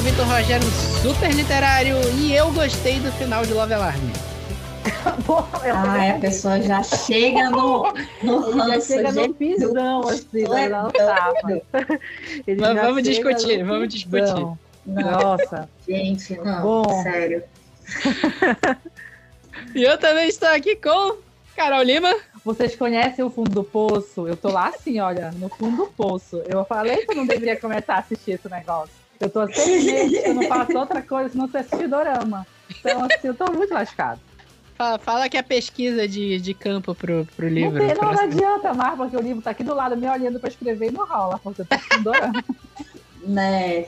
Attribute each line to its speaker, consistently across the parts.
Speaker 1: o Vitor Rogério, super literário, e eu gostei do final de Love Alarm.
Speaker 2: ah, a pessoa já chega no, no
Speaker 3: ranço, já chega no pisão, assim,
Speaker 1: né? não tava. Mas vamos discutir, vamos discutir.
Speaker 3: Nossa.
Speaker 2: Gente, não, Bom. sério.
Speaker 1: e eu também estou aqui com Carol Lima.
Speaker 3: Vocês conhecem o fundo do poço? Eu tô lá assim, olha, no fundo do poço. Eu falei que eu não deveria começar a assistir esse negócio. Eu tô seis meses que eu não faço outra coisa senão você assistir dorama. Então, assim, eu tô muito lascado.
Speaker 1: Fala, fala que é pesquisa de, de campo pro, pro livro.
Speaker 3: Não, tem, não, não adianta mais, porque o livro tá aqui do lado, me olhando pra escrever e não rola, porque eu tô assistindo dorama.
Speaker 2: né?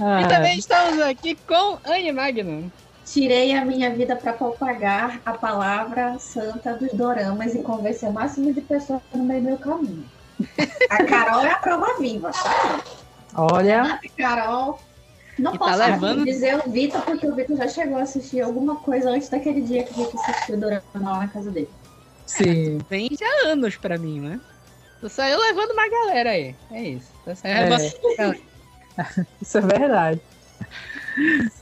Speaker 1: Ah. E também estamos aqui com Anne Magno.
Speaker 2: Tirei a minha vida para propagar a palavra santa dos doramas e convencer o máximo de pessoas no meio do meu caminho. A Carol é a prova viva, tá?
Speaker 3: Olha.
Speaker 2: Carol. Não e tá posso tá levando... dizer o Vitor, porque o Vitor já chegou a assistir alguma coisa antes daquele dia que o Vitor assistiu o dorama lá na casa dele.
Speaker 1: Sim. Vem já anos pra mim, né? Tu saiu levando uma galera aí. É isso. Tu saiu é.
Speaker 3: Isso é verdade.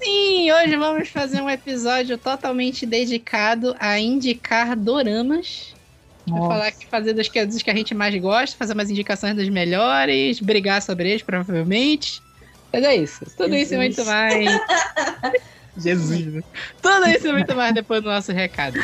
Speaker 1: Sim, hoje vamos fazer um episódio totalmente dedicado a indicar doramas. Vou falar que fazer das coisas que a gente mais gosta, fazer umas indicações dos melhores, brigar sobre eles, provavelmente. Mas é isso. Tudo Jesus. isso e muito mais. Jesus, né? Tudo isso e muito mais depois do nosso recado.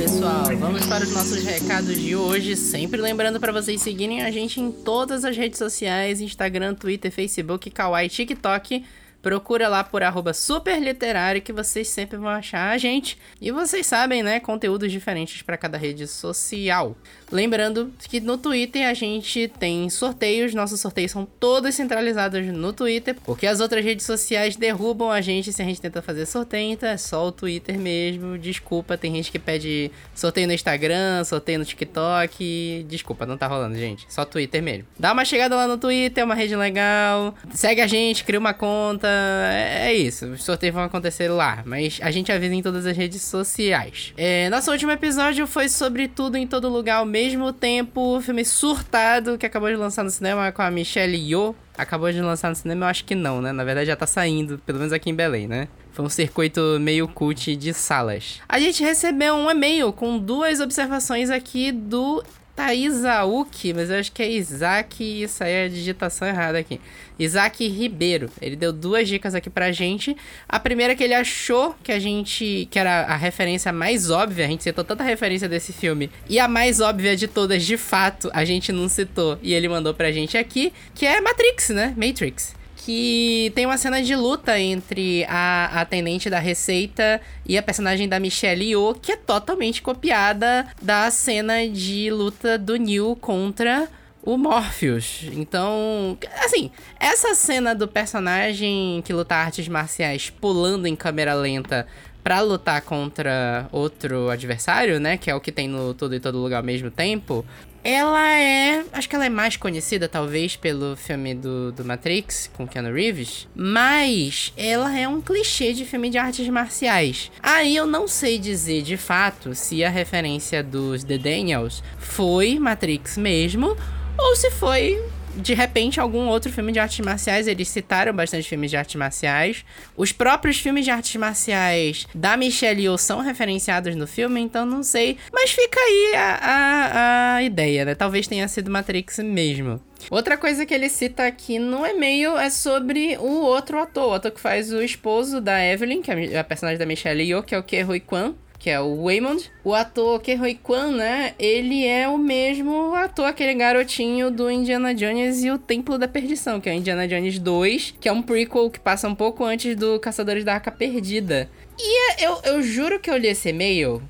Speaker 1: Pessoal, vamos para os nossos recados de hoje. Sempre lembrando para vocês seguirem a gente em todas as redes sociais: Instagram, Twitter, Facebook, Kawaii, TikTok. Procura lá por arroba superliterário que vocês sempre vão achar a gente. E vocês sabem, né? Conteúdos diferentes para cada rede social. Lembrando que no Twitter a gente tem sorteios, nossos sorteios são todos centralizados no Twitter, porque as outras redes sociais derrubam a gente se a gente tenta fazer sorteio, então é só o Twitter mesmo. Desculpa, tem gente que pede sorteio no Instagram, sorteio no TikTok. Desculpa, não tá rolando, gente. Só Twitter mesmo. Dá uma chegada lá no Twitter, é uma rede legal. Segue a gente, cria uma conta. É, é isso. Os sorteios vão acontecer lá, mas a gente avisa em todas as redes sociais. É, nosso último episódio foi sobre tudo em todo lugar mesmo mesmo tempo, o filme Surtado, que acabou de lançar no cinema com a Michelle Yeoh. Acabou de lançar no cinema? Eu acho que não, né? Na verdade já tá saindo, pelo menos aqui em Belém, né? Foi um circuito meio cult de salas. A gente recebeu um e-mail com duas observações aqui do Taizauk, mas eu acho que é Isaac, isso aí é a digitação errada aqui. Isaac Ribeiro. Ele deu duas dicas aqui pra gente. A primeira é que ele achou que a gente. que era a referência mais óbvia. A gente citou tanta referência desse filme. E a mais óbvia de todas, de fato, a gente não citou. E ele mandou pra gente aqui, que é Matrix, né? Matrix que tem uma cena de luta entre a atendente da Receita e a personagem da Michelle Yeoh, que é totalmente copiada da cena de luta do Neil contra o Morpheus. Então, assim, essa cena do personagem que luta artes marciais pulando em câmera lenta para lutar contra outro adversário, né, que é o que tem no Tudo e Todo Lugar ao mesmo tempo, ela é. Acho que ela é mais conhecida, talvez, pelo filme do, do Matrix, com Keanu Reeves. Mas ela é um clichê de filme de artes marciais. Aí eu não sei dizer de fato se a referência dos The Daniels foi Matrix mesmo. Ou se foi de repente, algum outro filme de artes marciais. Eles citaram bastante filmes de artes marciais. Os próprios filmes de artes marciais da Michelle Yeoh são referenciados no filme, então não sei. Mas fica aí a, a, a ideia, né? Talvez tenha sido Matrix mesmo. Outra coisa que ele cita aqui no e-mail é sobre o outro ator, o ator que faz o esposo da Evelyn, que é a personagem da Michelle Yeoh, que é o Ke Kwan que é o Waymond. O ator Ke Kwan, né? Ele é o mesmo ator, aquele garotinho do Indiana Jones e o Templo da Perdição, que é o Indiana Jones 2, que é um prequel que passa um pouco antes do Caçadores da Arca Perdida. E é, eu, eu juro que eu li esse e-mail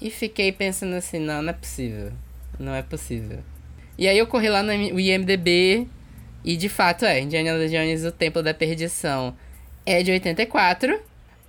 Speaker 1: e fiquei pensando assim, não, não é possível. Não é possível. E aí eu corri lá no IMDB e de fato é, Indiana Jones o Templo da Perdição é de 84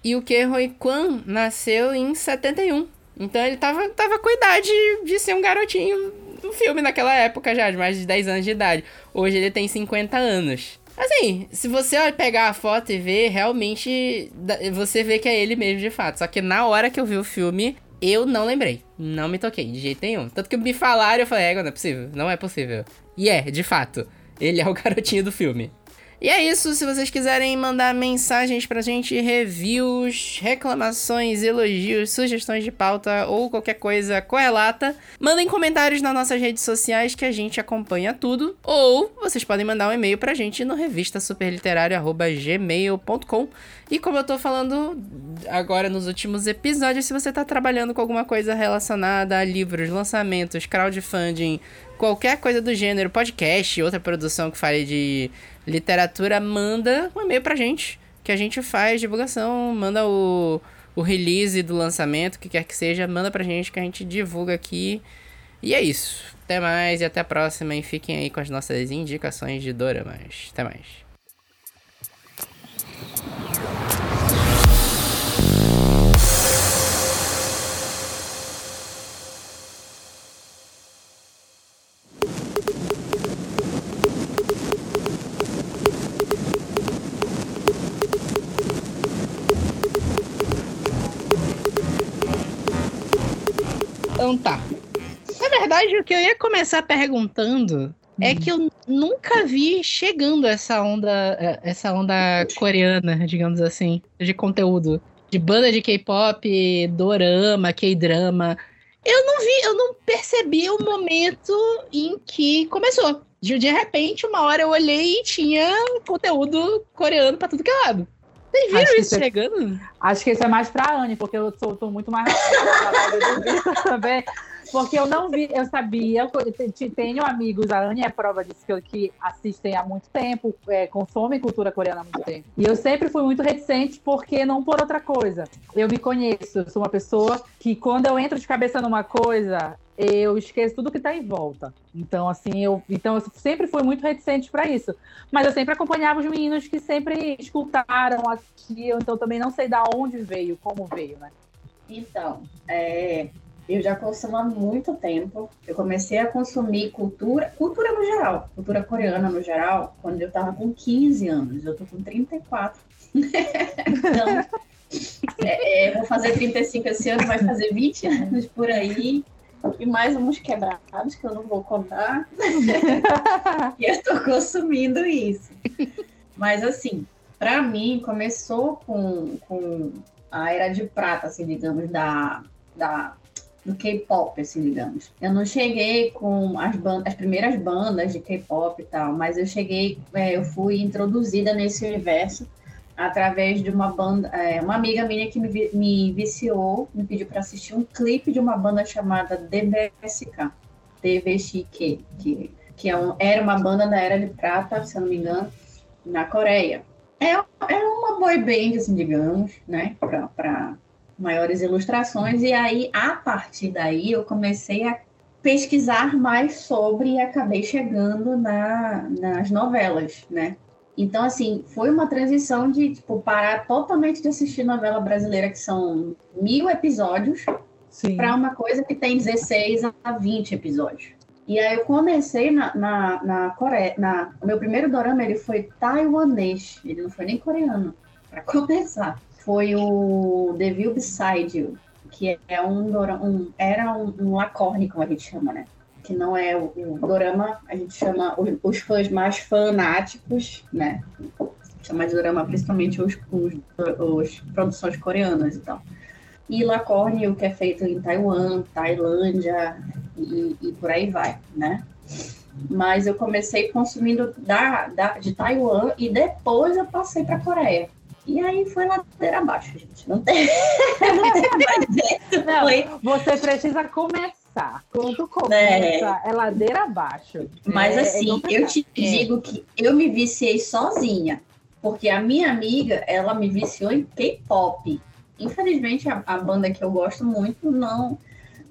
Speaker 1: e o Keroi Kwan nasceu em 71. Então ele tava, tava com a idade de ser um garotinho do filme naquela época já, de mais de 10 anos de idade. Hoje ele tem 50 anos. Assim, se você pegar a foto e ver, realmente você vê que é ele mesmo de fato. Só que na hora que eu vi o filme, eu não lembrei. Não me toquei, de jeito nenhum. Tanto que me falaram, eu falei, é, não é possível, não é possível. E é, de fato. Ele é o garotinho do filme. E é isso, se vocês quiserem mandar mensagens pra gente, reviews, reclamações, elogios, sugestões de pauta ou qualquer coisa correlata, mandem comentários nas nossas redes sociais que a gente acompanha tudo. Ou vocês podem mandar um e-mail pra gente no revistasuperliterário.gmail.com E como eu tô falando agora nos últimos episódios, se você tá trabalhando com alguma coisa relacionada a livros, lançamentos, crowdfunding, qualquer coisa do gênero, podcast, outra produção que fale de literatura, manda um e-mail pra gente, que a gente faz divulgação, manda o, o release do lançamento, o que quer que seja, manda pra gente que a gente divulga aqui. E é isso. Até mais e até a próxima. E fiquem aí com as nossas indicações de doramas. Até mais. Então tá. Na verdade, o que eu ia começar perguntando é que eu nunca vi chegando essa onda, eh, essa onda coreana, digamos assim, de conteúdo. De banda de K-pop, dorama, K-drama. Eu não vi, eu não percebi o momento em que começou. De, de repente, uma hora eu olhei e tinha conteúdo coreano pra tudo que é lado. Vocês viram isso
Speaker 3: você-
Speaker 1: chegando?
Speaker 3: Acho que isso é mais pra Anne, porque eu sou, tô muito mais também. Porque eu não vi, eu sabia, eu te- tenho amigos, a Anne é prova disso, que, que assistem há muito tempo, é, consomem cultura coreana há muito tempo. E eu sempre fui muito reticente, porque não por outra coisa. Eu me conheço, eu sou uma pessoa que quando eu entro de cabeça numa coisa, eu esqueço tudo que tá em volta. Então, assim, eu, então eu sempre fui muito reticente para isso. Mas eu sempre acompanhava os meninos que sempre escutaram, assistiam, então também não sei da onde veio, como veio, né?
Speaker 2: Então, é, eu já consumo há muito tempo. Eu comecei a consumir cultura, cultura no geral, cultura coreana no geral, quando eu tava com 15 anos. Eu tô com 34. então, é, é, vou fazer 35 esse ano, vai fazer 20 anos por aí. E mais uns quebrados que eu não vou contar. e eu tô consumindo isso. Mas assim, para mim, começou com, com a era de prata, assim, digamos, da, da, do K-pop, assim, digamos. Eu não cheguei com as, ban- as primeiras bandas de K-pop e tal, mas eu cheguei, é, eu fui introduzida nesse universo através de uma banda, é, uma amiga minha que me, me viciou, me pediu para assistir um clipe de uma banda chamada DBSK, DVXQ, que, que é um- era uma banda da Era de Prata, se eu não me engano, na Coreia. É, é uma boy band, assim, digamos, né, para maiores ilustrações, e aí, a partir daí, eu comecei a pesquisar mais sobre e acabei chegando na, nas novelas, né, então, assim, foi uma transição de, tipo, parar totalmente de assistir novela brasileira, que são mil episódios, para uma coisa que tem 16 a 20 episódios. E aí eu comecei na, na, na Coreia. Na, o meu primeiro dorama ele foi taiwanês, ele não foi nem coreano, para começar. Foi o The View Beside que é um, um era um, um lacorne, como a gente chama, né? Que não é o, o dorama, a gente chama os, os fãs mais fanáticos, né? Chama de dorama principalmente os, os, os produções coreanas e tal e Lacorne, o que é feito em Taiwan, Tailândia e, e por aí vai, né? Mas eu comecei consumindo da, da, de Taiwan e depois eu passei para Coreia. E aí foi ladeira abaixo, gente. Não tem, não tem mais jeito.
Speaker 3: Não,
Speaker 2: Foi.
Speaker 3: Você precisa começar. Quando começa, é, ladeira abaixo.
Speaker 2: Mas
Speaker 3: É- é
Speaker 2: assim, eu
Speaker 3: complicado.
Speaker 2: te digo que eu me viciei sozinha. Porque a minha amiga, ela me viciou em K-pop. Infelizmente, a, a banda que eu gosto muito não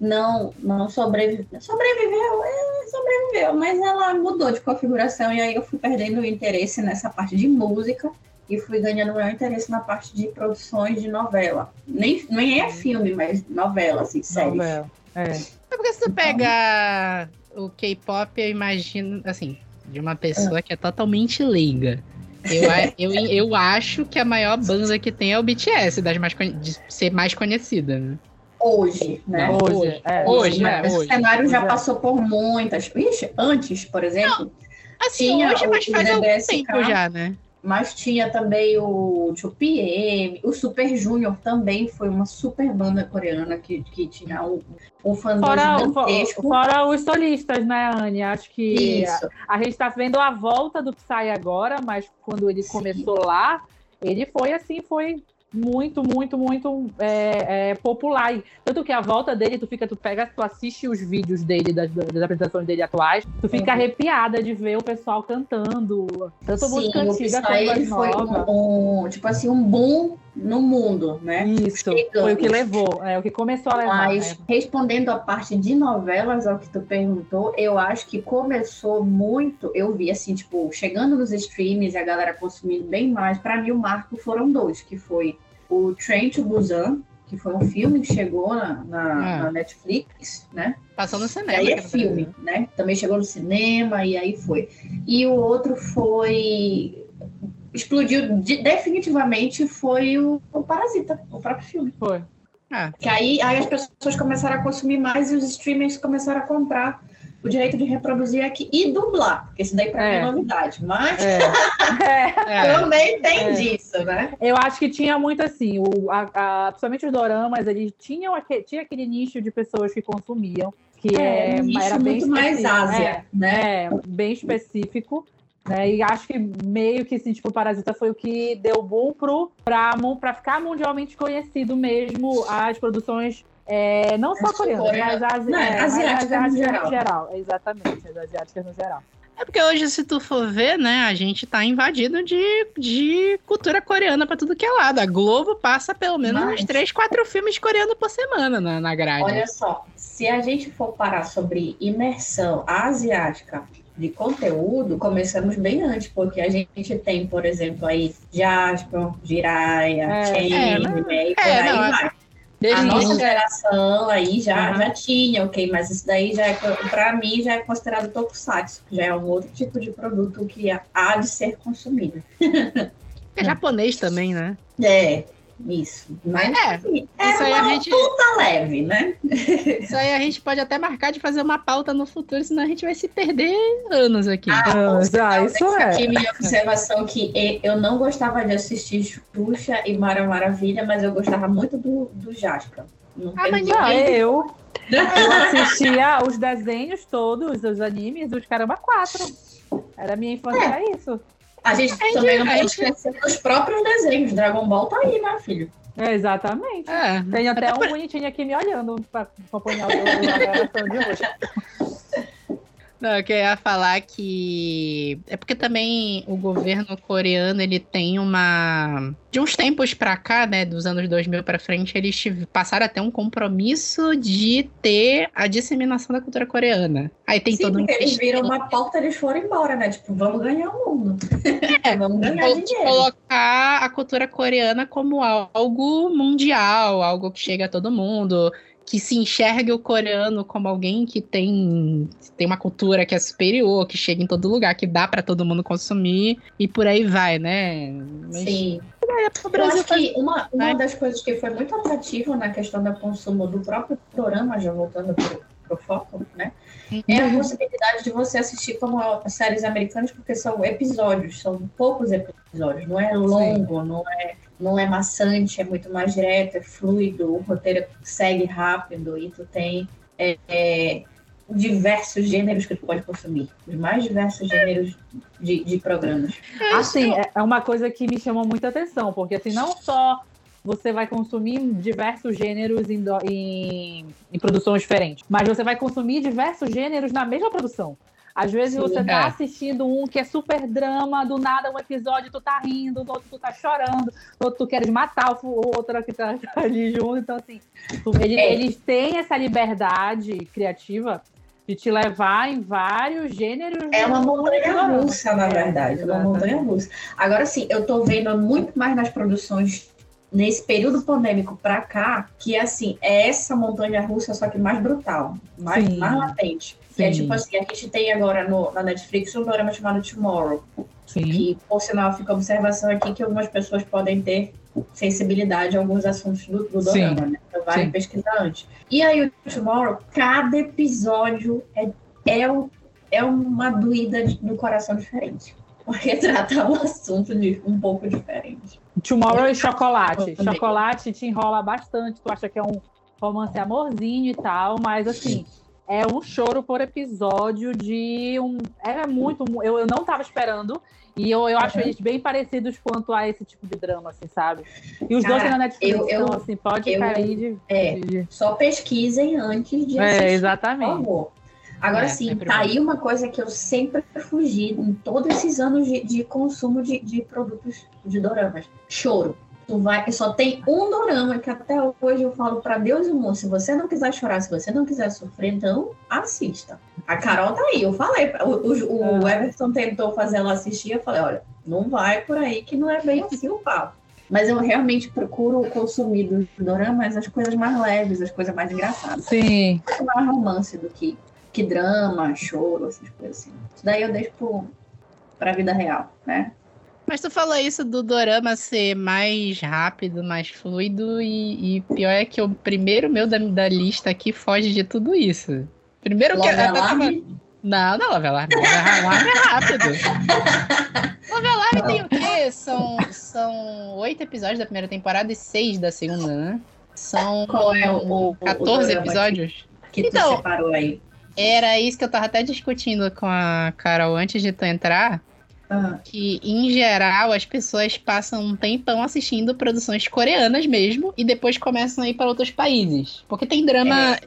Speaker 2: não não sobrevive, sobreviveu, é, sobreviveu, mas ela mudou de configuração e aí eu fui perdendo o interesse nessa parte de música e fui ganhando meu interesse na parte de produções de novela. Nem, nem é filme, mas novela, assim, série.
Speaker 3: Novela. É.
Speaker 1: É porque se tu pegar o K-pop, eu imagino, assim, de uma pessoa que é totalmente leiga. Eu, eu, eu acho que a maior banda que tem é o BTS, das mais, de ser mais conhecida, né?
Speaker 2: Hoje, né?
Speaker 3: Hoje, hoje, é.
Speaker 1: hoje, né?
Speaker 2: Esse cenário já passou por muitas. Ixi, antes, por exemplo. Não,
Speaker 1: assim, hoje, mas faz algum tempo já, né?
Speaker 2: Mas tinha também o 2PM, o Super Junior também foi uma super banda coreana que, que tinha um, um fandom
Speaker 3: fora, gigantesco. Fora os solistas, né, Anne? Acho que a, a, gente está vendo a volta do Psy agora, mas quando ele Sim. começou lá, ele foi assim, foi muito, muito, muito é, é, popular. Tanto que a volta dele, tu fica, tu pega, tu assiste os vídeos dele, das, das apresentações dele atuais, tu fica uhum. arrepiada de ver o pessoal cantando. Tanto Sim, música antiga quanto as
Speaker 2: um, tipo assim, um boom no mundo, né?
Speaker 3: Isso, Chegando. foi o que levou, é o que começou a levar.
Speaker 2: Mas,
Speaker 3: né?
Speaker 2: respondendo a parte de novelas, ao que tu perguntou, eu acho que começou muito, eu vi assim, tipo, chegando nos streams e a galera consumindo bem mais, para mim o marco foram dois, que foi o Train to Busan, que foi um filme que chegou na, na, ah. na Netflix, né?
Speaker 1: Passou no cinema.
Speaker 2: E aí é filme, né? Também chegou no cinema e aí foi. E o outro foi explodiu de, definitivamente foi o, o, Parasita, o próprio filme.
Speaker 3: Foi.
Speaker 2: Ah. Que aí, aí as pessoas começaram a consumir mais e os streamers começaram a comprar o direito de reproduzir aqui e dublar, porque isso daí para é. mim é novidade, mas é. é. também tem é. disso, né?
Speaker 3: Eu acho que tinha muito assim, o, a, a, principalmente os doramas, eles tinham aquele, tinha aquele nicho de pessoas que consumiam, que é,
Speaker 2: é era bem muito mais Ásia, né?
Speaker 3: É, bem específico. Né? E acho que meio que assim, tipo, Parasita foi o que deu boom pro, pra, pra ficar mundialmente conhecido mesmo as produções é, não só coreanas, mas as,
Speaker 2: não, é, asiáticas, asiáticas no geral.
Speaker 3: geral. Exatamente, as asiáticas no geral.
Speaker 1: É porque hoje, se tu for ver, né, a gente tá invadido de, de cultura coreana pra tudo que é lado. A Globo passa pelo menos Mas... uns três, quatro filmes coreanos por semana na, na grade.
Speaker 2: Olha só, se a gente for parar sobre imersão asiática de conteúdo, começamos bem antes, porque a gente tem, por exemplo, aí Jasper, Jiraya, é, Chen, é, né? e por é, aí não, vai. Desde a nossa geração aí já, uhum. já tinha, ok, mas isso daí já é, para mim, já é considerado tokusatsu, já é um outro tipo de produto que há de ser consumido.
Speaker 1: É japonês também, né?
Speaker 2: É, isso. Mas é, assim, é isso aí a gente puta leve, né?
Speaker 1: Isso aí a gente pode até marcar de fazer uma pauta no futuro, senão a gente vai se perder anos aqui.
Speaker 2: Ah, anos, ah isso é. Aqui minha observação que eu não gostava de assistir Xuxa e Mara Maravilha, mas eu gostava muito do, do Jasper.
Speaker 3: Não ah, mas eu, eu assistia os desenhos todos, os animes, os Caramba Quatro. Era minha infância, é. era isso.
Speaker 2: A gente a também gente, não pode esquecer dos próprios desenhos. Dragon Ball tá aí, né, filho?
Speaker 3: É, exatamente. É. Tem até um bonitinho aqui me olhando para acompanhar a gravação de hoje.
Speaker 1: Não, eu queria falar que é porque também o governo coreano ele tem uma de uns tempos para cá, né, dos anos 2000 para frente, eles passaram a ter um compromisso de ter a disseminação da cultura coreana. Aí tem
Speaker 2: Sim,
Speaker 1: todo
Speaker 2: um eles viram uma pauta, eles foram embora, né? Tipo, vamos ganhar o mundo. É, vamos ganhar dinheiro.
Speaker 1: Colocar a cultura coreana como algo mundial, algo que chega a todo mundo que se enxergue o coreano como alguém que tem, tem uma cultura que é superior, que chega em todo lugar, que dá para todo mundo consumir e por aí vai, né?
Speaker 2: Mas, Sim. É, Eu acho que uma, uma das coisas que foi muito atrativa na questão do consumo do próprio programa, já voltando pro, pro foco, né? É a uhum. possibilidade de você assistir como séries americanas, porque são episódios, são poucos episódios, não é longo, Sim. não é não é maçante, é muito mais direto, é fluido, o roteiro segue rápido e tu tem é, é, diversos gêneros que tu pode consumir, os mais diversos gêneros de, de programas.
Speaker 3: Assim, é, é uma coisa que me chamou muita atenção, porque assim, não só você vai consumir diversos gêneros em, em, em produções diferentes, mas você vai consumir diversos gêneros na mesma produção. Às vezes Sim, você tá é. assistindo um que é super drama, do nada um episódio tu tá rindo, no outro tu tá chorando, no outro tu queres matar o outro que tá, tá ali junto. Então, assim, eles, é. eles têm essa liberdade criativa de te levar em vários gêneros.
Speaker 2: É uma montanha russa, na verdade. É uma montanha russa. Agora, sim, eu tô vendo muito mais nas produções nesse período pandêmico para cá, que assim, é essa montanha russa, só que mais brutal, mais, mais latente. Que é tipo assim, a gente tem agora no, na Netflix um programa chamado Tomorrow,
Speaker 3: Sim.
Speaker 2: Que, por sinal, fica a observação aqui que algumas pessoas podem ter sensibilidade a alguns assuntos do, do dorama, né? Então vale
Speaker 3: Sim.
Speaker 2: pesquisar antes. E aí, o Tomorrow, cada episódio é, é, é uma doída no coração diferente. Porque trata um assunto de, um pouco diferente.
Speaker 3: Tomorrow e chocolate.
Speaker 2: Também.
Speaker 3: Chocolate te enrola bastante. Tu acha que é um romance amorzinho e tal, mas assim, é um choro por episódio de um. É muito. Eu, eu não tava esperando. E eu, eu acho
Speaker 2: Uhum.
Speaker 3: eles bem parecidos quanto a esse tipo de drama, assim, sabe? E os dois
Speaker 2: Cara,
Speaker 3: têm na Netflix,
Speaker 2: eu- eu-
Speaker 3: então, assim, pode
Speaker 2: eu-
Speaker 3: cair de.
Speaker 2: É,
Speaker 3: de-
Speaker 2: só pesquisem antes de
Speaker 3: É,
Speaker 2: assistir. Por
Speaker 3: exatamente.
Speaker 2: favor. Agora
Speaker 1: É,
Speaker 2: sim, tá aí uma coisa que eu sempre fugi em todos esses anos de, de consumo de, de produtos de doramas. Choro. Tu vai, só tem um dorama que até hoje eu falo pra Deus e o mundo, se você não quiser chorar, se você não quiser sofrer, então assista. A Carol tá aí, eu falei, o, o- o
Speaker 3: Ah.
Speaker 2: Everton tentou fazer ela assistir, eu falei, olha, não vai por aí que não é bem assim o papo. Mas eu realmente procuro consumir dos doramas as coisas mais leves, as coisas mais engraçadas
Speaker 3: Sim.
Speaker 2: muito mais romance do que, que drama, choro, essas coisas assim. Isso daí eu deixo pro, pra vida real, né?
Speaker 1: Mas tu falou isso do dorama ser mais rápido, mais fluido, e, e pior é que o primeiro meu da, da lista aqui foge de tudo isso. Primeiro que.
Speaker 2: Love
Speaker 1: até tava-
Speaker 2: Alarm,
Speaker 1: Não, não, Love Alarm. Love Alarm é rápido. Love Alarm tem o quê? São, são oito episódios da primeira temporada e seis da segunda, né? São
Speaker 2: Qual é o, o, o
Speaker 1: 14
Speaker 2: dorama
Speaker 1: episódios.
Speaker 2: que tu
Speaker 1: Então,
Speaker 2: separou aí?
Speaker 1: Era isso que eu tava até discutindo com a Carol antes de tu entrar.
Speaker 2: Ah,
Speaker 1: que, em geral, as pessoas passam um tempão assistindo produções coreanas mesmo e depois começam a ir para outros países. Porque tem drama.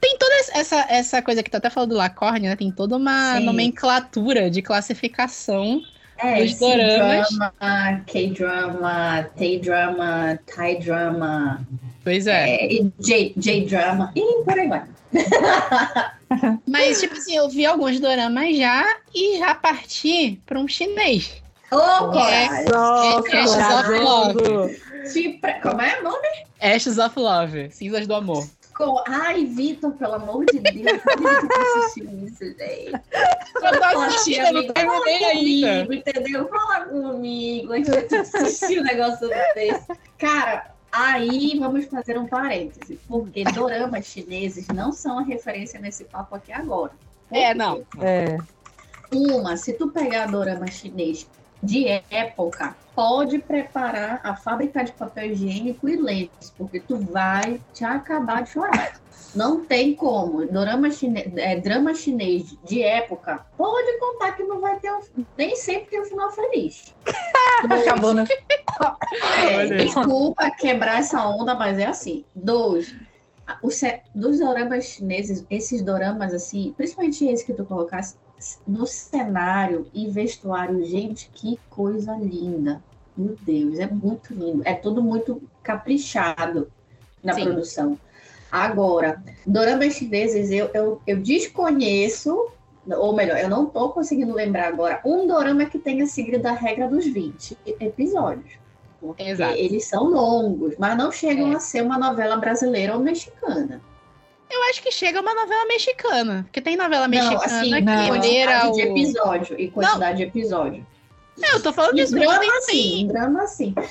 Speaker 1: Tem toda essa, essa coisa que tu até falou do Lacorne, né? Tem toda uma
Speaker 2: Sim.
Speaker 1: nomenclatura de classificação.
Speaker 2: é,
Speaker 1: Os doramas.
Speaker 2: C-drama, K-drama, T-drama, Thai drama,
Speaker 1: Pois é.
Speaker 2: é, J- J-drama, e por aí vai.
Speaker 1: Mas, tipo assim, eu vi alguns doramas já e já parti para um chinês.
Speaker 2: Ô!
Speaker 3: Nossa,
Speaker 1: É, Ashes of
Speaker 3: corajoso.
Speaker 2: Se pre- Como é o nome?
Speaker 1: Ashes of Love, Cinzas do Amor.
Speaker 2: Co- Ai, Vitor, pelo amor de Deus, como é que tu assistiu isso, gente?
Speaker 1: Eu tô assistindo, eu não
Speaker 2: Fala
Speaker 1: terminei ainda.
Speaker 2: comigo, entendeu? Fala comigo antes de assistir um negócio desse. Cara, aí vamos fazer um parêntese, porque doramas chineses não são a referência nesse papo aqui agora. Por
Speaker 1: É, não.
Speaker 3: É.
Speaker 2: Uma, se tu pegar dorama chinês de época, pode preparar a fábrica de papel higiênico e lentes, porque tu vai te acabar de chorar. Não tem como. Dorama chine... é, drama chinês de época, pode contar que não vai ter um... nem sempre tem um final feliz.
Speaker 3: Acabou, né?
Speaker 2: É, desculpa quebrar essa onda, mas é assim. Dois, o ce- dos doramas chineses, esses doramas, assim, principalmente esse que tu colocasse, no cenário e vestuário, gente, que coisa linda. Meu Deus, é muito lindo. É tudo muito caprichado na
Speaker 1: Sim.
Speaker 2: produção. Agora, doramas chineses, eu, eu, eu desconheço, ou melhor, eu não tô conseguindo lembrar agora, um dorama que tenha seguido a regra dos 20 episódios. Porque
Speaker 1: Exato.
Speaker 2: eles são longos, mas não chegam
Speaker 1: É.
Speaker 2: a ser uma novela brasileira ou mexicana.
Speaker 1: Eu acho que chega uma novela mexicana. Porque tem novela
Speaker 2: Não,
Speaker 1: mexicana
Speaker 2: assim,
Speaker 1: que
Speaker 3: não.
Speaker 2: quantidade
Speaker 1: o...
Speaker 2: de episódio e quantidade de episódio.
Speaker 1: Não, eu tô falando
Speaker 2: E
Speaker 1: disso, mas
Speaker 2: drama
Speaker 1: tem,
Speaker 2: assim, drama assim.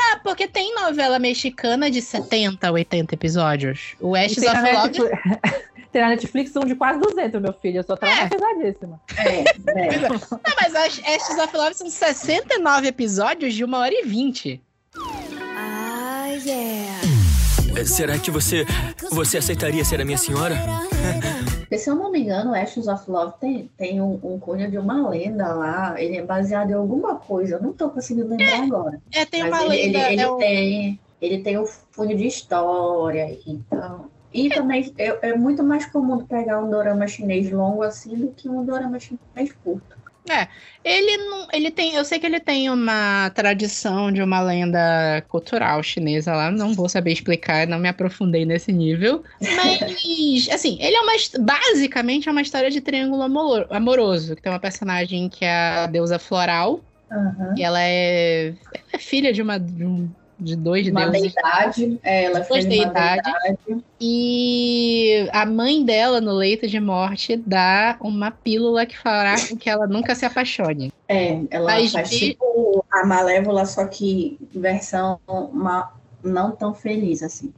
Speaker 1: Tá, porque tem novela mexicana de 70, 80 episódios. O Ashes
Speaker 3: tem,
Speaker 1: of Love...
Speaker 3: Netflix, tem na Netflix um de quase 200, meu filho. Eu sou traumatizadíssima.
Speaker 2: É, é.
Speaker 1: Não, mas Ash- Ashes of Love são 69 episódios de 1 hora e 20.
Speaker 4: Ah, yeah.
Speaker 5: É, Será que você. Você aceitaria ser a minha senhora?
Speaker 2: Porque, se eu não me engano, Ashes of Love tem, tem um, um cunho de uma lenda lá. Ele é baseado em alguma coisa. Eu não tô conseguindo lembrar agora.
Speaker 1: É, tem
Speaker 2: Mas
Speaker 1: uma
Speaker 2: ele, ele,
Speaker 1: lenda...
Speaker 2: ele
Speaker 1: é o-
Speaker 2: tem, ele tem um fundo de história. Então. E também é, é muito mais comum pegar um dorama chinês longo assim do que um dorama chinês curto.
Speaker 1: Ele não. Ele tem. Eu sei que ele tem uma tradição de uma lenda cultural chinesa lá. Não vou saber explicar, não me aprofundei nesse nível. Mas, assim, ele é uma. Basicamente é uma história de triângulo amor- amoroso. Que tem uma personagem que é a deusa floral.
Speaker 2: Aham.
Speaker 1: E ela é, ela é filha de uma, de um- de dois
Speaker 2: Uma
Speaker 1: deuses.
Speaker 2: deidade. é, Ela foi uma
Speaker 1: deidades.
Speaker 2: deidade.
Speaker 1: E a mãe dela, no leito de morte, dá uma pílula que fará com que ela nunca se apaixone.
Speaker 2: É, ela
Speaker 1: Mas
Speaker 2: faz tipo a Malévola, só que versão uma, não tão feliz assim.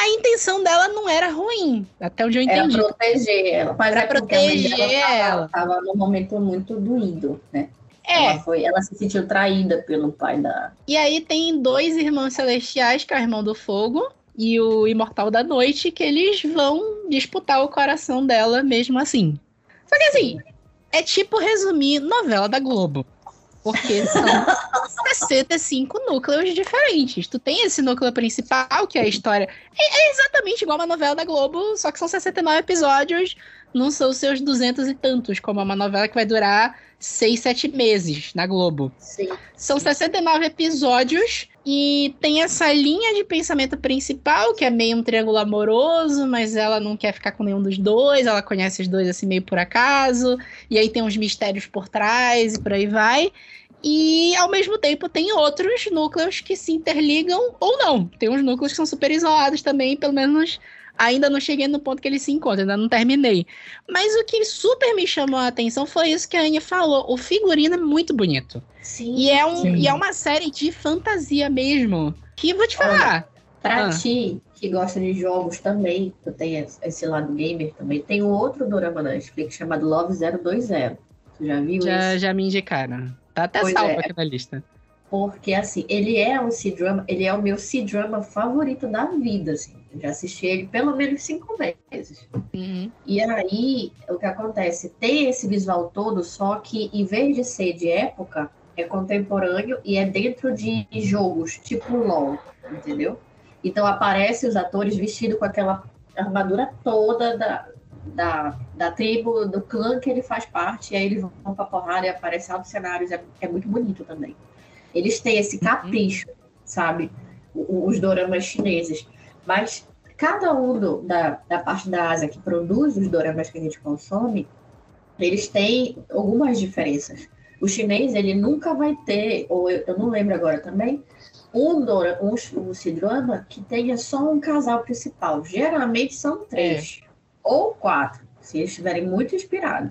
Speaker 1: A intenção dela não era ruim, até onde eu
Speaker 2: Era
Speaker 1: entendi.
Speaker 2: proteger ela. Mas
Speaker 1: Pra
Speaker 2: é
Speaker 1: proteger ela.
Speaker 2: tava, tava num momento muito doído, né?
Speaker 1: É,
Speaker 2: Ela, foi, ela se sentiu traída pelo pai da.
Speaker 1: e aí tem dois irmãos celestiais, que é o irmão do fogo e o imortal da noite, que eles vão disputar o coração dela mesmo assim. Só que assim, é tipo resumir novela da Globo. Porque são 65 núcleos diferentes. Tu tem esse núcleo principal, que é a história. É, é exatamente igual uma novela da Globo, só que são 69 episódios, não são os seus 200 e tantos, como é uma novela que vai durar 6, 7 meses na Globo.
Speaker 2: Sim.
Speaker 1: São 69 episódios e tem essa linha de pensamento principal, que é meio um triângulo amoroso, mas ela não quer ficar com nenhum dos dois, ela conhece os dois assim meio por acaso, e aí tem uns mistérios por trás e por aí vai. E ao mesmo tempo tem outros núcleos que se interligam ou não. Tem uns núcleos que são super isolados também, pelo menos ainda não cheguei no ponto que eles se encontram, ainda não terminei. Mas o que super me chamou a atenção foi isso que a Anne falou. O figurino é muito bonito.
Speaker 2: Sim.
Speaker 1: E é, um,
Speaker 3: Sim.
Speaker 1: e é uma série de fantasia mesmo. Que vou te falar.
Speaker 2: Pra
Speaker 1: Ah.
Speaker 2: ti, que gosta de jogos também, tu tem esse- esse lado gamer também, tem um outro dorama na Netflix chamado Love 020. Tu já viu
Speaker 1: Já,
Speaker 2: isso?
Speaker 1: já me indicaram. Tá até
Speaker 2: Pois
Speaker 1: salvo
Speaker 2: é.
Speaker 1: aqui na lista.
Speaker 2: Porque, assim, ele é um C-drama, ele é o meu C-drama favorito da vida, assim. Eu já assisti ele pelo menos cinco vezes.
Speaker 1: Uhum.
Speaker 2: E aí, o que acontece? Tem esse visual todo, só que em vez de ser de época, é contemporâneo e é dentro de jogos, tipo LOL, entendeu? Então aparece os atores vestidos com aquela armadura toda da, da, da tribo, do clã que ele faz parte, e aí eles vão pra porrada e aparecem altos cenários, é, é muito bonito também. Eles têm esse capricho, sabe? Os doramas chineses. Mas cada um do- da, da parte da Ásia que produz os doramas que a gente consome, eles têm algumas diferenças. O chinês, ele nunca vai ter, ou eu, eu não lembro agora também, um, dora, um, um C-drama que tenha só um casal principal. Geralmente são três ou quatro, se eles estiverem muito inspirados.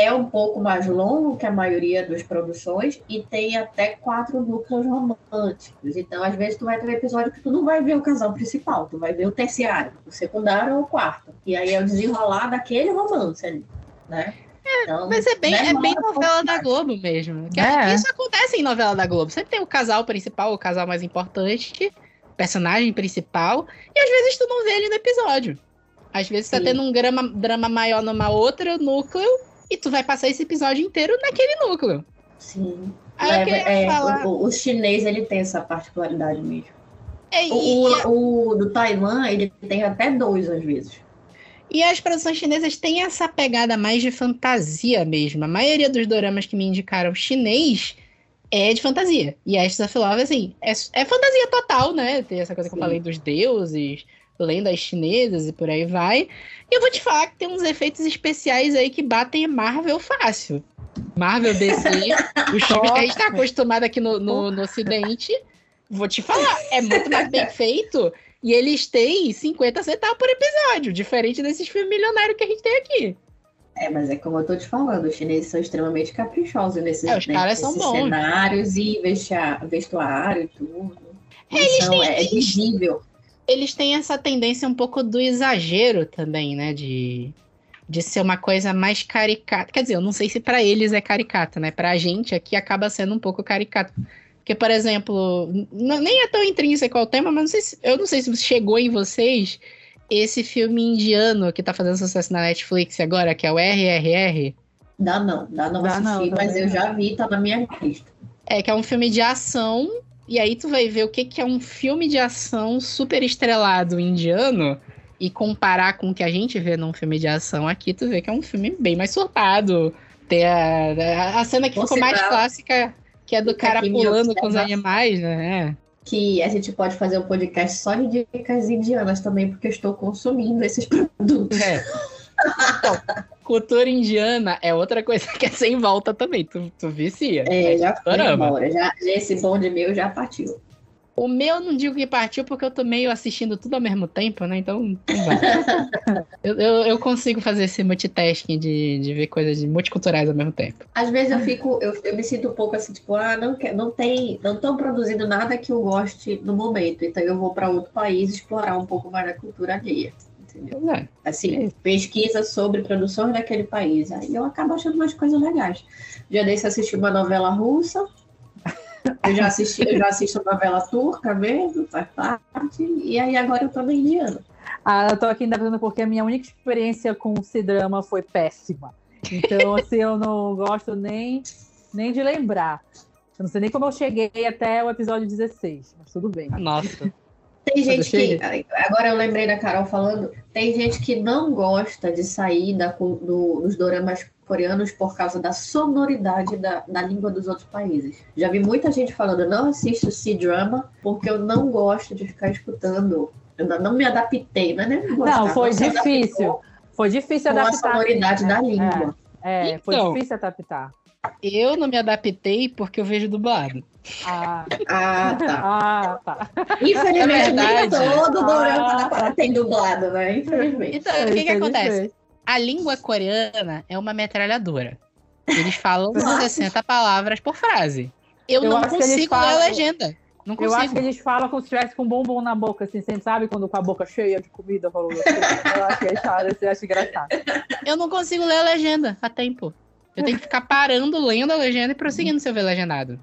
Speaker 2: É um pouco mais longo que a maioria das produções e tem até quatro núcleos românticos. Então, às vezes, tu vai ter um episódio que tu não vai ver o casal principal, tu vai ver o terciário, o secundário ou o quarto. E aí é o desenrolar daquele romance ali, né? Então,
Speaker 1: Mas é bem, é
Speaker 2: demora
Speaker 1: bem
Speaker 2: pouco
Speaker 1: novela da. Globo mesmo. Que
Speaker 3: É.
Speaker 1: Isso acontece em novela da Globo. Sempre tem o casal principal, o casal mais importante, personagem principal, e às vezes tu não vê ele no episódio. Às vezes tá
Speaker 2: Sim.
Speaker 1: tendo um drama, drama maior numa outra núcleo, e tu vai passar esse episódio inteiro naquele núcleo.
Speaker 2: Sim.
Speaker 1: Aí
Speaker 2: É, é,
Speaker 1: falar.
Speaker 2: o, o chinês ele tem essa particularidade mesmo.
Speaker 1: É,
Speaker 2: O,
Speaker 1: e-
Speaker 2: o, do Taiwan, ele tem até dois às vezes.
Speaker 1: E as produções chinesas têm essa pegada mais de fantasia mesmo. A maioria dos doramas que me indicaram chinês é de fantasia. E Ashes of Love, assim, é, é fantasia total, né? Tem essa coisa que eu
Speaker 2: Sim.
Speaker 1: falei dos deuses, lendas chinesas e por aí vai. E eu vou te falar que tem uns efeitos especiais aí que batem Marvel fácil. Marvel DC, os filmes que a gente tá acostumado aqui no, no, no Ocidente. Vou te falar, é muito mais bem feito. E eles têm 50 centavos por episódio, diferente desses filmes milionários que a gente tem aqui.
Speaker 2: É, mas é como eu tô te falando, os chineses são extremamente caprichosos nesses,
Speaker 1: É, os
Speaker 2: né,
Speaker 1: caras são
Speaker 2: nesses
Speaker 1: bons.
Speaker 2: cenários e vestuário e tudo.
Speaker 1: Eles
Speaker 2: Então,
Speaker 1: têm-
Speaker 2: é, é visível.
Speaker 1: Eles têm essa tendência um pouco do exagero também, né? De, de ser uma coisa mais caricata. Quer dizer, eu não sei se pra eles é caricata, né? Pra gente aqui acaba sendo um pouco caricato. Porque, por exemplo, nem é tão intrínseco ao tema, mas não sei se- eu não sei se chegou em vocês esse filme indiano que tá fazendo sucesso na Netflix agora, que é o RRR.
Speaker 2: Dá não, dá não
Speaker 3: Dá
Speaker 2: assistir,
Speaker 3: não,
Speaker 2: mas eu já vi, tá na minha lista.
Speaker 1: É, que é um filme de ação, e aí tu vai ver o que, que é um filme de ação super estrelado indiano, e comparar com o que a gente vê num filme de ação aqui, tu vê que é um filme bem mais surtado. Tem a, a- cena que
Speaker 2: Você
Speaker 1: ficou mais clássica, que é do cara pulando com os animais, né?
Speaker 2: Que a gente pode fazer um podcast só de dicas indianas também, porque eu estou consumindo esses produtos.
Speaker 1: É. Então, cultura indiana é outra coisa que é sem volta também, tu, tu vicia.
Speaker 2: É, já foi embora. Já, esse bonde meu já partiu.
Speaker 1: O meu não digo que partiu porque eu tô meio assistindo tudo ao mesmo tempo, né? Então, eu, eu, eu consigo fazer esse multitasking de, de ver coisas multiculturais ao mesmo tempo.
Speaker 2: Às vezes eu fico, eu, eu me sinto um pouco assim, tipo, ah, não, quer, não tem, não estão produzindo nada que eu goste no momento, então eu vou para outro país explorar um pouco mais da cultura alheia. Entendeu?
Speaker 1: É.
Speaker 2: Assim, pesquisa sobre produções daquele país. Aí eu acabo achando umas coisas legais. Já desse assisti uma novela russa. Eu já assisti, eu já assisto novela turca mesmo, faz parte. E aí agora eu tô na indiana.
Speaker 3: Ah, eu tô aqui ainda falando porque a minha única experiência com o C-drama foi péssima. Então, assim, eu não gosto nem, nem de lembrar. Eu não sei nem como eu cheguei até o episódio 16, mas tudo bem.
Speaker 1: Nossa.
Speaker 2: Tem gente que. Agora eu lembrei da Carol falando. Tem gente que não gosta de sair da, do- dos doramas coreanos por causa da sonoridade da, da língua dos outros países. Já vi muita gente falando, não assisto C-drama porque eu não gosto de ficar escutando. Eu não me adaptei, não é nem gostar,
Speaker 3: Não, foi difícil. Foi difícil
Speaker 2: Com a
Speaker 3: adaptar.
Speaker 2: sonoridade
Speaker 3: né?
Speaker 2: da língua.
Speaker 3: É, é, foi
Speaker 1: Então.
Speaker 3: difícil adaptar.
Speaker 1: Eu não me adaptei porque eu vejo dublado.
Speaker 3: Ah,
Speaker 2: Ah, tá.
Speaker 3: ah, tá.
Speaker 2: Infelizmente, nem
Speaker 1: verdade.
Speaker 2: todo dorama
Speaker 3: Ah.
Speaker 2: tem dublado, né? Infelizmente.
Speaker 1: Então, o que que acontece? A língua coreana é uma metralhadora. Eles falam 60 palavras por frase. Eu,
Speaker 3: Eu
Speaker 1: não consigo ler
Speaker 3: falam-
Speaker 1: a legenda. Não
Speaker 3: Eu acho que
Speaker 1: consigo.
Speaker 3: eles falam como se estivesse com um bombom na boca, assim, sempre sabe quando com a boca cheia de comida rolou assim. Eu acho que eles falam, engraçado.
Speaker 1: Eu não consigo ler a legenda a tempo. Eu tenho que ficar parando, lendo a legenda e prosseguindo se eu ver legendado.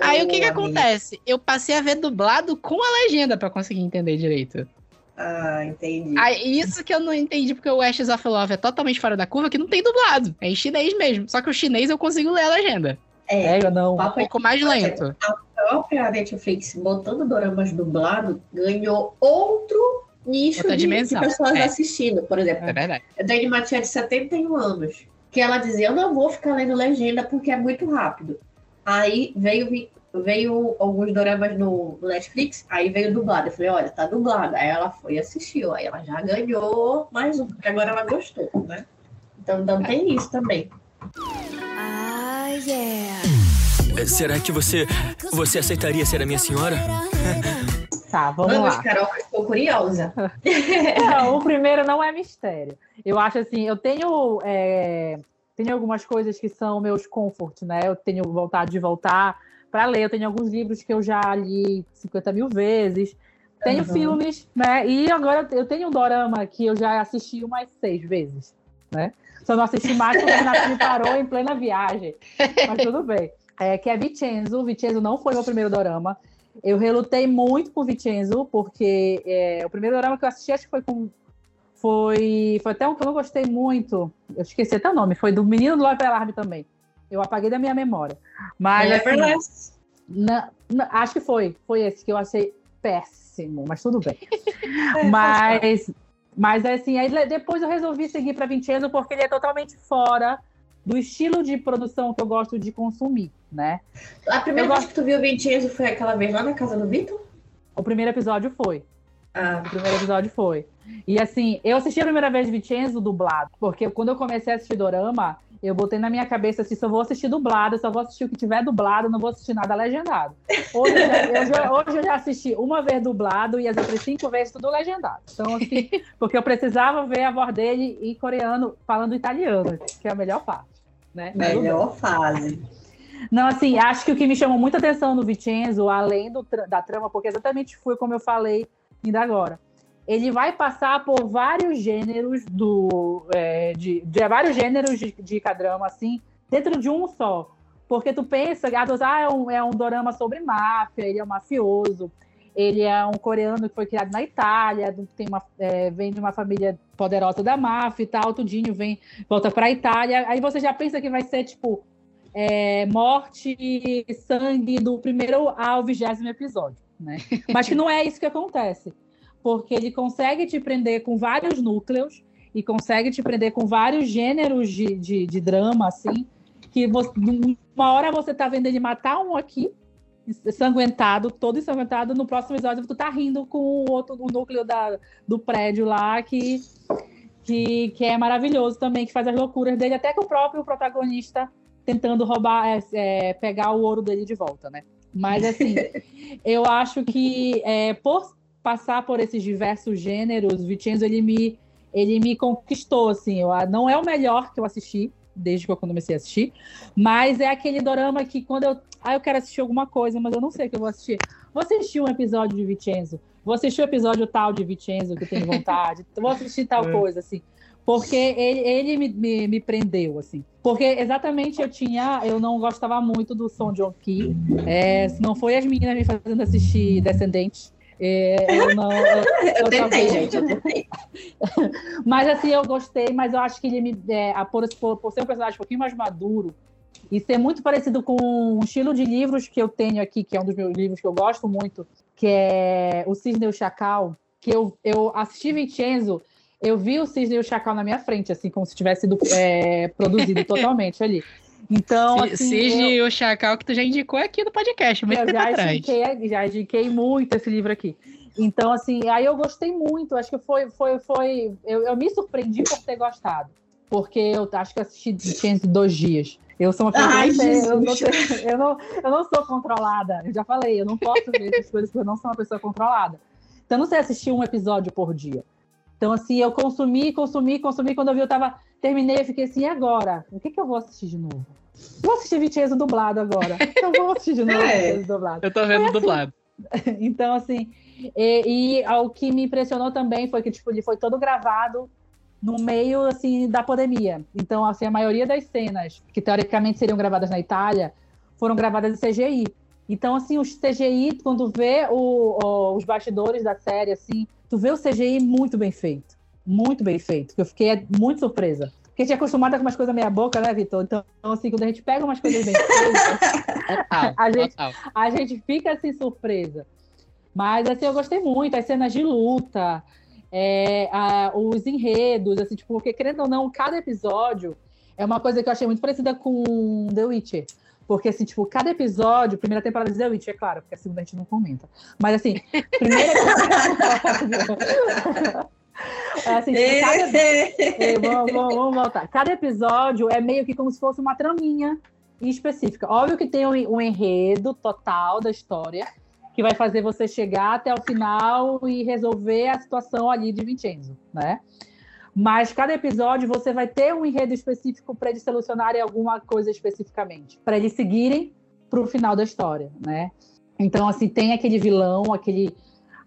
Speaker 1: Aí o que que acontece? Eu passei a ver dublado com a legenda pra conseguir entender direito.
Speaker 2: Ah, entendi.
Speaker 1: Aí, isso que eu não entendi, porque o Ashes of Love é totalmente fora da curva, que não tem dublado. É em chinês mesmo. Só que o chinês eu consigo ler a legenda.
Speaker 2: É,
Speaker 3: É, eu não.
Speaker 1: Um
Speaker 2: papo
Speaker 1: pouco mais lento.
Speaker 2: a própria Netflix botando doramas dublado ganhou outro nicho
Speaker 1: Outra
Speaker 2: de,
Speaker 1: dimensão,
Speaker 2: de pessoas
Speaker 1: é.
Speaker 2: assistindo. Por exemplo,
Speaker 1: É verdade.
Speaker 2: eu tenho uma tia de 71 anos que ela dizia: Eu não vou ficar lendo legenda porque é muito rápido. Aí veio, veio alguns doramas no Netflix, aí veio dublado. Eu falei: Olha, tá dublado. Aí ela foi e assistiu. Aí ela já ganhou mais um, porque agora ela gostou, né? Então, então tem isso também.
Speaker 4: Ah, yeah.
Speaker 5: É, Será que você. Você aceitaria ser a minha senhora?
Speaker 3: Tá, vamos
Speaker 2: Vamos,
Speaker 3: lá.
Speaker 2: Carol, que eu estou curiosa.
Speaker 3: Não, o primeiro não é mistério. Eu acho assim, eu tenho, é, tenho algumas coisas que são meus comfort, né? Eu tenho vontade de voltar para ler. Eu tenho alguns livros que eu já li 50 mil vezes. Tenho
Speaker 2: Uhum.
Speaker 3: filmes, né? E agora eu tenho um dorama que eu já assisti umas seis vezes, né? Só não assisti mais porque o Renato me parou em plena viagem. Mas tudo bem. É, que é Vincenzo. Vincenzo não foi meu primeiro dorama. Eu relutei muito com Vincenzo, porque é, o primeiro dorama que eu assisti, acho que foi com. Foi, foi até um que eu não gostei muito. Eu esqueci até o nome. Foi do Menino do Love Alarme também. Eu apaguei da minha memória. Mas. assim,
Speaker 2: Neverless.
Speaker 3: na- na- acho que foi. Foi esse que eu achei péssimo, mas tudo bem.
Speaker 2: É,
Speaker 3: mas, mas assim, aí depois eu resolvi seguir para Vincenzo porque ele é totalmente fora do estilo de produção que eu gosto de consumir, né?
Speaker 2: A primeira
Speaker 3: Eu
Speaker 2: vez que tu viu o Vincenzo foi aquela vez lá na casa do Vitor?
Speaker 3: O primeiro episódio foi.
Speaker 2: Ah,
Speaker 3: O primeiro episódio foi. E assim, eu assisti a primeira vez Vincenzo dublado, porque quando eu comecei a assistir Dorama, eu botei na minha cabeça assim, só vou assistir dublado, só vou assistir o que tiver dublado, não vou assistir nada legendado. Hoje eu já, eu já- hoje eu já assisti uma vez dublado e as outras cinco vezes tudo legendado. Então, assim, porque eu precisava ver a voz dele em coreano falando italiano, que é a melhor parte. Né?
Speaker 2: melhor fase.
Speaker 3: Não, assim, acho que o que me chamou muita atenção no Vincenzo, além do da trama, porque exatamente foi como eu falei ainda agora. Ele vai passar por vários gêneros do. é, de, de vários gêneros de, de assim, dentro de um só. Porque tu pensa, ah, tu pensa, ah, é um, é um dorama sobre máfia, ele é um mafioso, ele é um coreano que foi criado na Itália, tem uma, é, vem de uma família poderosa da máfia e tal, tudinho vem, volta pra Itália. Aí você já pensa que vai ser, tipo, é, morte e sangue do primeiro ao vigésimo episódio, né? Mas que não é isso que acontece, porque ele consegue te prender com vários núcleos e consegue te prender com vários gêneros de, de, de drama, assim, que você, uma hora você tá vendo ele matar um aqui, ensanguentado, todo ensanguentado, no próximo episódio tu tá rindo com o outro o núcleo da, do prédio lá que, que, que é maravilhoso também, que faz as loucuras dele, até que o próprio protagonista tentando roubar, é, é, pegar o ouro dele de volta, né? Mas assim, eu acho que é, por passar por esses diversos gêneros, o Vincenzo ele me ele me conquistou assim. Eu, não é o melhor que eu assisti desde que eu comecei a assistir, mas é aquele dorama que quando eu ah, eu quero assistir alguma coisa, mas eu não sei o que eu vou assistir. Vou assistir um episódio de Vincenzo. Vou assistir o um episódio tal de Vincenzo que tenho vontade. vou assistir tal é. coisa assim porque ele, ele me, me, me, prendeu, assim. Porque exatamente eu tinha, eu não gostava muito do som de Ki. É, se não foi as meninas me fazendo assistir Descendente. É, eu não. Eu,
Speaker 2: eu tentei, gente, eu tentei.
Speaker 3: mas assim, eu gostei, mas eu acho que ele me. É, por, por, por ser um personagem um pouquinho mais maduro e ser muito parecido com um estilo de livros que eu tenho aqui, que é um dos meus livros que eu gosto muito, que é O Cisne e o Chacal, que eu, eu assisti Vincenzo eu vi o Cisne e o Chacal na minha frente, assim, como se tivesse sido é, produzido totalmente ali. Então, assim,
Speaker 1: Cisne e o Chacal, que tu já indicou aqui no podcast, muito eu
Speaker 3: já atrás. Indiquei, já indiquei muito esse livro aqui. Então, assim, aí eu gostei muito. Acho que foi, foi, foi. Eu, eu me surpreendi por ter gostado. Porque eu acho que assisti tinha dois dias. Eu sou uma pessoa. Ai, eu, não eu, não, eu não sou controlada. Eu já falei, eu não posso ver essas coisas porque eu não sou uma pessoa controlada. Então, eu não sei assistir um episódio por dia. Então, assim, eu consumi, consumi, consumi. Quando eu vi, eu tava. Terminei, eu fiquei assim, e agora? O que, que eu vou assistir de novo? Vou assistir Vincenzo dublado agora. Eu vou assistir de novo é, dublado.
Speaker 1: Eu tô vendo assim. dublado.
Speaker 3: Então, assim, e, e o que me impressionou também foi que, tipo, ele foi todo gravado no meio, assim, da pandemia. Então, assim, a maioria das cenas que teoricamente seriam gravadas na Itália foram gravadas em CGI. Então, assim, os CGI, quando vê o, o, os bastidores da série, assim, tu vê o CGI muito bem feito. Muito bem feito. Que eu fiquei muito surpresa. Porque a gente é acostumada com umas coisas meia boca, né, Vitor? Então, assim, quando a gente pega umas coisas bem feitas, a, gente, a gente fica assim surpresa. Mas assim, eu gostei muito, as cenas de luta, é, a, os enredos, assim, tipo, porque querendo ou não, cada episódio é uma coisa que eu achei muito parecida com The Witcher. Porque, assim, tipo, cada episódio, primeira temporada de The Witch, é claro, porque a segunda a gente não comenta. Mas, assim, primeira É assim, tipo, cada... vamos, vamos, vamos, voltar. Cada episódio é meio que como se fosse uma traminha específica. Óbvio que tem um, um enredo total da história que vai fazer você chegar até o final e resolver a situação ali de Vincenzo, né? Mas cada episódio você vai ter um enredo específico para eles solucionarem alguma coisa especificamente, para eles seguirem para o final da história, né? Então, assim, tem aquele vilão, aquele,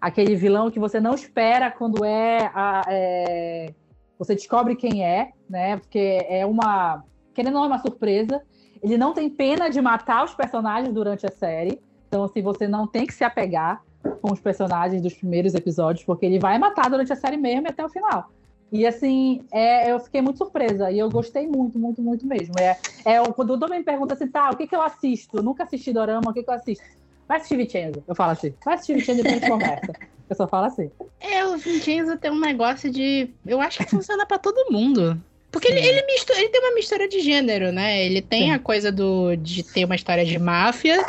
Speaker 3: aquele vilão que você não espera quando é, a, é, você descobre quem é, né? Porque é uma, querendo não é uma surpresa. Ele não tem pena de matar os personagens durante a série, então assim você não tem que se apegar com os personagens dos primeiros episódios, porque ele vai matar durante a série mesmo e até o final. E assim, é, eu fiquei muito surpresa e eu gostei muito, muito, muito mesmo. É, é, quando o Dom me pergunta assim, tá, o que, que eu assisto? Eu nunca assisti Dorama, o que, que eu assisto? Vai assistir Vincenzo. Eu falo assim, vai assistir Vincenzo e depois a gente conversa. Eu só falo assim.
Speaker 1: É, o Vincenzo tem um negócio de. Eu acho que funciona para todo mundo. Porque ele, ele, mistura, ele tem uma mistura de gênero, né? Ele tem Sim. a coisa do, de ter uma história de máfia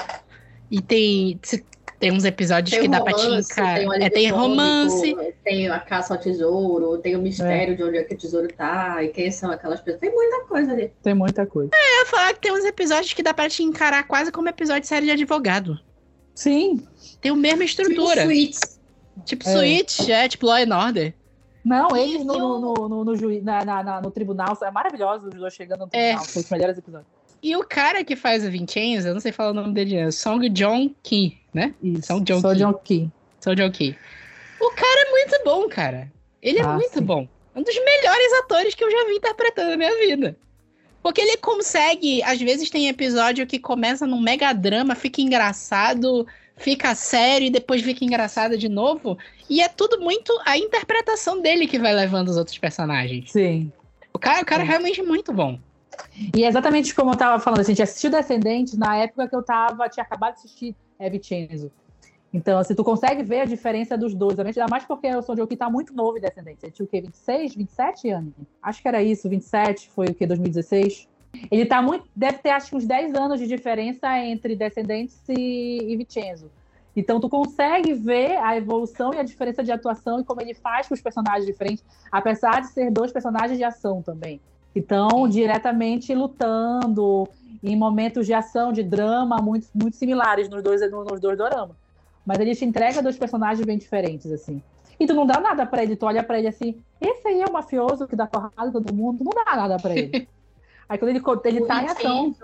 Speaker 1: e tem. Tem uns episódios tem que romance, dá pra te encarar. Tem, é, tem romance.
Speaker 2: Tem a caça ao tesouro, tem o mistério é. de onde é que o tesouro tá, e quem são aquelas pessoas. Tem muita coisa ali.
Speaker 3: Tem muita coisa.
Speaker 1: É, eu ia falar que tem uns episódios que dá pra te encarar quase como episódio de série de advogado.
Speaker 3: Sim.
Speaker 1: Tem a mesma estrutura. Tipo Suits. Tipo é. É, tipo Law and Order.
Speaker 3: Não, eles no, no, no, no, no, ju... na, na, no tribunal, é maravilhoso os dois chegando no é. tribunal, é. são os melhores episódios.
Speaker 1: E o cara que faz o Vincenzo, eu não sei falar o nome dele, é Song John Ki, né?
Speaker 3: Isso, Song John Song John Ki.
Speaker 1: Song John Ki. O cara é muito bom, cara. Ele é ah, muito sim. bom. Um dos melhores atores que eu já vi interpretando na minha vida. Porque ele consegue, às vezes tem episódio que começa num mega drama, fica engraçado, fica sério e depois fica engraçado de novo. E é tudo muito a interpretação dele que vai levando os outros personagens.
Speaker 3: Sim.
Speaker 1: O cara, o cara é realmente muito bom.
Speaker 3: E é exatamente como eu tava falando, assim, a gente assistiu Descendentes na época que eu tava, tinha acabado de assistir é. Então, assim, tu consegue ver a diferença dos dois, ainda mais porque o Son Joki tá muito novo em Descendentes. Ele tinha o quê? 26, 27 anos? Acho que era isso, 27, foi o quê? 2016? Ele tá muito. Deve ter acho que uns 10 anos de diferença entre Descendentes e, e Vincenzo. Então tu consegue ver a evolução e a diferença de atuação e como ele faz com os personagens diferentes, apesar de ser dois personagens de ação também que estão diretamente lutando em momentos de ação, de drama, muito, muito similares nos dois, nos dois doramas. Mas ele te entrega dois personagens bem diferentes, assim. E tu não dá nada pra ele, tu olha pra ele assim, esse aí é o mafioso que dá porrada em todo mundo, tu não dá nada pra ele. aí quando ele, ele
Speaker 2: O
Speaker 3: tá em ação.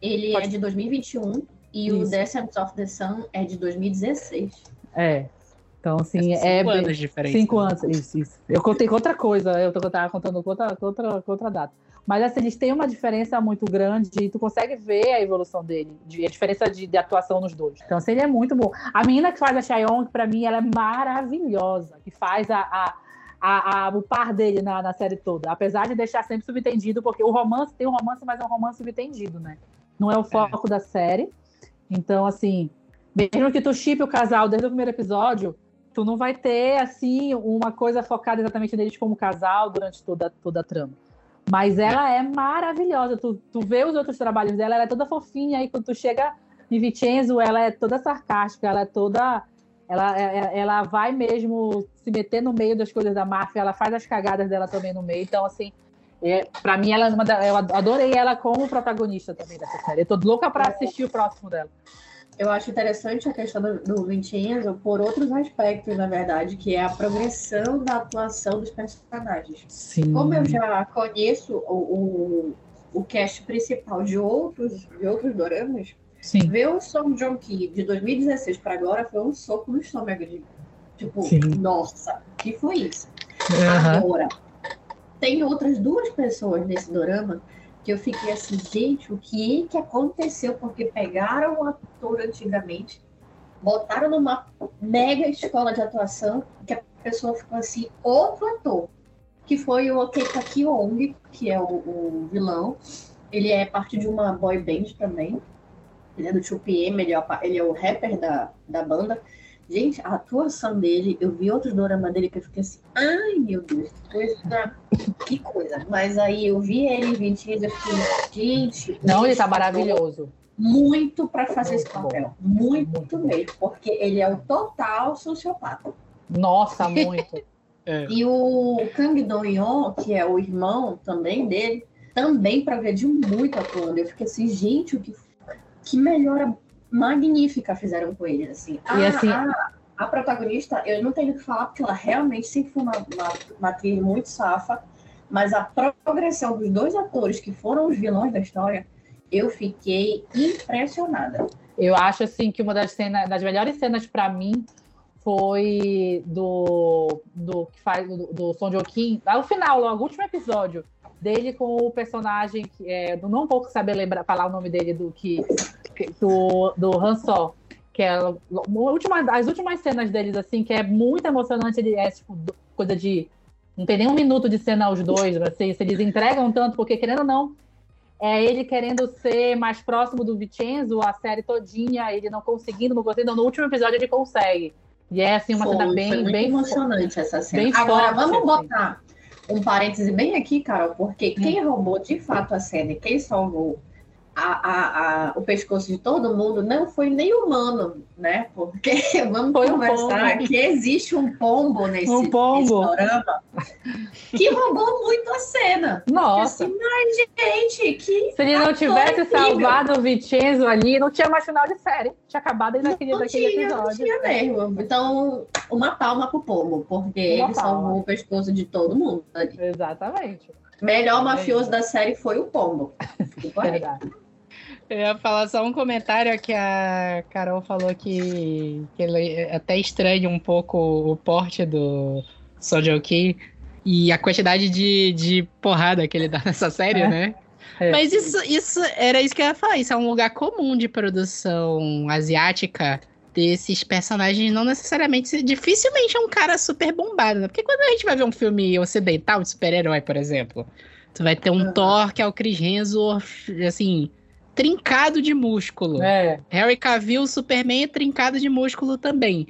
Speaker 2: Ele
Speaker 3: Pode-
Speaker 2: é de 2021 e o
Speaker 3: Isso.
Speaker 2: Descent of the Sun é de 2016.
Speaker 3: É. Então, assim,
Speaker 1: Cinco
Speaker 3: é.
Speaker 1: anos de diferença.
Speaker 3: Cinco anos, isso, isso. Eu contei com outra coisa, eu tô- eu tava contando com outra, com outra, com outra data. Mas assim, eles têm uma diferença muito grande e tu consegue ver a evolução dele, de, a diferença de, de atuação nos dois. Então, assim, ele é muito bom. A menina que faz a Chaeyoung, pra mim, ela é maravilhosa, que faz a, a, a- a- o par dele na, na série toda. Apesar de deixar sempre subentendido, porque o romance tem um romance, mas é um romance subentendido, né? Não é o foco da série. Então, assim, mesmo que tu chipe o casal desde o primeiro episódio, tu não vai ter, assim, uma coisa focada exatamente neles como casal durante toda, toda a trama. Mas ela é maravilhosa. Tu, tu vê os outros trabalhos dela, ela é toda fofinha. Aí quando tu chega em Vincenzo, ela é toda sarcástica, ela é toda. Ela, ela, ela vai mesmo se meter no meio das coisas da máfia, ela faz as cagadas dela também no meio. Então, assim, é, para mim, ela é uma da- eu adorei ela como protagonista também dessa série. Eu tô louca pra assistir o próximo dela.
Speaker 2: Eu acho interessante a questão do, do Vincenzo por outros aspectos, na verdade, que é a progressão da atuação dos personagens.
Speaker 3: Sim.
Speaker 2: Como eu já conheço o, o, o cast principal de outros, de outros doramas,
Speaker 3: Sim.
Speaker 2: ver o Song Joong Ki de 2016 para agora foi um soco no estômago. De, tipo,
Speaker 3: Sim.
Speaker 2: nossa, que foi isso?
Speaker 3: Aham.
Speaker 2: Agora, tem outras duas pessoas nesse dorama que eu fiquei assim, gente, o que que aconteceu? Porque pegaram o ator antigamente, botaram numa mega escola de atuação, que a pessoa ficou assim, outro ator, que foi o Oketa Kyong, que é o, o vilão. Ele é parte de uma boy band também. Ele é do 2PM, ele é, o ele é o rapper da, da banda. Gente, a atuação dele, eu vi outros doramas dele que eu fiquei assim, ai meu Deus, que coisa, que coisa. Mas aí eu vi ele em 20 dias, eu fiquei, gente.
Speaker 3: Não, ele tá
Speaker 2: esse
Speaker 3: maravilhoso.
Speaker 2: muito para fazer esse
Speaker 3: Muito bom.
Speaker 2: papel. Muito,
Speaker 3: Muito
Speaker 2: mesmo, porque ele é o total sociopata.
Speaker 3: Nossa, muito.
Speaker 2: E o Kang Dong-yeon, que é o irmão também dele, também progrediu muito atuando. Eu fiquei assim, gente, o que, que melhora magnífica fizeram com ele. Assim.
Speaker 3: E
Speaker 2: A-
Speaker 3: assim-
Speaker 2: a, a protagonista, eu não tenho o que falar, porque ela realmente sempre foi uma, uma, uma atriz muito safa, mas a progressão dos dois atores que foram os vilões da história, eu fiquei impressionada.
Speaker 3: Eu acho assim que uma das cenas, das melhores cenas pra mim foi do do que faz do, do Son Joaquim, lá no final, logo, o último episódio dele com o personagem que é, do não vou saber lembrar falar o nome dele do que do do Han Solo, que é última, as últimas cenas deles assim, que é muito emocionante, ele é tipo coisa de não tem nem um minuto de cena os dois, assim, se eles entregam tanto, porque querendo ou não, é ele querendo ser mais próximo do Vincenzo, a série todinha, ele não conseguindo, não conseguindo. No último episódio ele consegue. E é assim, uma
Speaker 2: Foi,
Speaker 3: cena bem,
Speaker 2: muito
Speaker 3: bem
Speaker 2: emocionante essa cena. Agora,
Speaker 3: forte,
Speaker 2: vamos
Speaker 3: assim.
Speaker 2: botar um parêntese bem aqui, Carol, porque quem roubou de fato a cena e quem salvou a, a, a- o pescoço de todo mundo não foi nem humano, né? Porque vamos
Speaker 3: Foi um
Speaker 2: conversar
Speaker 3: pombo.
Speaker 2: que existe um pombo nesse,
Speaker 3: Um pombo.
Speaker 2: que roubou muito a cena.
Speaker 3: Nossa.
Speaker 2: Assim, mas, gente, que
Speaker 3: Se ele não tivesse
Speaker 2: incrível.
Speaker 3: salvado o Vincenzo ali, não tinha mais final de série. Tinha acabado naquele,
Speaker 2: Não
Speaker 3: naquele
Speaker 2: tinha, não
Speaker 3: episódio.
Speaker 2: tinha mesmo. Então, uma palma pro pombo, porque
Speaker 3: Uma
Speaker 2: ele
Speaker 3: palma.
Speaker 2: salvou o pescoço de todo mundo. ali.
Speaker 3: Exatamente.
Speaker 2: Melhor mafioso da série foi o pombo.
Speaker 3: Verdade.
Speaker 1: Eu ia falar só um comentário que a Carol falou que, que ele até estranha um pouco o porte do Sojo Ki e a quantidade de, de porrada que ele dá nessa série,
Speaker 3: É.
Speaker 1: né?
Speaker 3: É.
Speaker 1: Mas isso, isso era isso que eu ia falar. Isso é um lugar comum de produção asiática desses personagens, não necessariamente. Dificilmente é um cara super bombado, né? Porque quando a gente vai ver um filme ocidental de super-herói, por exemplo, tu vai ter um
Speaker 2: Aham.
Speaker 1: Thor que é o Chris Hemsworth, assim, trincado de músculo.
Speaker 3: É.
Speaker 1: Harry Cavill, Superman é trincado de músculo também.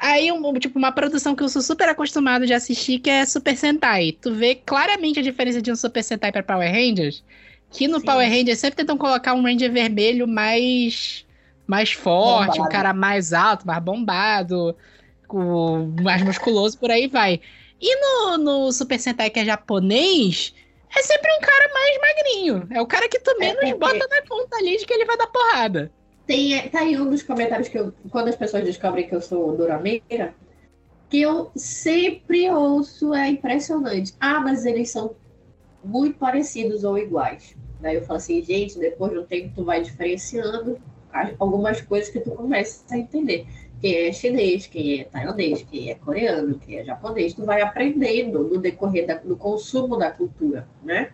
Speaker 1: Aí, um, tipo, uma produção que eu sou super acostumado de assistir, que é Super Sentai. Tu vê claramente a diferença de um Super Sentai para Power Rangers, que no
Speaker 2: Sim.
Speaker 1: Power Rangers sempre tentam colocar um Ranger vermelho mais mais forte, um
Speaker 2: Bombado.
Speaker 1: cara mais alto, mais bombado, mais musculoso, por aí vai. E no, no Super Sentai que é japonês, é sempre um cara mais magrinho. É o cara que tu menos
Speaker 2: porque-
Speaker 1: bota na conta ali de que ele vai dar porrada.
Speaker 2: Tem, tá aí um dos comentários que eu, quando as pessoas descobrem que eu sou dorameira, que eu sempre ouço, é impressionante. Ah, mas eles são muito parecidos ou iguais. Daí eu falo assim, gente, depois de um tempo tu vai diferenciando algumas coisas que tu começa a entender. Quem é chinês, quem é tailandês, quem é coreano, quem é japonês, tu vai aprendendo no decorrer da- do consumo da cultura, né?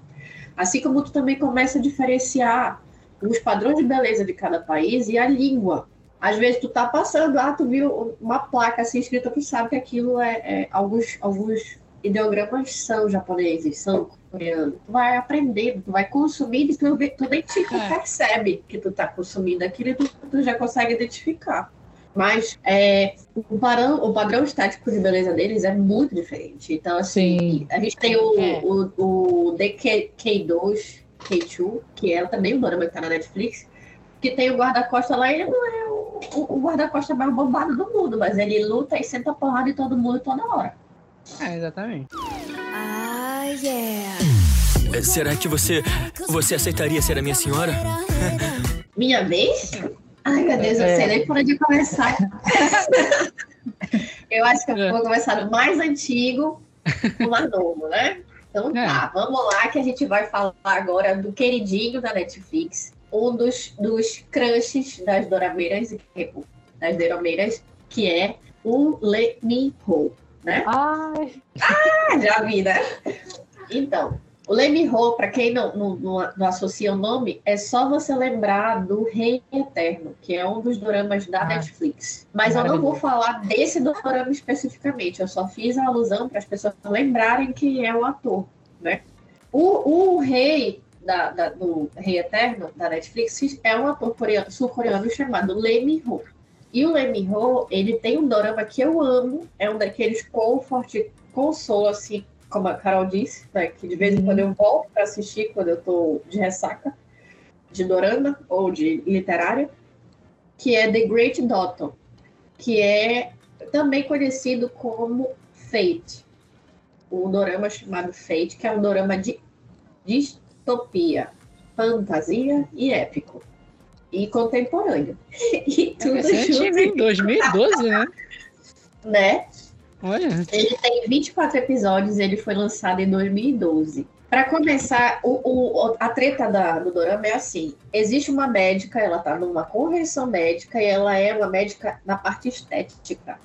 Speaker 2: Assim como tu também começa a diferenciar os padrões de beleza de cada país e a língua. Às vezes tu tá passando, ah, tu viu uma placa assim escrita, tu sabe que aquilo é, é- alguns, alguns ideogramas são japoneses, são coreanos. Tu vai aprendendo, tu vai consumindo e tu, tu nem te
Speaker 1: É.
Speaker 2: percebe que tu tá consumindo aquilo e tu, tu já consegue identificar. Mas é, o, padrão, o padrão estático de beleza deles é muito diferente. Então, assim,
Speaker 3: Sim.
Speaker 2: a gente tem o,
Speaker 1: É.
Speaker 2: o, o DK2, K2, que é também um drama que tá na Netflix, que tem o guarda-costas lá, ele não é o, o- guarda-costas mais bombado do mundo, mas ele luta e senta porrada em todo mundo toda hora.
Speaker 1: É, exatamente.
Speaker 4: Ah, yeah.
Speaker 5: É, Será que você. Você aceitaria ser a minha senhora?
Speaker 2: Minha vez? Ai, meu Deus, eu
Speaker 3: É.
Speaker 2: sei nem por onde começar. eu acho que eu
Speaker 1: É.
Speaker 2: vou começar do mais antigo pro mais novo, né? Então
Speaker 1: É.
Speaker 2: tá, vamos lá que a gente vai falar agora do queridinho da Netflix, um dos, dos crushes das dorameiras, das dorameiras, que é o Le Mi Ho, né?
Speaker 3: Ai,
Speaker 2: Ah, já vi, né? Então, o Ho, para quem não, não, não, não associa o nome, é só você lembrar do Rei Eterno, que é um dos doramas da
Speaker 3: Ah,
Speaker 2: Netflix. Mas eu não vou falar desse dorama especificamente, eu só fiz a alusão para as pessoas lembrarem que é o ator, né? O, o rei da, da- do Rei Eterno, da Netflix, é um ator coreano- sul-coreano chamado Lemmy Ho. E o Lemmy Ho, ele tem um dorama que eu amo, é um daqueles comfort, consolo, assim, como a Carol disse, né, que de vez em quando eu volto para assistir quando eu tô de ressaca, de dorama ou de literária, que é The Great Dotton, que é também conhecido como Fate. Um dorama chamado Fate, que é um dorama de distopia, fantasia e épico. E contemporâneo. e tudo
Speaker 1: é antigo, hein?
Speaker 2: junto,
Speaker 1: 2012, né?
Speaker 2: né?
Speaker 1: Olha.
Speaker 2: Ele tem 24 episódios, ele foi lançado em 2012. Para começar, o, o- a treta da, do Dorama é assim: existe uma médica, ela tá numa convenção médica e ela é uma médica na parte estética.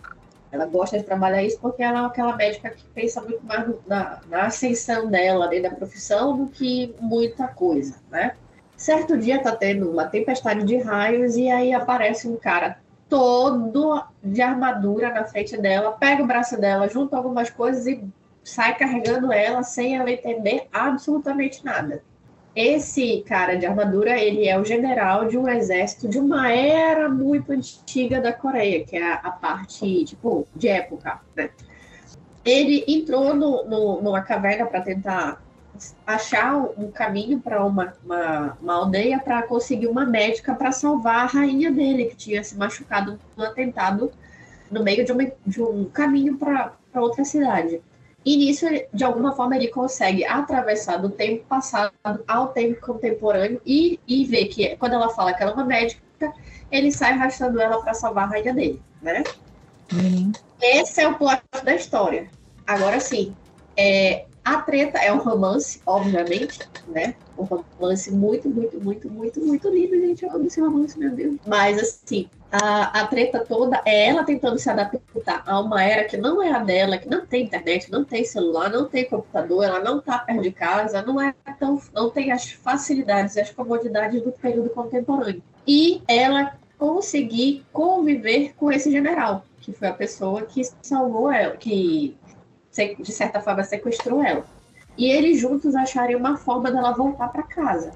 Speaker 2: Ela gosta de trabalhar isso porque ela é aquela médica que pensa muito mais na, na ascensão dela dentro da profissão do que muita coisa, né? Certo dia tá tendo uma tempestade de raios e aí aparece um cara todo de armadura na frente dela, pega o braço dela, junta algumas coisas e sai carregando ela sem ela entender absolutamente nada. Esse cara de armadura, ele é o general de um exército de uma era muito antiga da Coreia, que é a, parte, tipo, de época, né? Ele entrou no, no- numa caverna para tentar achar um caminho para uma, uma, uma aldeia para conseguir uma médica para salvar a rainha dele, que tinha se machucado no atentado no meio de, uma- de um caminho para outra cidade. E nisso, de alguma forma, ele consegue atravessar do tempo passado ao tempo contemporâneo e, e ver que quando ela fala que ela é uma médica, ele sai arrastando ela para salvar a rainha dele, né?
Speaker 3: Uhum.
Speaker 2: Esse é o plot da história. Agora sim, é, a treta é um romance, obviamente, né? Um romance muito, muito, muito, muito, muito lindo, gente. Eu amo esse romance, meu Deus. Mas, assim, a, a treta toda é ela tentando se adaptar a uma era que não é a dela, que não tem internet, não tem celular, não tem computador, ela não tá perto de casa, não é tão, não tem as facilidades as comodidades do período contemporâneo. E ela conseguir conviver com esse general, que foi a pessoa que salvou ela, que de certa forma sequestrou ela. E eles juntos acharem uma forma dela voltar para casa.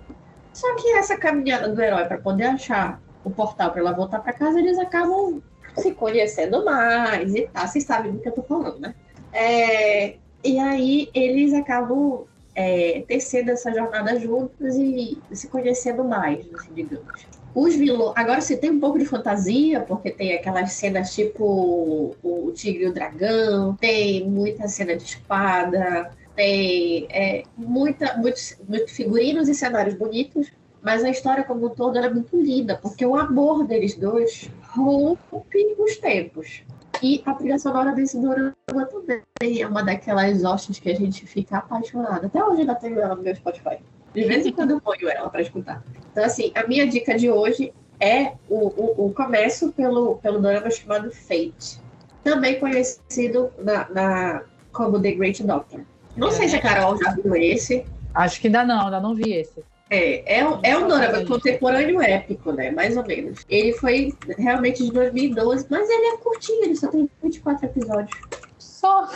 Speaker 2: Só que essa caminhada do herói para poder achar o portal para ela voltar para casa, eles acabam se conhecendo mais e tal. Vocês sabem do que eu tô falando, né? É, e aí eles acabam é, tecendo essa jornada juntos e se conhecendo mais, assim, digamos. Os vilões. Agora se tem um pouco de fantasia, porque tem aquelas cenas tipo o Tigre e o Dragão, tem muita cena de espada, tem é, muita, muitos, muitos figurinos e cenários bonitos, mas a história como um todo ela é muito linda, porque o amor deles dois rompe os tempos. E a trilha sonora desse dorama também é uma daquelas hostes que a gente fica apaixonada. Até hoje ainda tenho ela no meu Spotify. De vez em quando eu ponho ela para escutar. Então, assim, a minha dica de hoje é o, o, o começo pelo, pelo drama chamado Fate. Também conhecido na, na, como The Great Doctor. Não sei se a Carol já viu esse.
Speaker 3: Acho que ainda não, ainda não vi esse.
Speaker 2: É, é, um- é um dorama contemporâneo épico, né? Mais ou menos. Ele foi realmente de 2012, mas ele é curtinho, ele só tem 24 episódios.
Speaker 3: Só.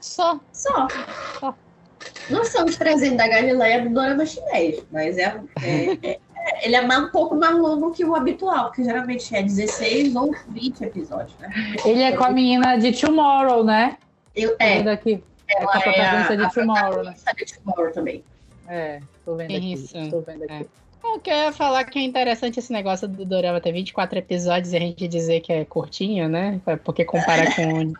Speaker 1: Só.
Speaker 2: Só. Não são os 300 da Galileia do dorama chinês, mas é, é- é- é- ele é mais- um pouco mais longo que o habitual, que geralmente é 16 ou 20 episódios, né?
Speaker 3: Ele é com a menina de Tomorrow, né?
Speaker 2: Eu,
Speaker 3: Tô
Speaker 2: é,
Speaker 3: vendo aqui. É com a
Speaker 2: ela é
Speaker 3: protagonista
Speaker 2: a,
Speaker 3: de
Speaker 2: a
Speaker 3: Tomorrow, né?
Speaker 2: protagonista de Tomorrow também.
Speaker 3: É, tô vendo aqui.
Speaker 1: Isso.
Speaker 3: Tô vendo aqui.
Speaker 1: É. Eu queria falar que é interessante esse negócio do Dorama ter 24 episódios e a gente dizer que é curtinho, né? Porque comparar com um,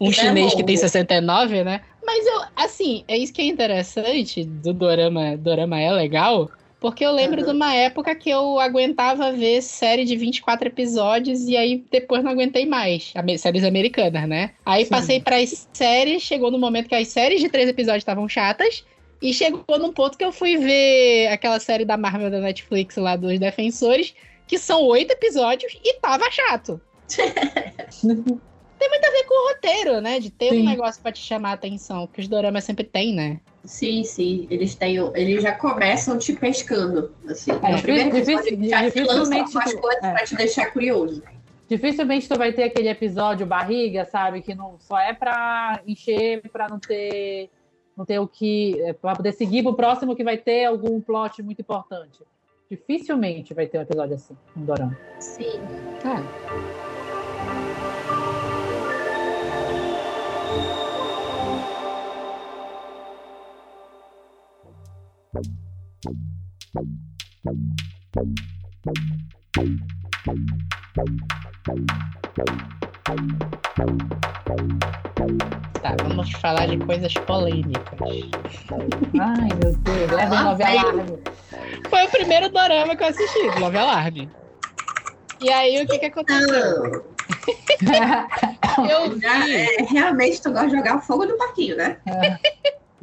Speaker 1: um
Speaker 2: é
Speaker 1: chinês que tem 69, né? Mas eu, assim, é isso que é interessante do Dorama. Dorama é legal. Porque eu lembro
Speaker 2: Uhum.
Speaker 1: de uma época que eu aguentava ver série de 24 episódios e aí depois não aguentei mais. Séries americanas, né? Aí
Speaker 3: Sim.
Speaker 1: passei para as séries, chegou no momento que as séries de três episódios estavam chatas. E chegou num ponto que eu fui ver aquela série da Marvel da Netflix lá dos Defensores, que são oito episódios e tava chato. Tem muito a ver com o roteiro, né? De ter
Speaker 3: Sim.
Speaker 1: um negócio pra te chamar a atenção, que os doramas sempre tem, né?
Speaker 2: Sim, sim. Eles têm, eles já começam te pescando. Assim.
Speaker 3: É,
Speaker 2: no primeiro
Speaker 3: difícil-
Speaker 2: já te lançam
Speaker 3: dificilmente
Speaker 2: umas
Speaker 3: tu-
Speaker 2: coisas
Speaker 3: é.
Speaker 2: pra te deixar curioso.
Speaker 3: Dificilmente tu vai ter aquele episódio barriga, sabe? Que não só é pra encher, pra não ter, não ter o que. é, Pra poder seguir pro próximo que vai ter algum plot muito importante. Dificilmente vai ter um episódio assim, um dorama.
Speaker 2: Sim.
Speaker 1: Tá, vamos falar de coisas polêmicas.
Speaker 3: Ai, meu Deus, leva
Speaker 2: velho.
Speaker 3: alarme.
Speaker 1: Foi o primeiro dorama que eu assisti, Love Alarm. E aí, o que que aconteceu? Eu
Speaker 2: já,
Speaker 1: vi.
Speaker 2: é, realmente tu gosta de jogar fogo no parquinho, né?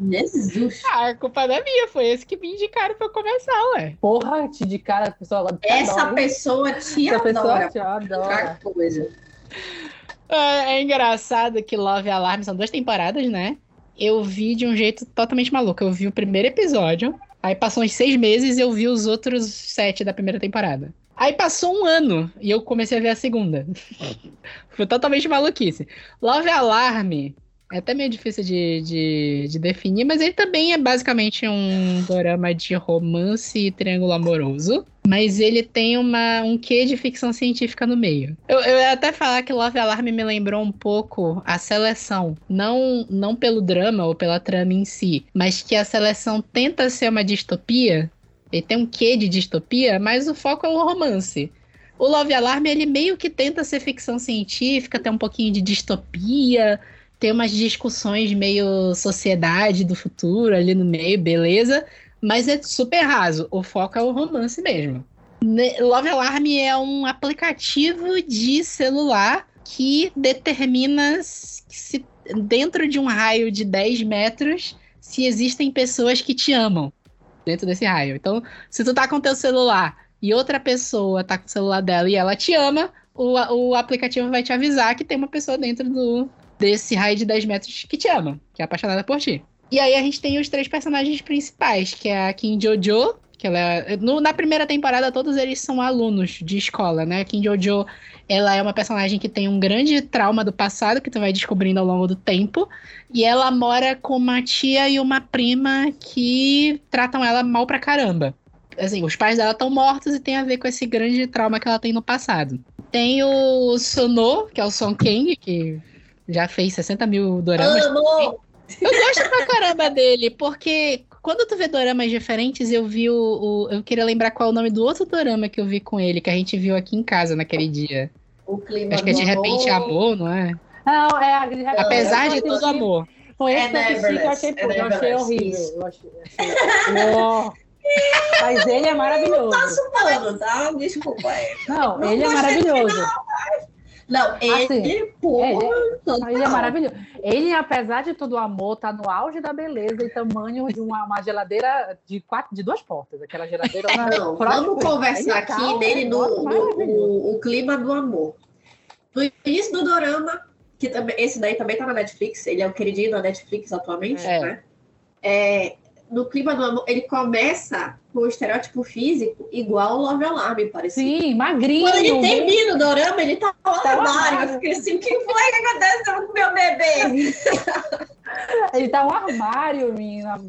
Speaker 2: Jesus.
Speaker 1: Ah, a culpa não é minha, foi esse que me indicaram pra eu começar, ué.
Speaker 3: Porra, te de cara, a pessoa te
Speaker 2: Essa
Speaker 3: adora.
Speaker 2: pessoa te
Speaker 3: Essa pessoa
Speaker 2: adora.
Speaker 3: te
Speaker 2: Outra
Speaker 3: adora.
Speaker 2: coisa.
Speaker 1: É, é engraçado que Love Alarm são duas temporadas, né? Eu vi de um jeito totalmente maluco. Eu vi o primeiro episódio, aí passou uns seis meses e eu vi os outros sete da primeira temporada. Aí passou um ano e eu comecei a ver a segunda. Foi totalmente maluquice. Love Alarm é até meio difícil de, de, de definir, mas ele também é basicamente um drama de romance e triângulo amoroso. Mas ele tem uma, um quê de ficção científica no meio. Eu, eu ia até falar que Love Alarm me lembrou um pouco a seleção. Não, não pelo drama ou pela trama em si, mas que a seleção tenta ser uma distopia. Ele tem um quê de distopia, mas o foco é o romance. O Love Alarm, ele meio que tenta ser ficção científica, tem um pouquinho de distopia, tem umas discussões meio sociedade do futuro ali no meio, beleza. Mas é super raso. O foco é o romance mesmo. Love Alarm é um aplicativo de celular que determina se dentro de um raio de 10 metros se existem pessoas que te amam dentro desse raio. Então, se tu tá com teu celular e outra pessoa tá com o celular dela e ela te ama, o, o aplicativo vai te avisar que tem uma pessoa dentro do, desse raio de 10 metros que te ama, que é apaixonada por ti. E aí a gente tem os três personagens principais, que é a Kim Jojo, que ela é, no- na primeira temporada todos eles são alunos de escola, né? A Kim Jojo, ela é uma personagem que tem um grande trauma do passado que tu vai descobrindo ao longo do tempo, e ela mora com uma tia e uma prima que tratam ela mal pra caramba. Assim, os pais dela estão mortos e tem a ver com esse grande trauma que ela tem no passado. Tem o Sono, que é o Son Kang, que já fez 60 mil doramas.
Speaker 2: Amo!
Speaker 1: Eu gosto pra caramba dele, porque quando tu vê doramas diferentes, eu vi o, o- Eu queria lembrar qual é o nome do outro dorama que eu vi com ele, que a gente viu aqui em casa naquele dia.
Speaker 2: O clima
Speaker 1: Acho que é de repente amor, não é?
Speaker 3: Não, é a de repente-
Speaker 1: Apesar
Speaker 3: eu
Speaker 1: de tudo amor.
Speaker 3: Foi
Speaker 2: É
Speaker 3: esse que eu assisti que eu achei,
Speaker 2: é
Speaker 3: eu achei horrível. Eu achei, achei... Mas ele é maravilhoso.
Speaker 2: Mano, tá? Desculpa. é.
Speaker 3: Não,
Speaker 2: Não
Speaker 3: ele é maravilhoso.
Speaker 2: Não, ele,
Speaker 3: Assim,
Speaker 2: pô,
Speaker 3: é,
Speaker 2: total.
Speaker 3: Ele é maravilhoso. Ele, apesar de todo o amor, tá no auge da beleza e tamanho de uma, uma geladeira de quatro, de duas portas. Aquela geladeira. na-
Speaker 2: Não, vamos conversar
Speaker 3: Ele tá
Speaker 2: aqui
Speaker 3: um
Speaker 2: nele no, no- o clima do amor. No início do Dorama, que também, esse daí também tá na Netflix, ele é o queridinho da Netflix atualmente,
Speaker 1: É.
Speaker 2: né? É, no clima do amor, ele começa com o estereótipo físico igual o Love Alarm, parecido.
Speaker 3: Sim, magrinho.
Speaker 2: Quando ele termina o dorama, ele tá lá
Speaker 3: Tá
Speaker 2: armário. Eu fiquei assim, o que foi que aconteceu com o meu bebê?
Speaker 3: Ele tá um armário, menina,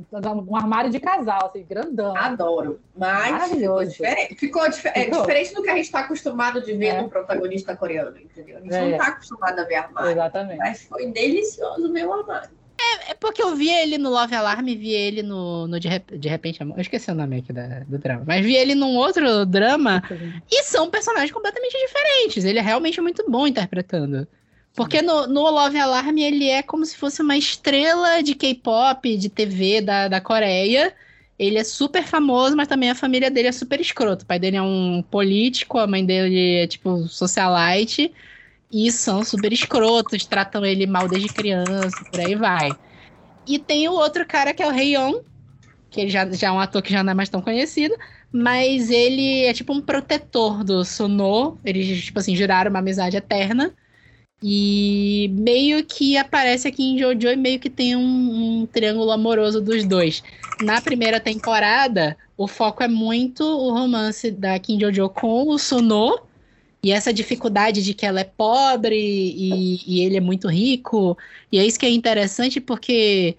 Speaker 3: um armário de casal, assim, grandão.
Speaker 2: Adoro. Mas ficou
Speaker 3: Maravilhoso.
Speaker 2: diferente. Ficou, dif- é
Speaker 3: Ficou.
Speaker 2: diferente do que a gente tá acostumado de ver
Speaker 3: É.
Speaker 2: no protagonista coreano, entendeu? A gente
Speaker 3: É.
Speaker 2: não tá acostumado a ver armário.
Speaker 3: Exatamente.
Speaker 2: Mas foi delicioso ver o armário.
Speaker 1: É porque eu vi ele no Love Alarm e vi ele no, no de, Rep- de Repente Amor. Eu esqueci o nome aqui da- do drama. Mas vi ele num outro drama e são personagens completamente diferentes. Ele é realmente muito bom interpretando. Porque no, no Love Alarm ele é como se fosse uma estrela de K-pop, de TV da, da Coreia. Ele é super famoso, mas também a família dele é super escroto. O pai dele é um político, a mãe dele é tipo socialite. E são super escrotos, tratam ele mal desde criança, por aí vai. E tem o outro cara que é o Heion, que ele já, já é um ator que já não é mais tão conhecido, mas ele é tipo um protetor do Suno. Eles, tipo assim, juraram uma amizade eterna. E meio que aparece aqui em Jojo e meio que tem um, um triângulo amoroso dos dois. Na primeira temporada, o foco é muito o romance da Kim Jojo com o Suno. E essa dificuldade de que ela é pobre e, e ele é muito rico. E é isso que é interessante, porque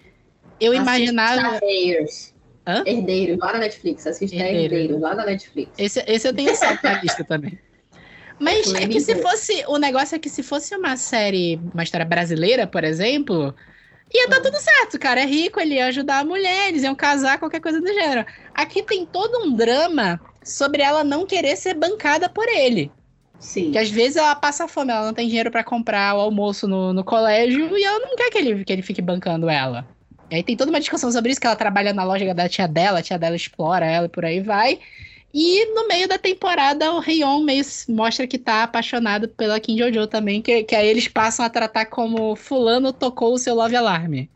Speaker 1: eu imaginava.
Speaker 2: Assista Herdeiros.
Speaker 1: Hã?
Speaker 2: Herdeiros, lá na Netflix. Assista
Speaker 1: Herdeiros.
Speaker 2: Herdeiros, lá na Netflix.
Speaker 1: Esse, esse eu tenho salvo na lista também. Mas é que se fosse. O negócio é que se fosse uma série, uma história brasileira, por exemplo, ia dar tudo certo. O cara é rico, ele ia ajudar a mulher, eles iam casar, qualquer coisa do gênero. Aqui tem todo um drama sobre ela não querer ser bancada por ele.
Speaker 2: Sim.
Speaker 1: Que às vezes ela passa fome, ela não tem dinheiro pra comprar o almoço no, no colégio e ela não quer que ele, que ele fique bancando ela. E aí tem toda uma discussão sobre isso, que ela trabalha na loja da tia dela, a tia dela explora ela e por aí vai. E no meio da temporada, o Heion meio mostra que tá apaixonado pela Kim Jojo também, que, que aí eles passam a tratar como fulano tocou o seu Love Alarm.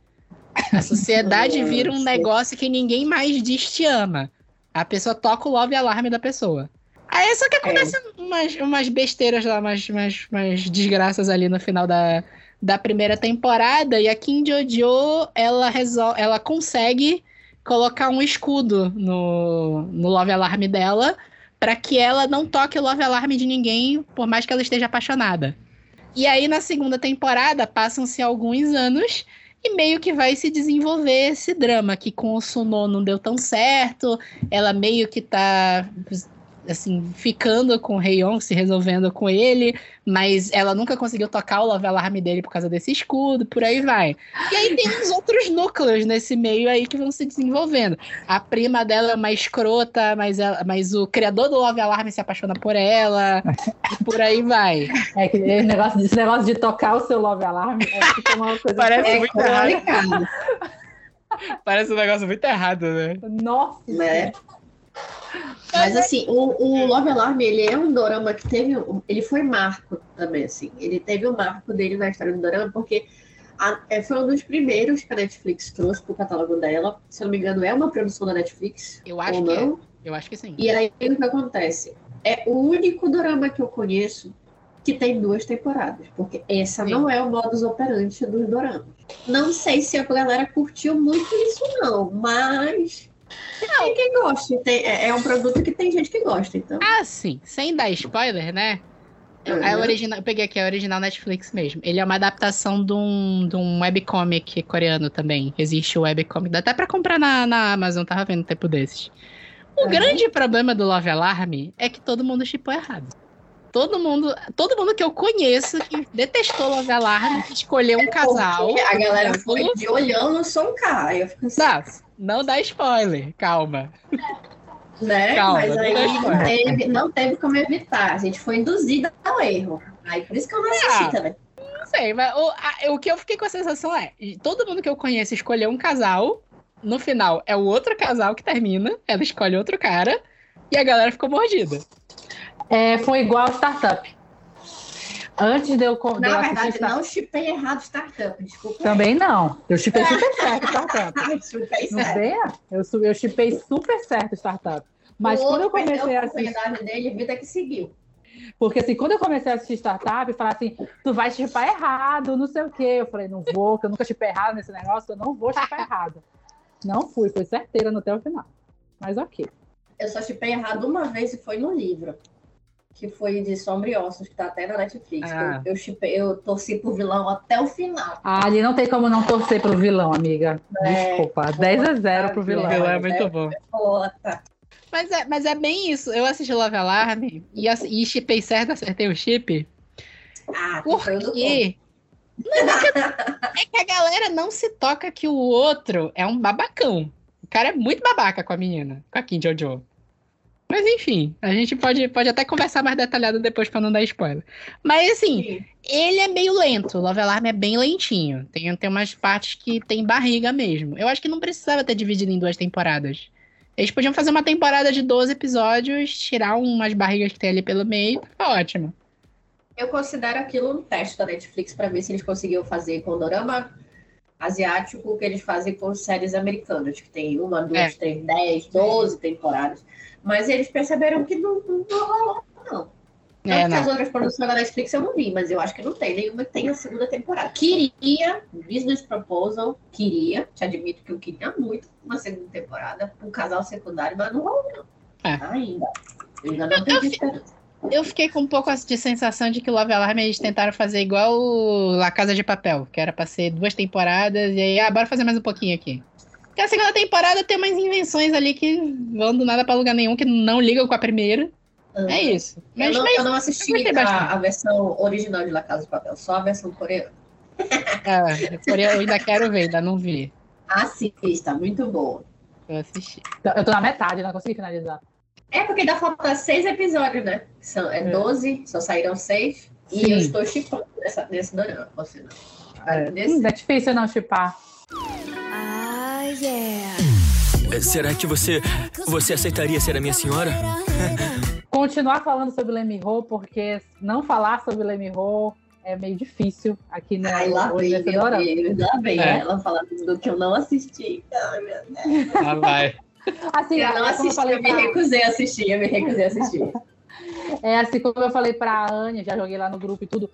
Speaker 1: A sociedade vira um negócio que ninguém mais diz te ama. A pessoa toca o Love Alarm da pessoa. Aí só que acontece umas, umas besteiras lá, umas, umas, umas desgraças ali no final da, da primeira temporada. E a Kim Jojo, ela, resol ela consegue colocar um escudo no, no Love Alarm dela para que ela não toque o Love Alarm de ninguém, por mais que ela esteja apaixonada. E aí, na segunda temporada, passam-se alguns anos e meio que vai se desenvolver esse drama, que com o Suno não deu tão certo, ela meio que tá assim, ficando com o Heion, se resolvendo com ele, mas ela nunca conseguiu tocar o Love Alarm dele por causa desse escudo, por aí vai. E aí tem uns outros núcleos nesse meio aí que vão se desenvolvendo. A prima dela é uma escrota, mas, ela, mas o criador do Love Alarm se apaixona por ela, e por aí vai.
Speaker 3: É que esse negócio, esse negócio de tocar o seu Love Alarm é fica uma coisa.
Speaker 1: Parece
Speaker 2: É
Speaker 1: muito errado.
Speaker 2: complicado,
Speaker 1: Parece um negócio muito errado, né?
Speaker 3: Nossa,
Speaker 2: né? Mas assim, o, o Love Alarm, ele é um dorama que teve. um- Ele foi marco também, assim. Ele teve o marco dele na história do dorama, porque a- é, foi um dos primeiros que a Netflix trouxe pro catálogo dela. Se eu não me engano, é uma produção da Netflix.
Speaker 1: Eu acho
Speaker 2: ou
Speaker 1: que é.
Speaker 2: não.
Speaker 1: Eu acho que sim.
Speaker 2: E aí o que acontece? É o único dorama que eu conheço que tem duas temporadas, porque essa
Speaker 1: Sim.
Speaker 2: não é o modus operandi dos doramas. Não sei se a galera curtiu muito isso, não, mas tem quem goste. Tem- é, é um produto que tem gente que gosta, então.
Speaker 1: Ah, sim. Sem dar spoiler, né? Eu, a original, eu peguei aqui a original Netflix mesmo. Ele é uma adaptação de um, de um webcomic coreano também. Existe o webcomic. Dá até pra comprar na, na Amazon, tava vendo um tempo desses. O
Speaker 2: Uhum.
Speaker 1: grande problema do Love Alarm é que todo mundo chipou errado. Todo mundo, todo mundo que eu conheço que detestou Love Alarm, que escolheu um casal.
Speaker 2: Porque a galera foi de olhando só um cara. Eu fico assim,
Speaker 1: Não, não dá spoiler, calma.
Speaker 2: né?
Speaker 1: Calma,
Speaker 2: Mas
Speaker 1: não
Speaker 2: aí não teve, não teve como evitar. A gente foi induzida ao erro. Aí por isso que eu não assisti
Speaker 1: Ah.
Speaker 2: também.
Speaker 1: sei, mas o, a- o que eu fiquei com a sensação é: todo mundo que eu conheço escolheu um casal, no final é o outro casal que termina, ela escolhe outro cara, e a galera ficou mordida.
Speaker 3: É, foi igual startup. Antes de eu, de eu
Speaker 2: Na
Speaker 3: assistir
Speaker 2: verdade,
Speaker 3: Startup-
Speaker 2: não chipei errado startup, desculpa.
Speaker 3: Também não. Eu chipei super certo startup.
Speaker 2: Chipei
Speaker 3: Não
Speaker 2: certo.
Speaker 3: venha? Eu, eu chipei super certo startup. Mas
Speaker 2: o
Speaker 3: quando eu comecei a
Speaker 2: a
Speaker 3: assistir.
Speaker 2: oportunidade dele, vida que seguiu.
Speaker 3: Porque assim, quando eu comecei a assistir startup, falar assim, tu vai chipar errado, não sei o quê. Eu falei, não vou, que eu nunca chipei errado nesse negócio, eu não vou chipar errado. Não fui, foi certeira no até o final. Mas ok.
Speaker 2: Eu só chipei errado uma vez e foi no livro. Que foi de Sombra e Ossos, que tá até na Netflix.
Speaker 1: Ah.
Speaker 2: Eu, eu, chipei, eu torci pro vilão até o final.
Speaker 3: Ah, ali não tem como não torcer pro vilão, amiga.
Speaker 2: É,
Speaker 3: Desculpa. 10 a 0 pro vilão.
Speaker 2: vilão é
Speaker 1: muito bom.
Speaker 2: Puta.
Speaker 1: Mas é, mas é bem isso. Eu assisti Love Alarm e, e chipei certo, acertei o chip.
Speaker 2: Ah, que
Speaker 1: Por
Speaker 2: foi o do
Speaker 1: quê? É que a galera não se toca que o outro é um babacão. O cara é muito babaca com a menina, com a Kim Jojo. Mas enfim, a gente pode, pode até conversar mais detalhado depois pra não dar spoiler. Mas assim,
Speaker 2: Sim.
Speaker 1: ele é meio lento. O Love Alarm é bem lentinho. Tem, tem umas partes que tem barriga mesmo. Eu acho que não precisava ter dividido em duas temporadas. Eles podiam fazer uma temporada de 12 episódios, tirar umas barrigas que tem ali pelo meio, tá ótimo.
Speaker 2: Eu considero aquilo um teste da Netflix para ver se eles conseguiam fazer com o dorama asiático o que eles fazem com séries americanas, que tem uma, duas,
Speaker 1: É.
Speaker 2: três, dez, doze temporadas. Mas eles perceberam que não, não, não rolou, não.
Speaker 1: É,
Speaker 2: que
Speaker 1: não.
Speaker 2: as outras produções da Netflix eu não vi, mas eu acho que não tem nenhuma que tenha a segunda temporada. Queria, Business Proposal, queria, te admito que eu queria muito uma segunda temporada, um casal secundário, mas não rolou, não.
Speaker 1: É.
Speaker 2: Ainda. Eu ainda não tenho esperança.
Speaker 1: Eu fiquei com um pouco de sensação de que Love Alarm eles tentaram fazer igual o La Casa de Papel, que era pra ser duas temporadas, e aí, ah, bora fazer mais um pouquinho aqui. Porque a segunda temporada tem umas invenções ali que vão do nada pra lugar nenhum, que não ligam com a primeira. É isso.
Speaker 2: Eu
Speaker 1: Mas,
Speaker 2: não,
Speaker 1: mas
Speaker 2: eu não assisti
Speaker 1: eu
Speaker 2: a, a versão original de La Casa de Papel, só a versão coreana.
Speaker 1: ah, por- eu ainda quero ver, ainda não vi.
Speaker 2: Assista, muito boa.
Speaker 1: Eu assisti.
Speaker 3: Eu tô na metade, não consegui finalizar.
Speaker 2: É porque ainda falta seis episódios, né? São, é
Speaker 3: É.
Speaker 2: 12, só saíram seis. E
Speaker 1: Sim.
Speaker 2: eu estou chipando nessa, nesse dorama, você não.
Speaker 3: É,
Speaker 2: Nesse-
Speaker 3: hum, é difícil não chipar.
Speaker 4: Yeah.
Speaker 5: É, Será que você. Você aceitaria ser a minha senhora?
Speaker 3: Continuar falando sobre Lemmy-Ho, porque não falar sobre Lemmy-Ho é meio difícil aqui no,
Speaker 2: Ai, lá vem, meu. Deus, lá vem
Speaker 1: É.
Speaker 2: ela falando do que eu não assisti. Ai, meu Deus.
Speaker 1: Ah, vai.
Speaker 3: Assim,
Speaker 2: Eu não
Speaker 3: é como eu
Speaker 2: assisti,
Speaker 3: falei
Speaker 2: eu me recusei a assistir, eu me recusei a assistir.
Speaker 3: É assim como eu falei pra Ania, já joguei lá no grupo e tudo.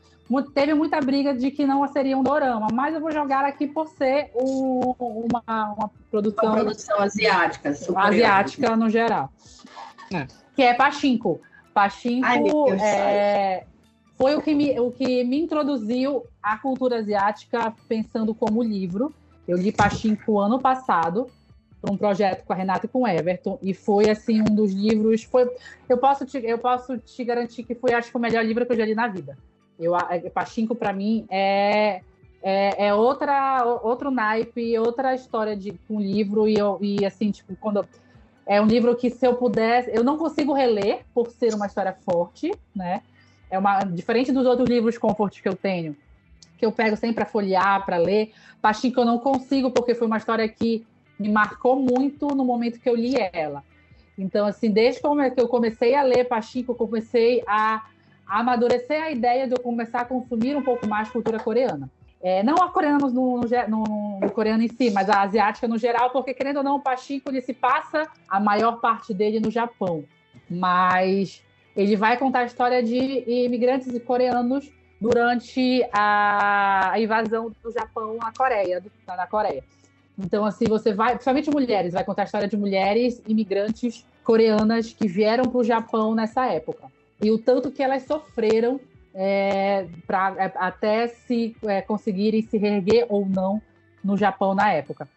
Speaker 3: Teve muita briga de que não seria um dorama, mas eu vou jogar aqui por ser um- uma, uma
Speaker 2: Uma
Speaker 3: produção
Speaker 2: produção asiática,
Speaker 3: asiática no geral.
Speaker 1: É.
Speaker 3: Que é Pachinko. Pachinko
Speaker 2: Ai, Deus,
Speaker 3: é, foi o que, me, o que me introduziu à cultura asiática pensando como livro. Eu li Pachinko ano passado para um projeto com a Renata e com o Everton e foi assim um dos livros foi eu posso te, eu posso te garantir que foi acho que o melhor livro que eu já li na vida. Eu é, Pachinko para mim é é, é outra outro naipe, outra história de um livro e, eu, e assim tipo quando é um livro que se eu pudesse, eu não consigo reler por ser uma história forte, né? É uma diferente dos outros livros comfort que eu tenho, que eu pego sempre para folhear, para ler. Pachinko eu não consigo porque foi uma história que me marcou muito no momento que eu li ela. Então, assim, desde que eu comecei a ler Pachinko, eu comecei a, a amadurecer a ideia de eu começar a consumir um pouco mais cultura coreana. É, não a coreana no, no, no- no coreano em si, mas a asiática no geral, porque querendo ou não, o Pachinko ele se passa a maior parte dele no Japão. Mas ele vai contar a história de imigrantes coreanos durante a invasão do Japão à Coreia, do- na Coreia. Então, assim, você vai, principalmente mulheres, vai contar a história de mulheres imigrantes coreanas que vieram para o Japão nessa época. E o tanto que elas sofreram é, pra, é, até se é, conseguirem se reerguer ou não no Japão na época.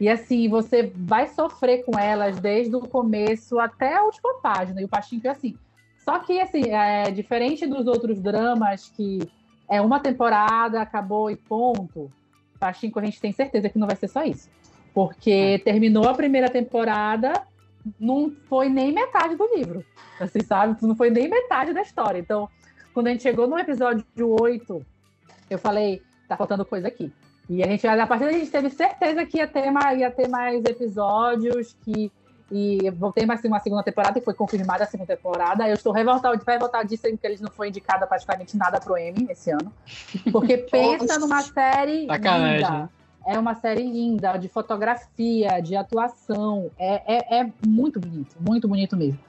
Speaker 3: E assim, você vai sofrer com elas desde o começo até a última página. E o Pachinko é assim. Só que, assim, é diferente dos outros dramas que é uma temporada, acabou e ponto. Pachinko a gente tem certeza que não vai ser só isso. Porque terminou a primeira temporada, não foi nem metade do livro. Assim, sabe? Não foi nem metade da história. Então, quando a gente chegou no episódio 8, Eu falei, tá faltando coisa aqui. E a gente, a partir daí, a gente teve certeza que ia ter mais, ia ter mais episódios, que e voltei mais uma segunda temporada, que foi confirmada a segunda temporada. Eu estou revoltado, revoltadíssima porque eles não foi indicada praticamente nada pro Emmy esse ano. Porque pensa numa série
Speaker 1: Sacanagem.
Speaker 3: linda. É uma série linda, de fotografia, de atuação. É, é, é muito bonito, muito bonito mesmo.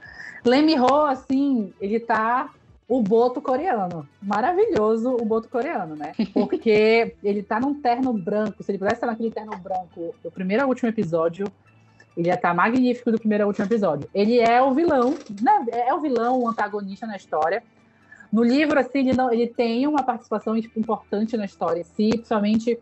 Speaker 3: Lemmy Ho, assim, ele tá o boto coreano. Maravilhoso o boto coreano, né? Porque ele tá num terno branco. Se ele pudesse estar naquele terno branco do primeiro ao último episódio, ele ia estar magnífico do primeiro ao último episódio. Ele é o vilão, né? É o vilão, o antagonista na história. No livro, assim, ele, não, ele tem uma participação importante na história, sim, principalmente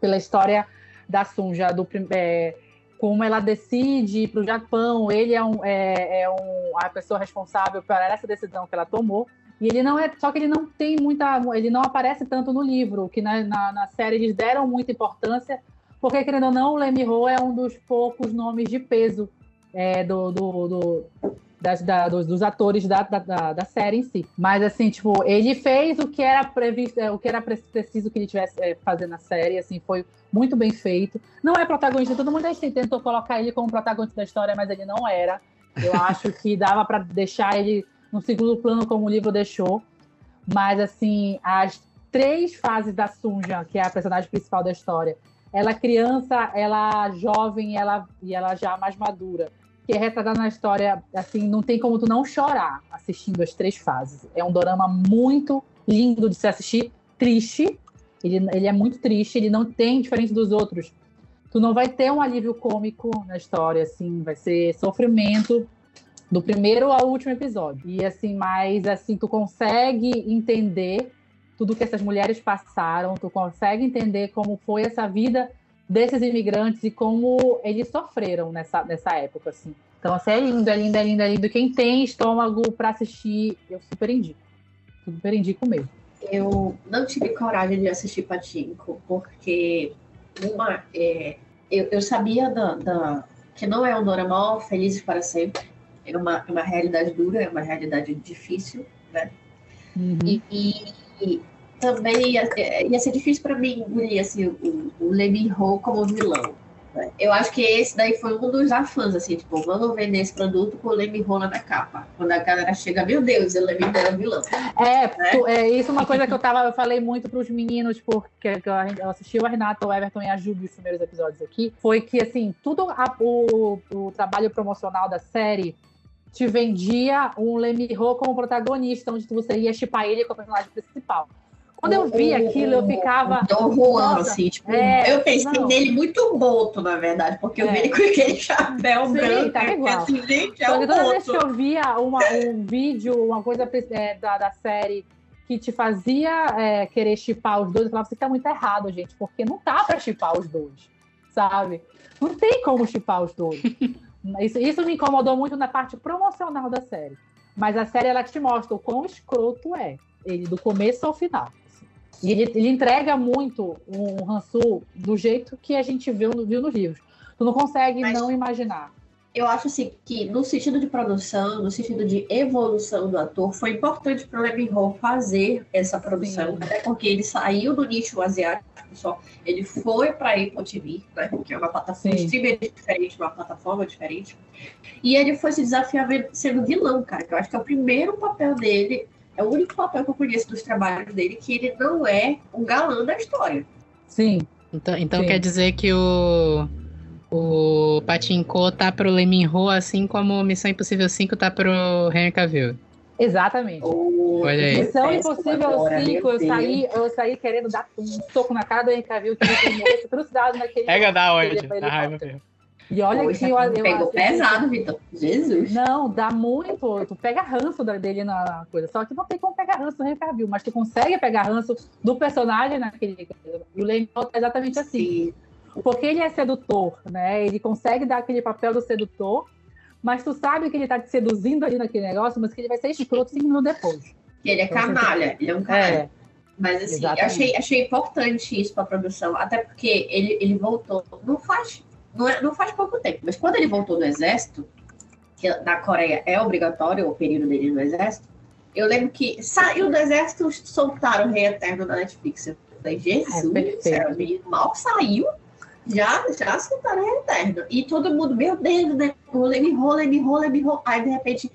Speaker 3: pela história da Sunja, do, é, como ela decide ir para o Japão. Ele é, um, é, é um, a pessoa responsável por essa decisão que ela tomou. E ele não é, só que ele não tem muita, ele não aparece tanto no livro, que na, na, na série eles deram muita importância, porque querendo ou não, o Lemmy Ho é um dos poucos nomes de peso é, do, do, do das, da, dos, dos, atores da, da, da, série em si. Mas assim, tipo, ele fez o que era previsto, é, o que era preciso que ele tivesse é, fazer na série, assim, foi muito bem feito. Não é protagonista, todo mundo tentou colocar ele como protagonista da história, mas ele não era. Eu acho que dava para deixar ele no segundo plano como o livro deixou. Mas assim, as três fases da Sunja, que é a personagem principal da história, ela criança, ela jovem, ela e ela já mais madura, que é retratada na história, assim, não tem como tu não chorar assistindo as três fases. É um dorama muito lindo de se assistir, triste. Ele, ele é muito triste, ele não tem diferente dos outros. Tu não vai ter um alívio cômico na história, assim, vai ser sofrimento do primeiro ao último episódio. E assim, mas assim, tu consegue entender tudo que essas mulheres passaram, tu consegue entender como foi essa vida desses imigrantes e como eles sofreram nessa, nessa época, assim. Então, assim, é lindo, é lindo, é lindo, é lindo. Quem tem estômago para assistir, eu super indico. Super indico mesmo.
Speaker 2: Eu não tive coragem de assistir Patinco, porque uma, é, eu, eu sabia da, da, que não é um normal, felizes para sempre. É uma, é uma realidade dura, é uma realidade difícil, né?
Speaker 3: Uhum.
Speaker 2: E, e, também ia, ia ser difícil para mim engolir assim, o, o Lemmy Ho como vilão. né? Eu acho que esse daí foi um dos afãs, assim, tipo, vamos vender esse produto com o Lemmy Ho na capa. Quando a galera chega, meu Deus, o Lemmy Ho é vilão.
Speaker 3: É,
Speaker 2: Né?
Speaker 3: é isso é uma coisa que eu tava, eu falei muito pros meninos, porque que eu, eu assisti o Renato, o Everton e a Júlia os primeiros episódios aqui, foi que assim, tudo a- o, o trabalho promocional da série te vendia um Lemmy Ho como protagonista, onde você ia chipar ele com o personagem principal. Quando eu vi aquilo, eu ficava.
Speaker 2: Dom Juan, assim, tipo,
Speaker 3: é,
Speaker 2: eu pensei
Speaker 3: não.
Speaker 2: nele muito boto, na verdade, porque eu
Speaker 3: É.
Speaker 2: vi ele com aquele chapéu
Speaker 3: Sim,
Speaker 2: branco.
Speaker 3: tá
Speaker 2: eu
Speaker 3: igual.
Speaker 2: pensei, gente, é
Speaker 3: que toda vez que
Speaker 2: boto.
Speaker 3: eu via uma- um vídeo, uma coisa é, da, da série que te fazia é, querer chipar os dois, eu falava assim, tá muito errado, gente, porque não tá pra chipar os dois, sabe? Não tem como chipar os dois. Isso, isso me incomodou muito na parte promocional da série. Mas a série, ela te mostra o quão escroto é, ele do começo ao final. assim. E ele, ele entrega muito um Hansu do jeito que a gente viu, no, viu nos livros. Tu não consegue
Speaker 2: Mas-
Speaker 3: não imaginar.
Speaker 2: Eu acho assim que no sentido de produção, no sentido de evolução do ator, foi importante para o Lemmy Ho fazer essa produção,
Speaker 3: Sim.
Speaker 2: até porque ele saiu do nicho asiático só, ele foi para a Apple TV, né, que é uma plataforma
Speaker 3: Sim.
Speaker 2: streamer diferente, uma plataforma diferente, e ele foi se desafiar sendo vilão, cara, que eu acho que é o primeiro papel dele, é o único papel que eu conheço dos trabalhos dele que ele não é um galã da história.
Speaker 3: Sim,
Speaker 1: Então, então
Speaker 3: Sim.
Speaker 1: quer dizer que o, o Patinco tá pro Leminho, assim como Missão Impossível 5 tá pro Henry Cavill.
Speaker 3: exatamente.
Speaker 2: O-
Speaker 1: Olha aí.
Speaker 3: Missão
Speaker 2: Péssimo
Speaker 3: Impossível
Speaker 2: agora,
Speaker 3: 5,
Speaker 2: meu
Speaker 3: eu saí, eu saí querendo dar um soco na cara do Henry Cavill, que ele morresse trucidado naquele...
Speaker 1: Pega da onde? Da raiva mesmo.
Speaker 3: E olha
Speaker 2: Poxa,
Speaker 3: que eu, eu
Speaker 2: pegou
Speaker 3: assim,
Speaker 2: pesado, Vitor. Jesus.
Speaker 3: Não, dá muito. Tu pega ranço dele na coisa. Só que não tem como pegar ranço do Henry mas tu consegue pegar ranço do personagem naquele. E o Lane é exatamente assim.
Speaker 2: Sim.
Speaker 3: Porque ele é sedutor, né? Ele consegue dar aquele papel do sedutor, mas tu sabe que ele tá te seduzindo ali naquele negócio, mas que ele vai ser escroto cinco minutos depois.
Speaker 2: Que ele é canalha, ele é um canalha.
Speaker 3: É,
Speaker 2: Mas assim, achei, achei importante isso para a produção, até porque ele, ele voltou, não faz, não, é- não faz pouco tempo, mas quando ele voltou do exército, que na Coreia é obrigatório o período dele no exército, eu lembro que saiu do exército, soltaram o Rei Eterno da Netflix. Eu, falei, Jesus
Speaker 3: É,
Speaker 2: do
Speaker 3: perfeito.
Speaker 2: céu, mal saiu, já, já soltaram a eterno. E todo mundo, meu Deus, né? Rola, me rola, me rola, me rola. Aí, de repente,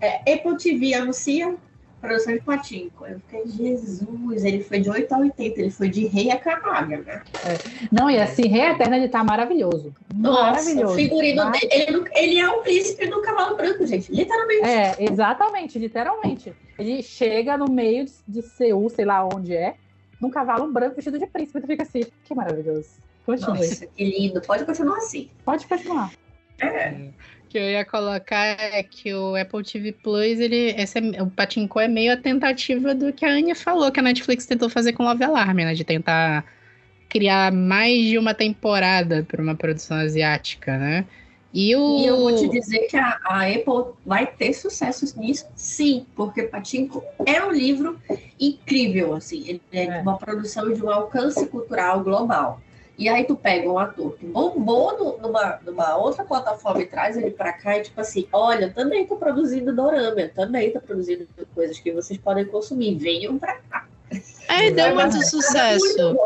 Speaker 2: é, Apple TV anuncia produção de Patinco. Eu fiquei, Jesus, ele foi de 8 a 80, ele foi de rei a canalha, né?
Speaker 3: Não, e assim, Rei Eterna, ele tá maravilhoso.
Speaker 2: Nossa,
Speaker 3: maravilhoso.
Speaker 2: o figurino
Speaker 3: Mar-
Speaker 2: dele, ele, ele é o príncipe do cavalo branco, gente, literalmente.
Speaker 3: É, exatamente, literalmente. Ele chega no meio de, de Seul, sei lá onde é, num cavalo branco vestido de príncipe. Tu fica assim, que maravilhoso. Continue.
Speaker 2: Nossa, que lindo. Pode continuar assim.
Speaker 3: Pode continuar.
Speaker 2: É.
Speaker 1: O que eu ia colocar é que o Apple TV Plus, ele, esse é- o Patinco é meio a tentativa do que a Anya falou, que a Netflix tentou fazer com Love Alarm, né? De tentar criar mais de uma temporada para uma produção asiática, né? E o.
Speaker 2: E eu vou te dizer que a, a Apple vai ter sucesso nisso, sim, porque Patinco é um livro incrível, assim, ele é,
Speaker 3: É.
Speaker 2: uma produção de um alcance cultural global. E aí tu pega um ator que bombou no- numa, numa outra plataforma e traz ele pra cá e tipo assim, olha, eu também tô produzindo dorama, eu também tô produzindo coisas que vocês podem consumir, venham pra cá.
Speaker 1: É, deu muito sucesso.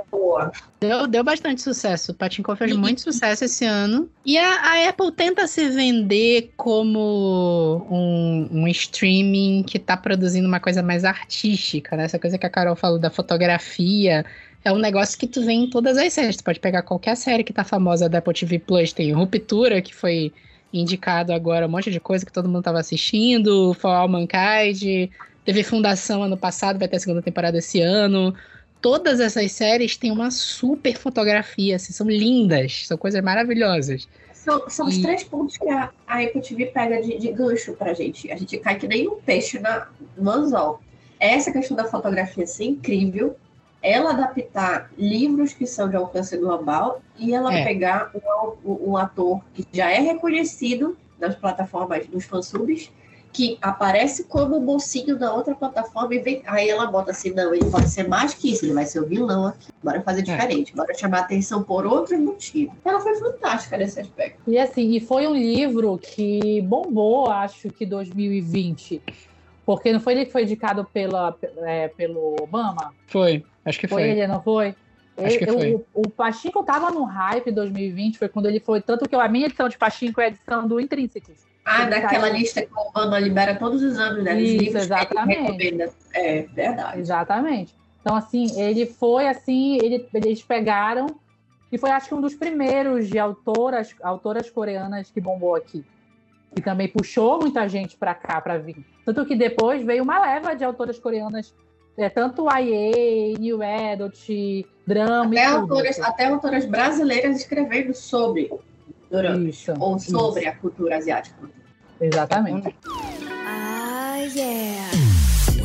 Speaker 1: Deu, deu bastante sucesso. O Patinco fez muito sucesso esse ano. E a, a Apple tenta se vender como um, um streaming que tá produzindo uma coisa mais artística, né? Essa coisa que a Carol falou da fotografia. É um negócio que tu vê em todas as séries. Tu pode pegar qualquer série que tá famosa da Apple TV Plus. Tem Ruptura, que foi indicado agora, um monte de coisa que todo mundo tava assistindo. For All Mankind. Teve Fundação ano passado, vai ter a segunda temporada esse ano todas essas séries têm uma super fotografia, assim, são lindas, são coisas maravilhosas.
Speaker 2: São, são os
Speaker 1: E-
Speaker 2: três pontos que a, a Apple TV pega de, de gancho pra gente. A gente cai que nem um peixe na, no anzol. Essa questão da fotografia ser incrível, ela adaptar livros que são de alcance global e ela
Speaker 1: É.
Speaker 2: pegar um, um- ator que já é reconhecido nas plataformas dos fansubs, que aparece como mocinho na outra plataforma e vem. Aí ela bota assim: não, ele pode ser mais que isso, ele vai ser o vilão aqui. Bora fazer diferente, bora chamar atenção por outros motivos. Ela foi fantástica nesse aspecto.
Speaker 3: E assim, e foi um livro que bombou, acho que 2020. Porque não foi ele que foi indicado pela, é, pelo Obama?
Speaker 1: Foi, acho que
Speaker 3: Foi,
Speaker 1: foi.
Speaker 3: ele, não foi?
Speaker 1: Acho que
Speaker 3: Eu-
Speaker 1: foi.
Speaker 3: O, o Pachinko tava no hype 2020, foi quando ele foi. Tanto que a minha edição de Pachinko é a edição do Intrínsecos.
Speaker 2: Ah,
Speaker 3: Ele
Speaker 2: daquela
Speaker 3: saiu-
Speaker 2: lista que o Obama libera todos os anos, né?
Speaker 3: Isso,
Speaker 2: livros que ele
Speaker 3: exatamente.
Speaker 2: É verdade.
Speaker 3: Exatamente. Então, assim, ele foi assim, ele- eles pegaram e foi acho que um dos primeiros de autoras, autoras coreanas que bombou aqui. E também puxou muita gente para cá para vir. Tanto que depois veio uma leva de autoras coreanas, é, tanto YA, New Adult, drama
Speaker 2: Até
Speaker 3: e
Speaker 2: autoras, até autoras brasileiras escrevendo sobre dorama,
Speaker 3: Isso,
Speaker 2: ou sobre a cultura asiática.
Speaker 3: exatamente.
Speaker 4: Ah, yeah.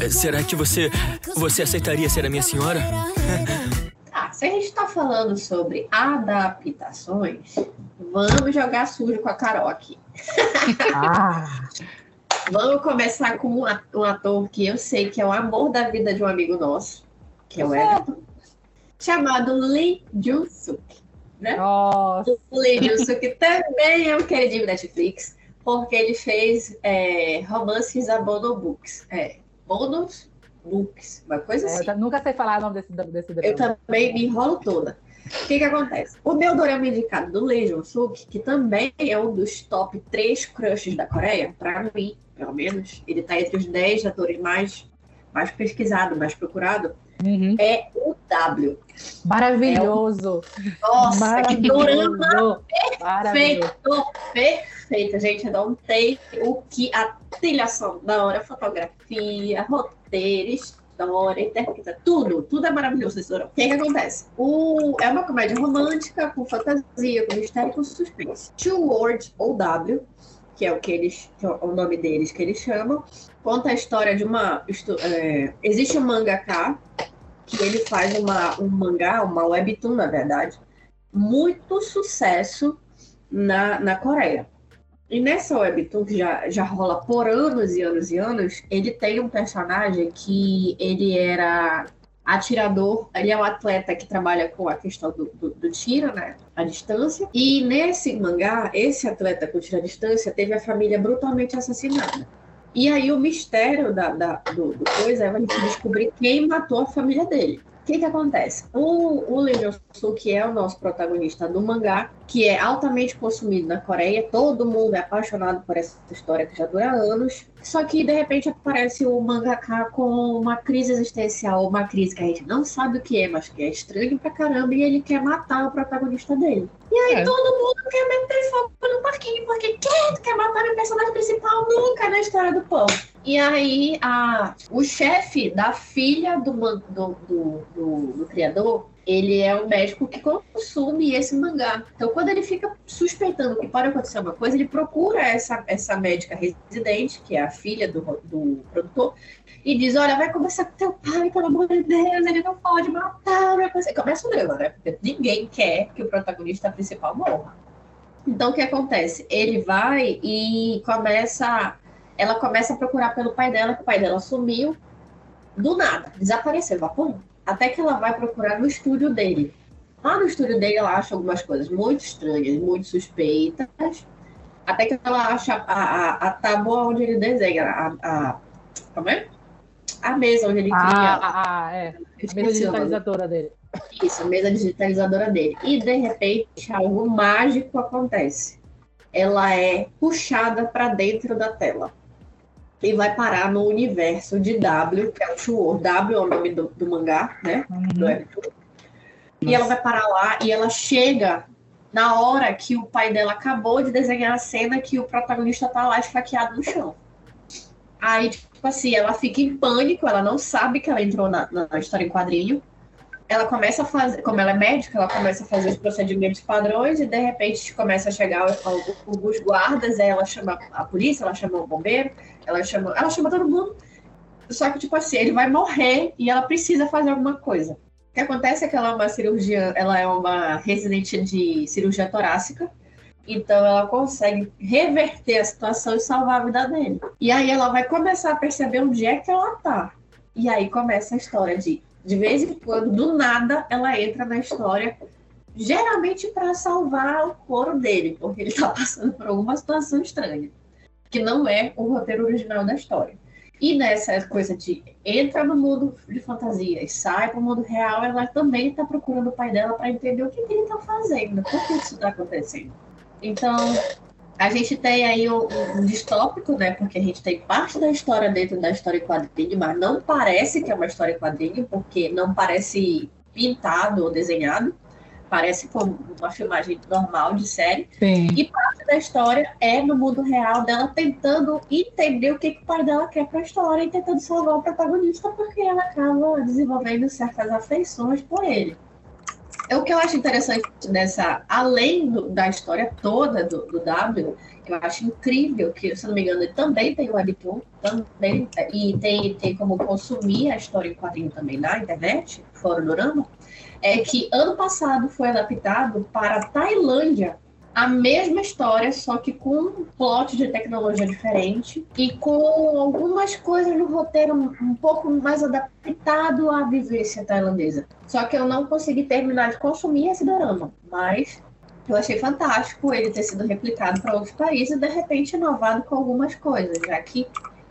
Speaker 5: É, Será que você. Você aceitaria ser a minha senhora?
Speaker 2: Se a gente está falando sobre adaptações, vamos jogar sujo com a Carol aqui.
Speaker 3: Ah,
Speaker 2: Vamos começar com um ator que eu sei que é o amor da vida de um amigo nosso, que é o Everton, chamado Lee Jun-suk. Né?
Speaker 3: nossa.
Speaker 2: O Lee Jun-suk também é um queridinho Netflix, porque ele fez é, romances a Bono Books. É, Bonus Books, uma coisa
Speaker 3: É,
Speaker 2: assim.
Speaker 3: eu nunca sei falar o nome desse, desse drama.
Speaker 2: Eu também me enrolo toda. O que que acontece? O meu dorama indicado do Lee Jun-suk, que também é um dos top 3 crushes da Coreia, pra mim, pelo menos, ele tá entre os 10 atores mais, mais pesquisados, mais procurados,
Speaker 3: Uhum.
Speaker 2: é o W.
Speaker 3: Maravilhoso.
Speaker 2: Nossa, que dorama
Speaker 3: Maravilhoso. Maravilhoso.
Speaker 2: Perfeito, perfeito, gente. Não tem o que a trilha sonora, fotografia, roteiro, história, interpreta, tudo, tudo é maravilhoso nesse dorama. O que, que acontece? O, é uma comédia romântica, com fantasia, com mistério e com suspense. Two Words, ou W, que é o que eles, é o nome deles que eles chamam, conta a história de uma. é, existe um mangaka que ele faz uma, um mangá, uma webtoon, na verdade, muito sucesso na, na Coreia. E nessa webtoon, que já, já rola por anos e anos e anos, ele tem um personagem que ele era atirador, ele é um atleta que trabalha com a questão do, do, do tiro, né, à distância. E nesse mangá, esse atleta com tiro à distância teve a família brutalmente assassinada. E aí o mistério da, da- do, do coisa é a gente descobrir quem matou a família dele. que que acontece? O, o que é o nosso protagonista do mangá, que é altamente consumido na Coreia, todo mundo é apaixonado por essa história que já dura anos, só que de repente aparece o mangaka com uma crise existencial, uma crise que a gente não sabe o que é, mas que é estranho pra caramba, e ele quer matar o protagonista dele. E aí
Speaker 1: É.
Speaker 2: todo mundo quer meter fogo no parquinho, porque quer, quer matar meu personagem principal nunca na história do pão. E aí a, o chefe da filha do, do, do, do- do criador, ele é um médico que consome esse mangá. Então, quando ele fica suspeitando que pode acontecer uma coisa, ele procura essa, essa médica residente, que é a filha do, do produtor, e diz: Olha, vai conversar com teu pai, pelo amor de Deus, ele não pode matar. Acontecer." Começa o drama, né? Porque ninguém quer que o protagonista principal morra. Então, o que acontece? Ele vai e começa. Ela começa a procurar pelo pai dela, que o pai dela sumiu do nada, desapareceu, vapor. Até que ela vai procurar no estúdio dele. Lá no estúdio dele, ela acha algumas coisas muito estranhas, muito suspeitas. Até que ela acha a, a, a tábua onde ele desenha. A, a, como é? A mesa onde ele cria.
Speaker 3: Ah, ah, é.
Speaker 2: Eu
Speaker 3: A mesa digitalizadora dele.
Speaker 2: Isso, a mesa digitalizadora dele. E de repente algo mágico acontece. Ela é puxada para dentro da tela e vai parar no universo de W, que é o Shuor. W é o nome do, do mangá, né? Do
Speaker 3: Uhum.
Speaker 2: webtoon. E ela vai parar lá e ela chega na hora que o pai dela acabou de desenhar a cena que o protagonista tá lá esfaqueado no chão. Aí, tipo assim, ela fica em pânico, ela não sabe que ela entrou na, na história em quadrinho. Ela começa a fazer, como ela é médica, ela começa a fazer os procedimentos padrões e de repente começa a chegar alguns guardas, aí ela chama a polícia, ela chama o bombeiro, ela chama, ela chama todo mundo. Só que, tipo assim, ele vai morrer e ela precisa fazer alguma coisa. O que acontece é que ela é uma cirurgiã, ela é uma residente de cirurgia torácica, então ela consegue reverter a situação e salvar a vida dele. E aí ela vai começar a perceber onde é que ela tá. E aí começa a história de, de vez em quando, do nada, ela entra na história, geralmente para salvar o couro dele, porque ele tá passando por alguma situação estranha, que não é o roteiro original da história. E nessa coisa de entra no mundo de fantasia e sai para o mundo real, ela também está procurando o pai dela para entender o que, que ele está fazendo, por que isso está acontecendo. Então, a gente tem aí um, um distópico, né? Porque a gente tem parte da história dentro da história em quadrinho, mas não parece que é uma história quadrinho, porque não parece pintado ou desenhado. Parece como uma filmagem normal de série
Speaker 3: Sim.
Speaker 2: da história é no mundo real dela tentando entender o que, que o pai dela quer para a história e tentando salvar o protagonista porque ela acaba desenvolvendo certas afeições por ele. É o que eu acho interessante nessa, além do- da história toda do, do W, eu acho incrível que, se não me engano, ele também tem o webtoon, também, e tem, tem como consumir a história em quadrinho também na internet, fora do Dorama, é que ano passado foi adaptado para a Tailândia a mesma história, só que com um plot de tecnologia diferente e com algumas coisas no roteiro um, pouco mais adaptado à vivência tailandesa. Só que eu não consegui terminar de consumir esse dorama, mas eu achei fantástico ele ter sido replicado para outros países e de repente inovado com algumas coisas, já que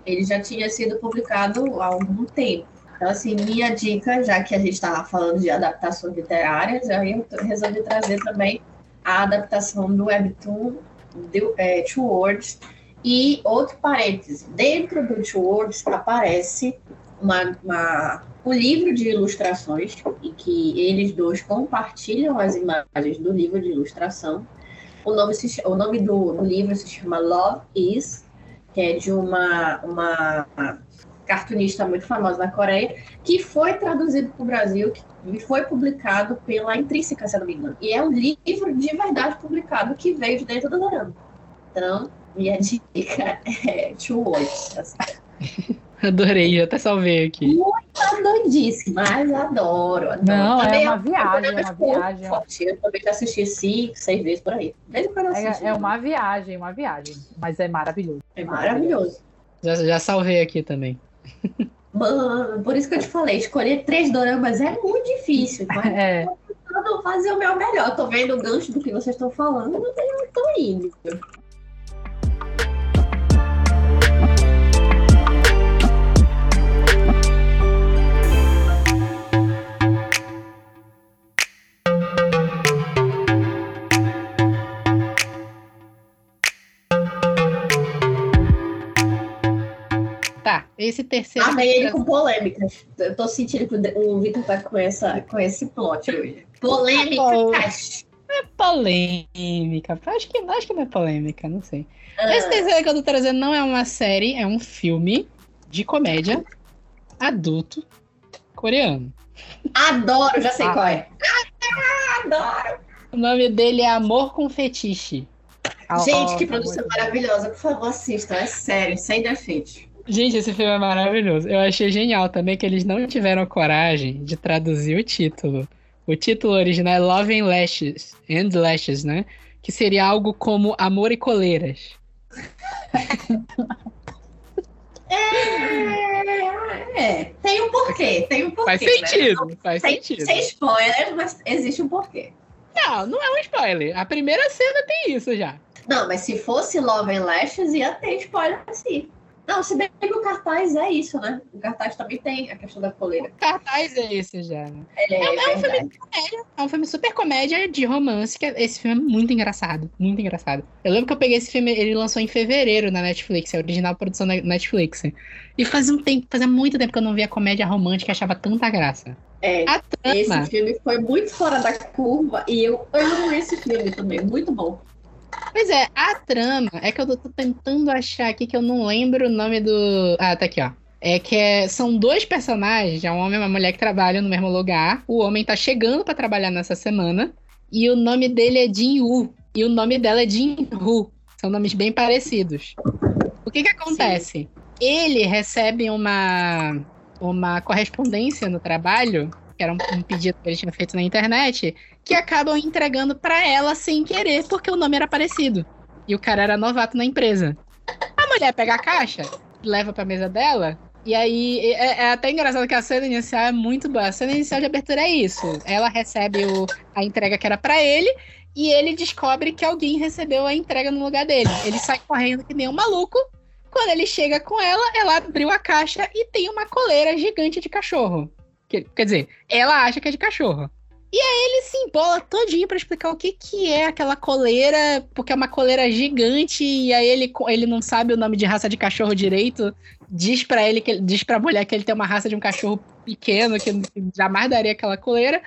Speaker 2: ele já tinha sido publicado há algum tempo. Então, assim, minha dica, já que a gente estava falando de adaptações literárias, eu resolvi trazer também a adaptação do Webtoon do, é, Two Words. E outro parêntese, dentro do Two Words aparece uma, uma, um livro de ilustrações em que eles dois compartilham as imagens do livro de ilustração. O nome, se o nome do, do livro se chama Love Is, que é de uma, uma cartunista muito famosa na Coreia, que foi traduzido para o Brasil e foi publicado pela Intrínseca, se não me engano. E é um livro de verdade publicado que veio de dentro do Dorama. Então, minha dica é Words. tá certo?
Speaker 1: Adorei, eu até salvei aqui.
Speaker 2: Tá doidíssima, mas adoro, adoro.
Speaker 3: Não, é
Speaker 2: Também
Speaker 3: uma viagem, é uma viagem.
Speaker 2: forte. Eu também já assisti cinco, seis vezes por aí. Desde quando assisti.
Speaker 3: É, é uma viagem, uma viagem. Mas é maravilhoso.
Speaker 2: É maravilhoso.
Speaker 1: Já, já salvei aqui também.
Speaker 2: Por isso que eu te falei, escolher três doramas é muito difícil. Mas
Speaker 3: É.
Speaker 2: eu tô tentando fazer o meu melhor. Tô vendo o gancho do que vocês estão falando, eu tô indo.
Speaker 1: Esse terceiro.
Speaker 2: Amei ele com polêmicas. Eu tô sentindo que o Vitor tá com, essa, com esse plot hoje. Polêmicas.
Speaker 1: É polêmica. Acho que, acho que não é polêmica, não sei.
Speaker 2: Ah,
Speaker 1: Esse terceiro que eu tô trazendo não é uma série, é um filme de comédia adulto coreano.
Speaker 2: adoro, já sei
Speaker 1: Ah.
Speaker 2: qual é. Adoro.
Speaker 1: O nome dele é Amor com Fetiche.
Speaker 2: Gente, que produção maravilhosa. Por favor, assistam. É sério, sem defeito.
Speaker 1: Gente, esse filme é maravilhoso. Eu achei genial também que eles não tiveram coragem de traduzir o título. O título original é Love and Lashes, and Lashes, né? Que seria algo como Amor e Coleiras.
Speaker 2: É, é, tem um porquê, tem um porquê.
Speaker 1: Faz
Speaker 2: né?
Speaker 1: sentido, faz
Speaker 2: Sem,
Speaker 1: sentido.
Speaker 2: sem spoiler, mas existe um porquê.
Speaker 1: Não, não é um spoiler. A primeira cena tem isso já.
Speaker 2: Não, mas se fosse Love and Lashes, ia ter spoiler sim. Não, se bem que o cartaz é isso, né? O cartaz também tem a questão da coleira.
Speaker 1: O cartaz é esse já. né?
Speaker 2: É,
Speaker 1: É, é um
Speaker 2: verdade.
Speaker 1: filme de comédia. É um filme super comédia de romance. Que esse filme é muito engraçado. Muito engraçado. Eu lembro que eu peguei esse filme, ele lançou em fevereiro na Netflix, é a original produção da Netflix. E fazia um tempo, fazia muito tempo que eu não via comédia romântica e achava tanta graça.
Speaker 2: É, esse filme foi muito fora da curva e eu amo esse filme também, muito bom.
Speaker 1: Pois é, a trama é que eu tô tentando achar aqui que eu não lembro o nome do. Ah, tá aqui, ó. É que é- são dois personagens, é um homem e uma mulher que trabalham no mesmo lugar. O homem tá chegando pra trabalhar nessa semana e o nome dele é Jin Woo e o nome dela é Jin Woo. São nomes bem parecidos. O que que acontece? Ele recebe uma uma correspondência no trabalho, que era um, um pedido que ele tinha feito na internet, que acabam entregando pra ela sem querer, porque o nome era parecido. E o cara era novato na empresa. A mulher pega a caixa, leva pra mesa dela, e aí é, é até engraçado que a cena inicial é muito boa. A cena inicial de abertura é isso. Ela recebe o- a entrega que era pra ele, e ele descobre que alguém recebeu a entrega no lugar dele. Ele sai correndo que nem um maluco. Quando ele chega com ela, ela abriu a caixa e tem uma coleira gigante de cachorro. Que- quer dizer, ela acha que é de cachorro. E aí ele se embola todinho pra explicar o que, que é aquela coleira, porque é uma coleira gigante, e aí ele, ele não sabe o nome de raça de cachorro direito. Diz pra ele que diz pra mulher que ele tem uma raça de um cachorro pequeno, que jamais daria aquela coleira.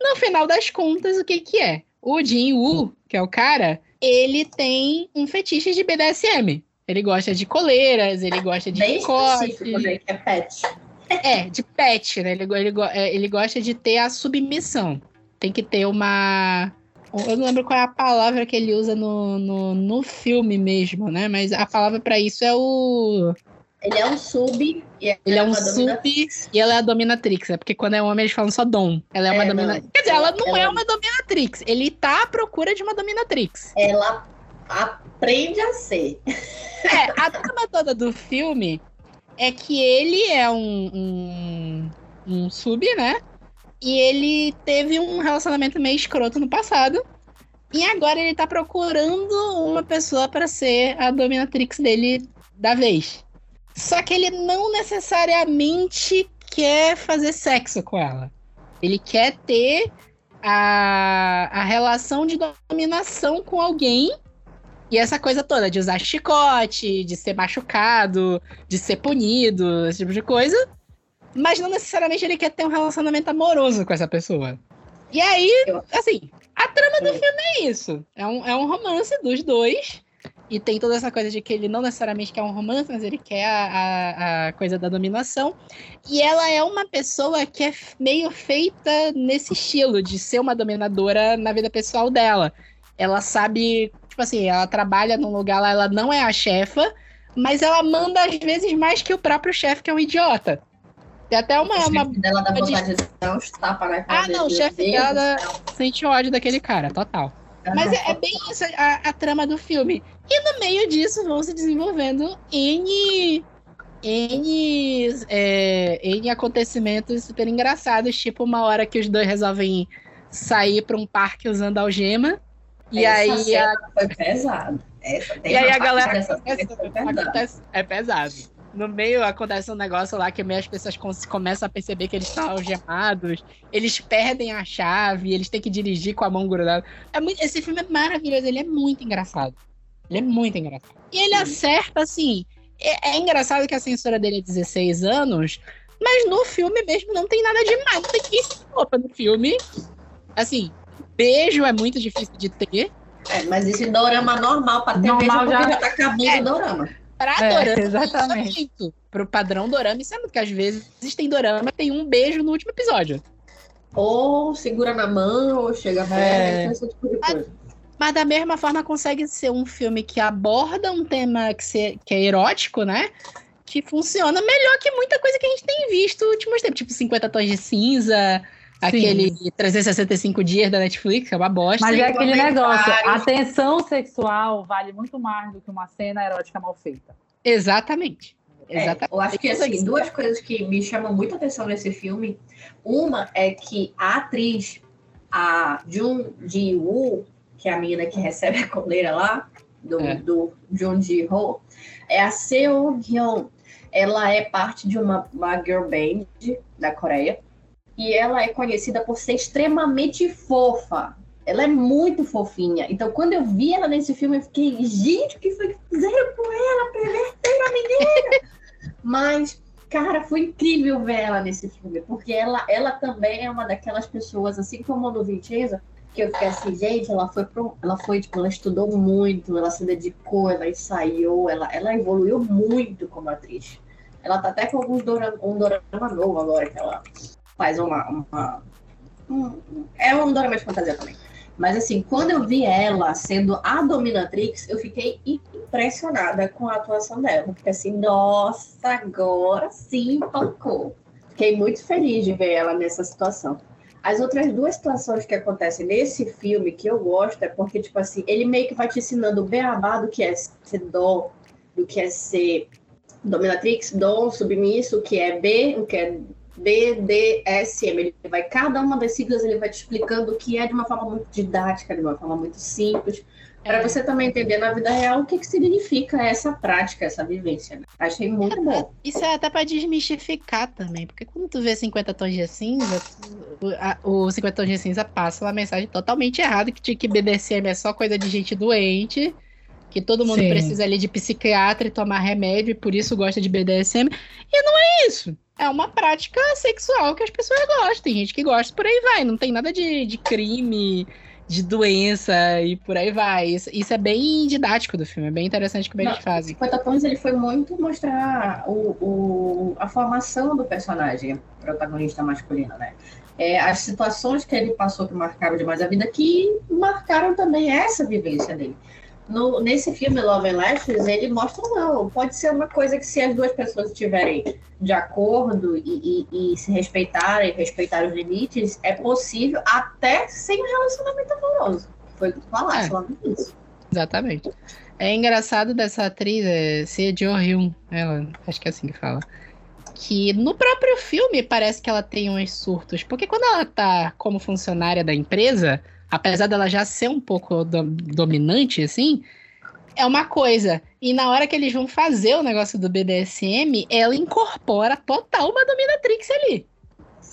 Speaker 1: No final das contas, o que, que é? O Jin Woo, que é o cara, ele tem um fetiche de BDSM. Ele gosta de coleiras, ele gosta de
Speaker 2: Bem
Speaker 1: chicote.
Speaker 2: específico, né? Que é pet.
Speaker 1: É, de pet, né? Ele, ele, é, ele gosta de ter a submissão. Tem que ter uma. Eu não lembro qual é a palavra que ele usa no, no, no filme mesmo, né? Mas a palavra pra isso é o.
Speaker 2: Ele é um sub e
Speaker 1: Ele é um
Speaker 2: uma
Speaker 1: sub e ela é a dominatrix. É porque quando é homem eles falam só dom. Ela é uma
Speaker 2: É,
Speaker 1: dominatrix.
Speaker 2: não.
Speaker 1: Quer dizer, ela não
Speaker 2: Ela-
Speaker 1: é uma dominatrix. Ele tá à procura de uma dominatrix.
Speaker 2: Ela aprende a ser.
Speaker 1: É, a trama toda do filme é que ele é um, um, um sub, né? E ele teve um relacionamento meio escroto no passado. E agora ele tá procurando uma pessoa para ser a dominatrix dele da vez. Só que ele não necessariamente quer fazer sexo com ela. Ele quer ter a, a relação de dominação com alguém e essa coisa toda de usar chicote, de ser machucado, de ser punido, esse tipo de coisa. Mas não necessariamente ele quer ter um relacionamento amoroso com essa pessoa. E aí, assim, a trama do filme é isso. É um, é um romance dos dois. E tem toda essa coisa de que ele não necessariamente quer um romance, mas ele quer a, a, a coisa da dominação. E ela é uma pessoa que é meio feita nesse estilo, de ser uma dominadora na vida pessoal dela. Ela sabe, tipo assim, ela trabalha num lugar lá, ela não é a chefa, mas ela manda às vezes mais que o próprio chefe, que é um idiota. Tem até uma,
Speaker 2: o
Speaker 1: uma
Speaker 2: chefe dela dá vontade de dar uns tapas na cara
Speaker 1: Ah, não, o chefe dela
Speaker 2: céu.
Speaker 1: sente ódio daquele cara, total. Mas é, é bem isso a, a trama do filme. E no meio disso vão se desenvolvendo N. N, é, N acontecimentos super engraçados, tipo uma hora que os dois resolvem sair para um parque usando algema. E
Speaker 2: Essa
Speaker 1: aí, a,
Speaker 2: foi pesada. Essa,
Speaker 1: e aí a galera.
Speaker 2: dessa
Speaker 1: acontece- é pesado. No meio acontece um negócio lá que meio as pessoas com- começam a perceber que eles estão algemados, eles perdem a chave, eles têm que dirigir com a mão grudada. É muito- esse filme é maravilhoso, ele é muito engraçado. Ele é muito engraçado. E ele
Speaker 2: Sim.
Speaker 1: acerta, assim, é, é engraçado que a censura dele é 16 anos, mas no filme mesmo não tem nada demais. Não tem que roupa no filme. Assim, beijo é muito difícil de ter.
Speaker 2: É, mas esse dorama normal pra ter
Speaker 3: Normal
Speaker 2: beijo
Speaker 3: já-
Speaker 2: já tá acabando
Speaker 1: É.
Speaker 2: o dorama.
Speaker 1: Pra
Speaker 3: É,
Speaker 1: dorama,
Speaker 3: exatamente.
Speaker 1: isso é. Pro padrão dorama, isso é muito, porque às vezes tem dorama que tem um beijo no último episódio.
Speaker 2: Ou segura na mão, ou chega
Speaker 3: É.
Speaker 2: perto, esse tipo de coisa.
Speaker 1: Mas da mesma forma consegue ser um filme que aborda um tema que, se- que é erótico, né? Que funciona melhor que muita coisa que a gente tem visto nos últimos tempos. Tipo 50 Tons de Cinza, aquele 365 Dias da Netflix, que é uma bosta.
Speaker 3: Mas é aquele negócio, a tensão sexual vale muito mais do que uma cena erótica mal feita.
Speaker 1: Exatamente.
Speaker 2: É,
Speaker 1: Exatamente.
Speaker 2: eu acho que assim, duas coisas que me chamam muita atenção nesse filme. Uma é que a atriz, a Jun Ji-woo, que é a menina que recebe a coleira lá, do,
Speaker 1: É.
Speaker 2: do Jun Ji-ho, é a Seo Hyun. Ela é parte de uma, uma girl band da Coreia. E ela é conhecida por ser extremamente fofa. Ela é muito fofinha. Então, quando eu vi ela nesse filme, eu fiquei, gente, o que foi que fizeram com ela? Perverteram a menina! Mas, cara, foi incrível ver ela nesse filme, porque ela, ela também é uma daquelas pessoas, assim como no Vincenzo, que eu fiquei assim, gente, ela foi pro, ela foi, tipo, ela estudou muito, ela se dedicou, ela ensaiou, ela, ela evoluiu muito como atriz. Ela tá até com alguns dorama, um dorama novo agora, que ela faz uma. uma um- é um dorama de fantasia também. Mas assim, quando eu vi ela sendo a dominatrix, eu fiquei impressionada com a atuação dela. Porque assim, nossa, agora sim tocou. Fiquei muito feliz de ver ela nessa situação. As outras duas situações que acontecem nesse filme que eu gosto é porque, tipo assim, ele meio que vai te ensinando o beabá do que é ser dom, do que é ser dominatrix, dom, submisso, o que é B, o que é BDSM. Ele vai, cada uma das siglas ele vai te explicando o que é de uma forma muito didática, de uma forma muito simples, para
Speaker 1: É.
Speaker 2: você também entender na vida real o que, que significa essa prática, essa vivência. né? Achei muito bom.
Speaker 1: Isso é até pra desmistificar também, porque quando tu vê 50 tons de cinza, o, a- o 50 tons de cinza passa uma mensagem totalmente errada que, que BDSM é só coisa de gente doente, que todo mundo
Speaker 3: Sim.
Speaker 1: precisa ali de psiquiatra e tomar remédio e por isso gosta de BDSM. E não é isso. É uma prática sexual que as pessoas gostam. Tem gente que gosta, por aí vai. Não tem nada de, de crime, de doença e por aí vai. Isso, isso é bem didático do filme, é bem interessante como eles
Speaker 2: Não,
Speaker 1: fazem.
Speaker 2: 50 Tons ele foi muito mostrar o, o- a formação do personagem, protagonista masculino, né? É, as situações que ele passou que marcaram demais a vida, que marcaram também essa vivência dele. No, nesse filme, Love and Lashes, ele mostra, não, pode ser uma coisa que se as duas pessoas estiverem de acordo e, e- e se respeitarem, respeitar os limites, é possível até sem um relacionamento amoroso. Foi o que tu falaste
Speaker 1: É.
Speaker 2: lá no início.
Speaker 1: Exatamente. É engraçado dessa atriz, é Jo Hyun, ela, acho que é assim que fala. Que no próprio filme parece que ela tem uns surtos, porque quando ela tá como funcionária da empresa, apesar dela já ser um pouco do- dominante, assim, é uma coisa. E na hora que eles vão fazer o negócio do BDSM, ela incorpora total uma dominatrix ali.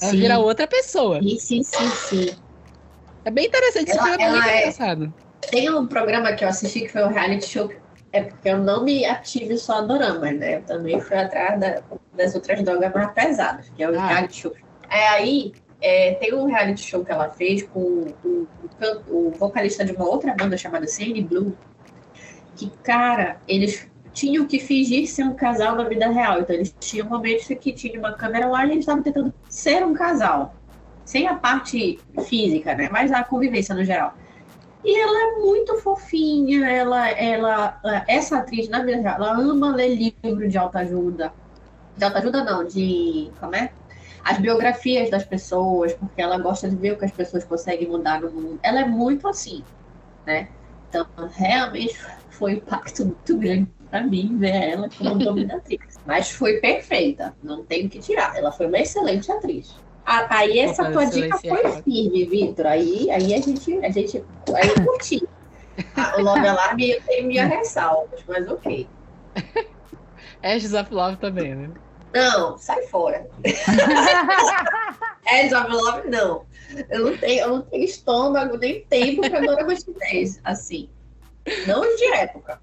Speaker 1: Ela
Speaker 2: Sim.
Speaker 1: vira outra pessoa.
Speaker 2: Sim, sim, sim, sim.
Speaker 1: É bem interessante, esse
Speaker 2: Ela-
Speaker 1: é muito
Speaker 2: ela é-
Speaker 1: engraçado.
Speaker 2: Tem um programa que eu assisti que foi o reality show. É porque eu não me ative só a doramas, né? Eu também fui atrás da- das outras drogas mais pesadas, que é o
Speaker 1: Ah.
Speaker 2: reality show. É aí, é, tem um reality show que ela fez com o, o o vocalista de uma outra banda chamada Sandy Blue. Que, cara, eles tinham que fingir ser um casal na vida real. Então, eles tinham momentos que tinha uma câmera lá e eles estavam tentando ser um casal. Sem a parte física, né? Mas a convivência no geral. E ela é muito fofinha, ela, ela, essa atriz, na real, ela ama ler livro de autoajuda. De autoajuda não, de, como é? As biografias das pessoas, porque ela gosta de ver o que as pessoas conseguem mudar no mundo. Ela é muito assim, né? Então, realmente foi um impacto muito grande pra mim ver ela como dominatrix. Mas foi perfeita, não tenho que tirar. Ela foi uma excelente atriz. Ah, Aí essa tua dica foi firme, Vitor. Aí, aí a gente, a gente, aí eu curti. Ah, O Love Alarm eu tenho minhas ressalvas, mas ok.
Speaker 1: Ashes of Love também, né?
Speaker 2: Não, sai fora. Edge of Love, não. Eu não tenho, eu não tenho estômago nem tempo para dorama chinês, assim. Não de época.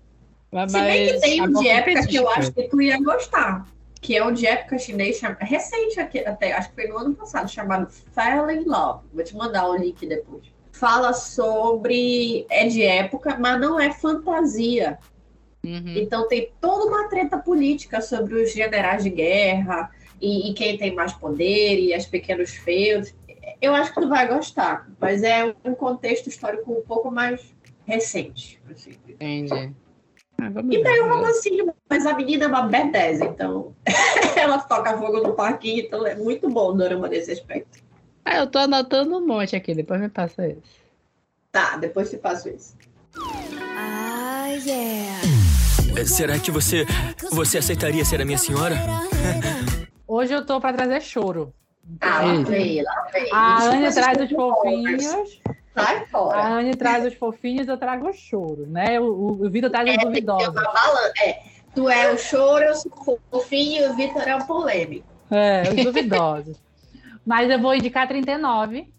Speaker 1: Mas,
Speaker 2: Se bem que tem um de época que eu acho que tu ia gostar. Que é um de época chinês, chama- recente aqui, até, acho que foi no ano passado, chamado Fell in Love. Vou te mandar o link depois. Fala sobre. É de época, mas não é fantasia.
Speaker 1: Uhum.
Speaker 2: Então tem toda uma treta política sobre os generais de guerra e, e quem tem mais poder e os pequenos feudos. Eu acho que tu vai gostar, mas é um contexto histórico um pouco mais recente. assim.
Speaker 1: Entendi. Ah,
Speaker 2: E tem um romancinho, mas a menina é uma B10, então ela toca fogo no parquinho, então é muito bom o drama nesse aspecto.
Speaker 1: Ah, eu tô anotando um monte aqui, depois me passa esse.
Speaker 2: Tá, depois te passo isso.
Speaker 4: Ah, yeah.
Speaker 5: É, Será que você você aceitaria ser a minha senhora?
Speaker 3: Hoje eu tô pra trazer choro.
Speaker 2: Ah, lá vem, lá vem.
Speaker 3: A Anne traz os fofinhos,
Speaker 2: Sai
Speaker 3: a
Speaker 2: fora.
Speaker 3: Anne traz os fofinhos, eu trago os choros, né? O, o, o Vitor traz os
Speaker 2: É, ter
Speaker 3: duvidosos.
Speaker 2: É, tu é o choro, eu sou fofinho e o Vitor é o polêmico.
Speaker 3: É, os duvidosos. Mas eu vou indicar 39.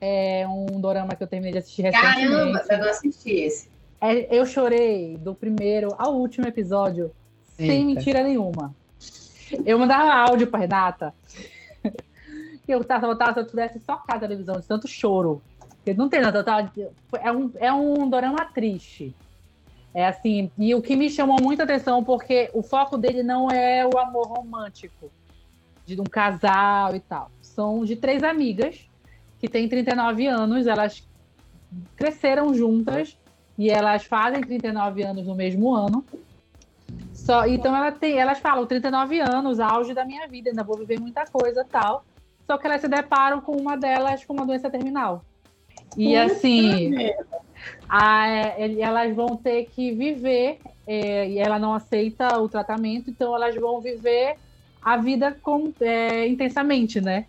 Speaker 3: É um dorama que eu terminei de assistir recentemente.
Speaker 2: Caramba, eu não assisti esse.
Speaker 3: É, eu chorei do primeiro ao último episódio sem
Speaker 1: Eita.
Speaker 3: mentira nenhuma. Eu mandava áudio pra Renata. E eu tava, tava, se eu tivesse socar a televisão de tanto choro. Porque não tem nada. tava- é, um, é um dorama triste. É assim, e o que me chamou muita atenção, porque o foco dele não é o amor romântico de um casal e tal. São de três amigas que têm 39 anos, elas cresceram juntas e elas fazem 39 anos no mesmo ano. Só, então ela tem, elas falam 39 anos, auge da minha vida, ainda vou viver muita coisa tal. Só que elas se deparam com uma delas com uma doença terminal. E assim, a- é, elas vão ter que viver, é, e ela não aceita o tratamento, então elas vão viver a vida com, é, intensamente, né?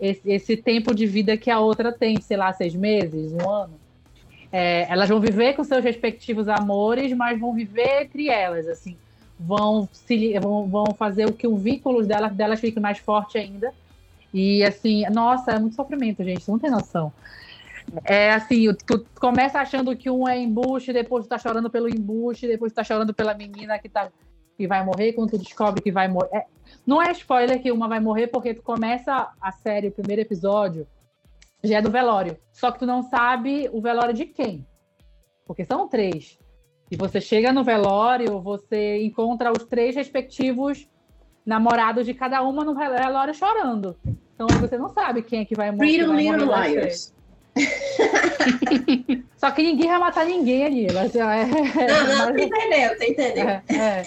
Speaker 3: Esse, esse tempo de vida que a outra tem, sei lá, seis meses, um ano. É, elas vão viver com seus respectivos amores, mas vão viver entre elas, assim. Vão, se, vão, vão fazer o que o vínculo delas, delas fique mais forte ainda. E assim, nossa, é muito sofrimento, gente, não tem noção. É assim, tu começa achando que um é embuste, depois tu tá chorando pelo embuste, depois tu tá chorando pela menina que, tá, que vai morrer, quando tu descobre que vai morrer. É, não é spoiler que uma vai morrer, porque tu começa a série, o primeiro episódio, já é do velório. Só que tu não sabe o velório de quem. Porque são três. E você chega no velório, você encontra os três respectivos namorados de cada uma no velório chorando. Então você não sabe quem é que vai morrer.
Speaker 2: Little
Speaker 3: das
Speaker 2: Liars.
Speaker 3: Só que ninguém vai matar ninguém ali. Mas, é,
Speaker 2: Não, não,
Speaker 3: mas-
Speaker 2: tu entendeu, tu entendeu.
Speaker 3: é, é.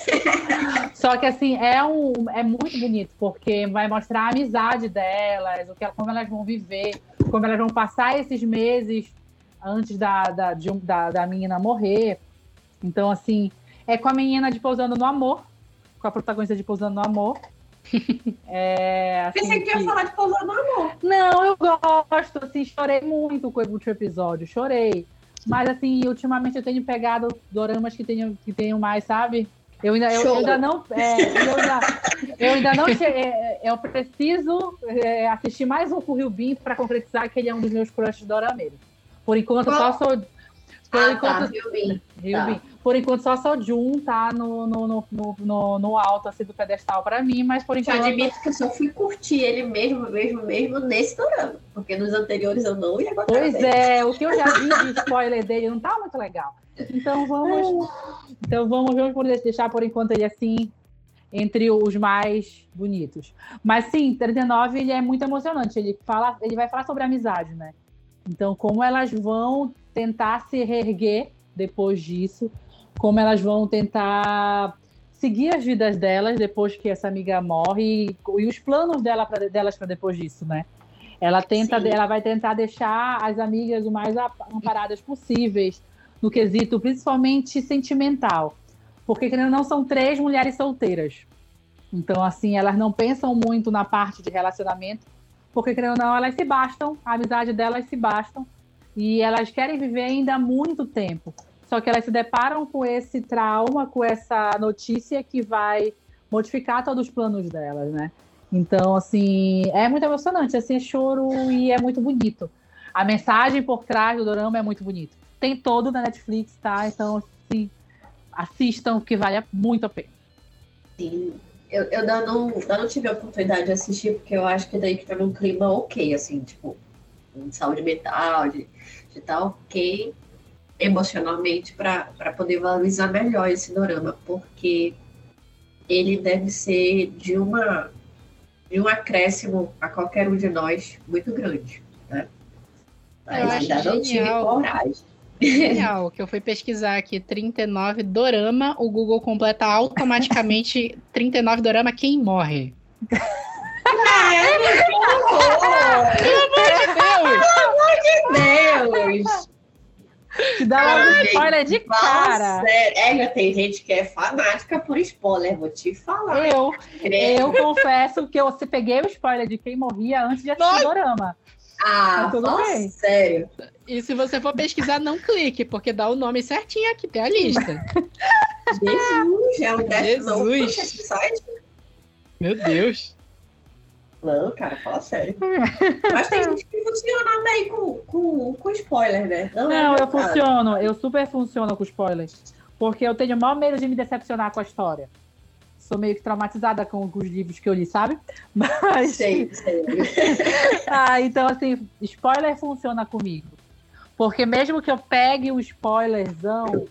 Speaker 3: Só que assim, é, um, é muito bonito, porque vai mostrar a amizade delas, o que, como elas vão viver, como elas vão passar esses meses antes da, da, de da, da menina morrer. Então, assim, é com a menina de Pousando no Amor, com a protagonista de Pousando no Amor. É, assim,
Speaker 2: Pensei que ia falar de pousar no amor.
Speaker 3: não, eu gosto, assim, chorei muito com o último episódio, chorei. Mas, assim, ultimamente eu tenho pegado doramas que tenham, que tenham mais, sabe? Eu ainda, eu, eu ainda não. é, eu, ainda, eu ainda não. che- é, Eu preciso é, assistir mais um com o Ryubin para concretizar que ele é um dos meus crushes dorameiros. Por enquanto,
Speaker 2: Qual?
Speaker 3: só sou. Por
Speaker 2: Ah, tá,
Speaker 3: enquanto,
Speaker 2: viu bem.
Speaker 3: Ryubin. Por enquanto, só sou Jun, tá no, no, no, no, no, alto assim, do pedestal para mim, mas por enquanto.
Speaker 2: admito que eu só fui curtir ele mesmo, mesmo, mesmo nesse dorama. Porque nos anteriores eu não ia gostar
Speaker 3: Pois é, o que eu já vi de spoiler dele não tá muito legal. Então vamos. Então vamos, vamos por deixar por enquanto ele assim entre os mais bonitos. Mas sim, 39 ele é muito emocionante. Ele fala, ele vai falar sobre amizade, né? Então como elas vão tentar se reerguer depois disso, como elas vão tentar seguir as vidas delas depois que essa amiga morre e, e os planos dela pra, delas para depois disso, né? Ela tenta,
Speaker 2: Sim.
Speaker 3: ela vai tentar deixar as amigas o mais amparadas possíveis no quesito, principalmente sentimental, porque querendo ou não são três mulheres solteiras. Então assim, elas não pensam muito na parte de relacionamento, porque querendo ou não elas se bastam, a amizade delas se bastam e elas querem viver ainda muito tempo. Só que elas se deparam com esse trauma, com essa notícia que vai modificar todos os planos delas, né? Então, assim, é muito emocionante, assim, é choro e é muito bonito. A mensagem por trás do dorama é muito bonito. Tem todo na Netflix, tá? Então, assim, Assistam, que vale muito a pena.
Speaker 2: Sim. Eu, eu ainda, não, ainda não tive a oportunidade de assistir, porque eu acho que daí que tá num clima ok, assim, tipo, de saúde mental, de estar tá ok emocionalmente para poder valorizar melhor esse dorama, porque ele deve ser de uma de um acréscimo a qualquer um de nós muito grande, né? Mas
Speaker 1: Eu
Speaker 2: ainda
Speaker 1: acho
Speaker 2: não tive coragem.
Speaker 1: Genial, que eu fui pesquisar aqui 39 dorama, o Google completa automaticamente 39 dorama quem morre.
Speaker 2: Deus!
Speaker 3: Te dá
Speaker 2: Ai,
Speaker 3: logo spoiler de cara.
Speaker 2: sério. É, tem gente que é fanática por spoiler, vou te falar.
Speaker 3: Eu, eu confesso que eu se peguei o spoiler de quem morria antes de assistir o Dorama.
Speaker 2: Ah,
Speaker 3: Mas tudo bem.
Speaker 2: sério.
Speaker 1: E se você for pesquisar, não clique, porque dá o nome certinho aqui, tem a lista.
Speaker 2: Jesus, é um
Speaker 1: Jesus.
Speaker 2: esse site?
Speaker 1: Meu Deus.
Speaker 2: Não, cara, fala sério. Mas tem gente que funciona bem com, com, com spoiler, né? Não, é
Speaker 3: Não,
Speaker 2: meu
Speaker 3: eu funciono, eu super funciono com spoilers. Porque eu tenho o maior medo de me decepcionar com a história. Sou meio que traumatizada com os livros que eu li, sabe? Mas.
Speaker 2: Sei, sei.
Speaker 3: Ah, então, assim, spoiler funciona comigo. Porque mesmo que eu pegue um spoilerzão,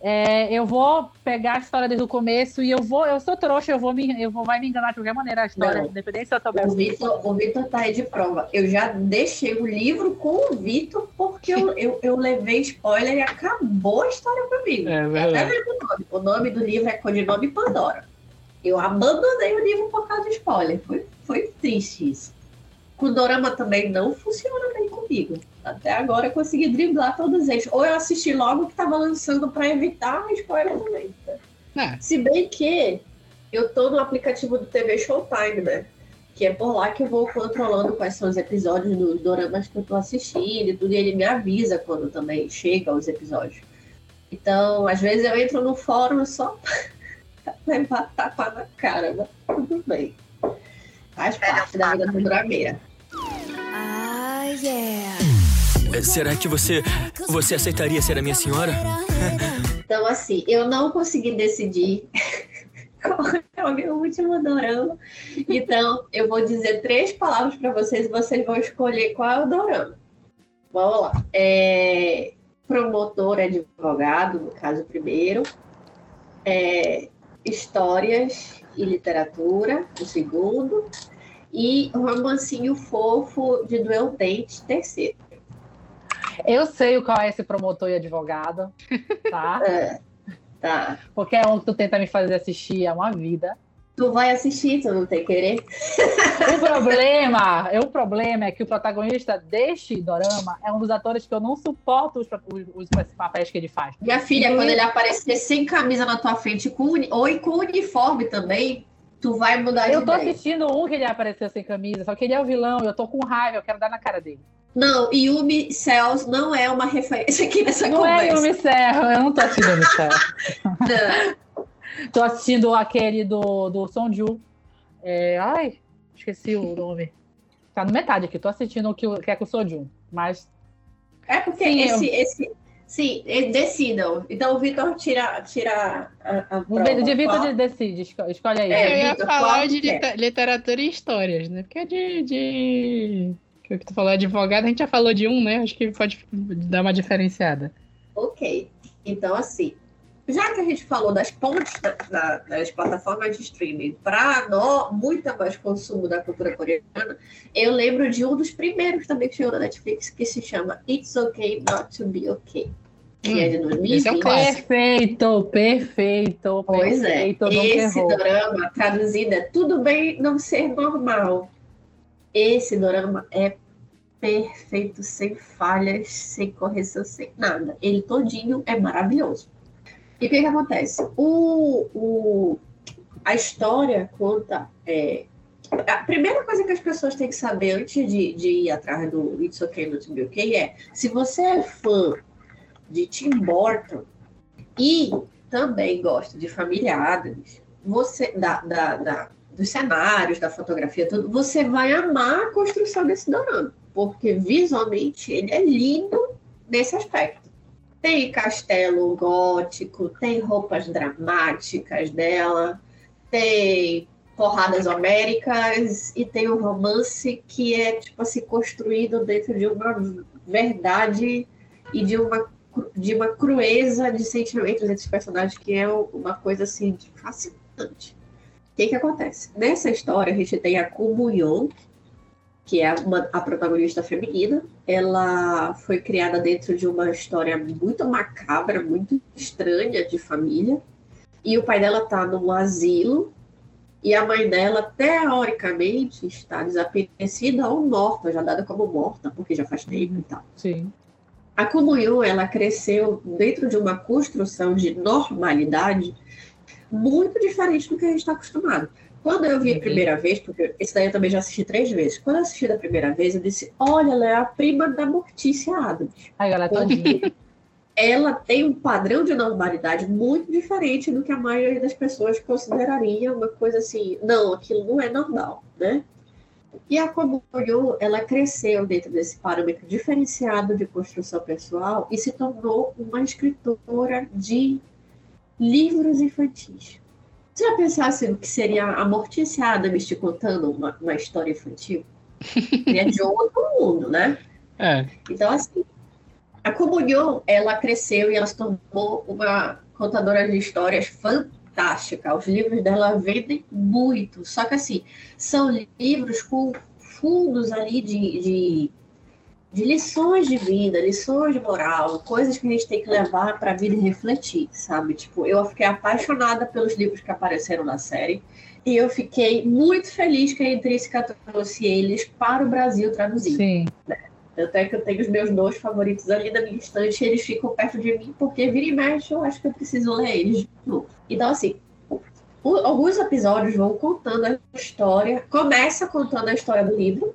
Speaker 3: é, eu vou pegar a história desde o começo e eu vou, eu sou trouxa, eu vou me, eu vou, vai me enganar de qualquer maneira a história,
Speaker 2: Não.
Speaker 3: independente se eu souber.
Speaker 2: O Vitor, o Vitor tá aí de prova. Eu já deixei o livro com o Vitor porque eu, eu, eu levei spoiler e acabou a história comigo.
Speaker 1: É
Speaker 2: Até
Speaker 1: verdade.
Speaker 2: mesmo o nome. O nome do livro é Codinome Pandora. Eu abandonei o livro por causa de spoiler. Foi, foi triste isso. Com Dorama também não funciona bem comigo. Até agora eu consegui driblar todos eles. Ou eu assisti logo o que tava lançando para evitar spoiler também.
Speaker 1: É,
Speaker 2: Se bem que eu tô no aplicativo do TV Showtime, né? Que é por lá que eu vou controlando quais são os episódios dos doramas que eu tô assistindo e tudo, e ele me avisa quando também chega os episódios. Então, às vezes eu entro no fórum só levar tapa na cara, mas tudo bem. Faz parte da vida do drameira.
Speaker 4: Ah, yeah.
Speaker 5: É, Será que você você aceitaria ser a minha senhora?
Speaker 2: Então, assim, eu não consegui decidir qual é o meu último dorama. Então, eu vou dizer três palavras para vocês e vocês vão escolher qual é o dorama. Vamos lá. É, promotor, advogado, no caso, primeiro. É, histórias e literatura, o segundo. E romancinho fofo de Duel Date, terceiro.
Speaker 3: Eu sei qual é esse promotor e advogado, tá?
Speaker 2: É, tá.
Speaker 3: Porque é um que tu tenta me fazer assistir há uma vida.
Speaker 2: Tu vai assistir, tu não tem querer?
Speaker 3: O problema, é, o problema é que o protagonista deste dorama é um dos atores que eu não suporto os, os, os papéis que ele faz.
Speaker 2: Minha filha, quando ele aparecer sem camisa na tua frente com, ou e com uniforme também, tu vai mudar de
Speaker 3: Eu tô
Speaker 2: ideia.
Speaker 3: assistindo um que ele apareceu sem camisa, só que ele é o vilão, eu tô com raiva, eu quero dar na cara dele.
Speaker 2: Não, Yumi Cells não é uma referência aqui nessa
Speaker 3: Não é
Speaker 2: conversa.
Speaker 3: Yumi Serra, eu não tô assistindo Yumi Serra.
Speaker 2: Não.
Speaker 3: Tô assistindo aquele do, do Sonju. É, ai, esqueci o nome. Tá no metade aqui, tô assistindo o que, o- que é com o Sonju. Mas
Speaker 2: É porque
Speaker 3: Sim,
Speaker 2: esse, esse. Sim, eles decidam. Então o Vitor tira, tira a, a prova.
Speaker 3: de Vitor
Speaker 2: Qual?
Speaker 3: decide, esco- escolhe aí.
Speaker 2: É,
Speaker 1: eu ia
Speaker 2: Vitor,
Speaker 1: falar de
Speaker 2: é?
Speaker 1: literatura e histórias, né? Porque é de. de... que O que tu falou é advogado, a gente já falou de um, né? Acho que pode dar uma diferenciada.
Speaker 2: Ok. Então, assim, já que a gente falou das pontes da- da- das plataformas de streaming para muito mais consumo da cultura coreana, eu lembro de um dos primeiros também que chegou na Netflix, que se chama It's Okay Not to Be Okay, que
Speaker 1: Hum,
Speaker 2: é de
Speaker 1: esse é um
Speaker 2: 2020.
Speaker 1: clássico.
Speaker 3: Perfeito, perfeito,
Speaker 2: Pois é,
Speaker 3: perfeito. nunca
Speaker 2: esse
Speaker 3: errou.
Speaker 2: dorama traduzido é Tudo Bem Não Ser Normal. Esse dorama é perfeito, sem falhas, sem correção, sem nada. Ele todinho é maravilhoso. E o que, que acontece? O, o, a história conta. é, a primeira coisa que as pessoas têm que saber antes de, de ir atrás do It's Okay Not Be Okay é se você é fã de Tim Burton e também gosta de Família Adams, você da, da, da- dos cenários, da fotografia, tudo, você vai amar a construção desse dorama, porque visualmente ele é lindo nesse aspecto. Tem castelo gótico, tem roupas dramáticas dela, tem porradas homéricas e tem um romance que é tipo assim construído dentro de uma verdade e de uma de uma crueza de sentimentos entre os personagens que é uma coisa assim fascinante. O que que acontece? Nessa história a gente tem a Yon, que é uma, a protagonista feminina. Ela foi criada dentro de uma história muito macabra, muito estranha de família. E o pai dela está num asilo. E a mãe dela, teoricamente, está desaparecida ou morta, já dada como morta, porque já faz tempo e tal.
Speaker 3: Sim.
Speaker 2: A comunhão, ela cresceu dentro de uma construção de normalidade muito diferente do que a gente está acostumado. Quando eu vi a primeira vez, porque esse daí eu também já assisti três vezes. Quando eu assisti da primeira vez, eu disse: Olha, ela é a prima da Mortícia Adams.
Speaker 3: Aí ela é todinha.
Speaker 2: Ela tem um padrão de normalidade muito diferente do que a maioria das pessoas consideraria uma coisa assim. Não, aquilo não é normal, né? E a Komoyo, ela cresceu dentro desse parâmetro diferenciado de construção pessoal e se tornou uma escritora de livros infantis. Você já pensasse o que seria a Mortícia Adams te contando uma, uma história infantil? Seria de outro mundo, né?
Speaker 1: É.
Speaker 2: Então, assim, a Comunhão, ela cresceu e ela se tornou uma contadora de histórias fantástica. Os livros dela vendem muito. Só que, assim, são livros com fundos ali de, de de lições de vida, lições de moral, coisas que a gente tem que levar para a vida e refletir, sabe? Tipo, eu fiquei apaixonada pelos livros que apareceram na série e eu fiquei muito feliz que a Intrínseca trouxe eles para o Brasil traduzido.
Speaker 3: Sim.
Speaker 2: Tanto é que eu tenho os meus dois favoritos ali na minha estante e eles ficam perto de mim porque vira e mexe eu acho que eu preciso ler eles de novo. Então, assim, alguns episódios vão contando a história, começa contando a história do livro,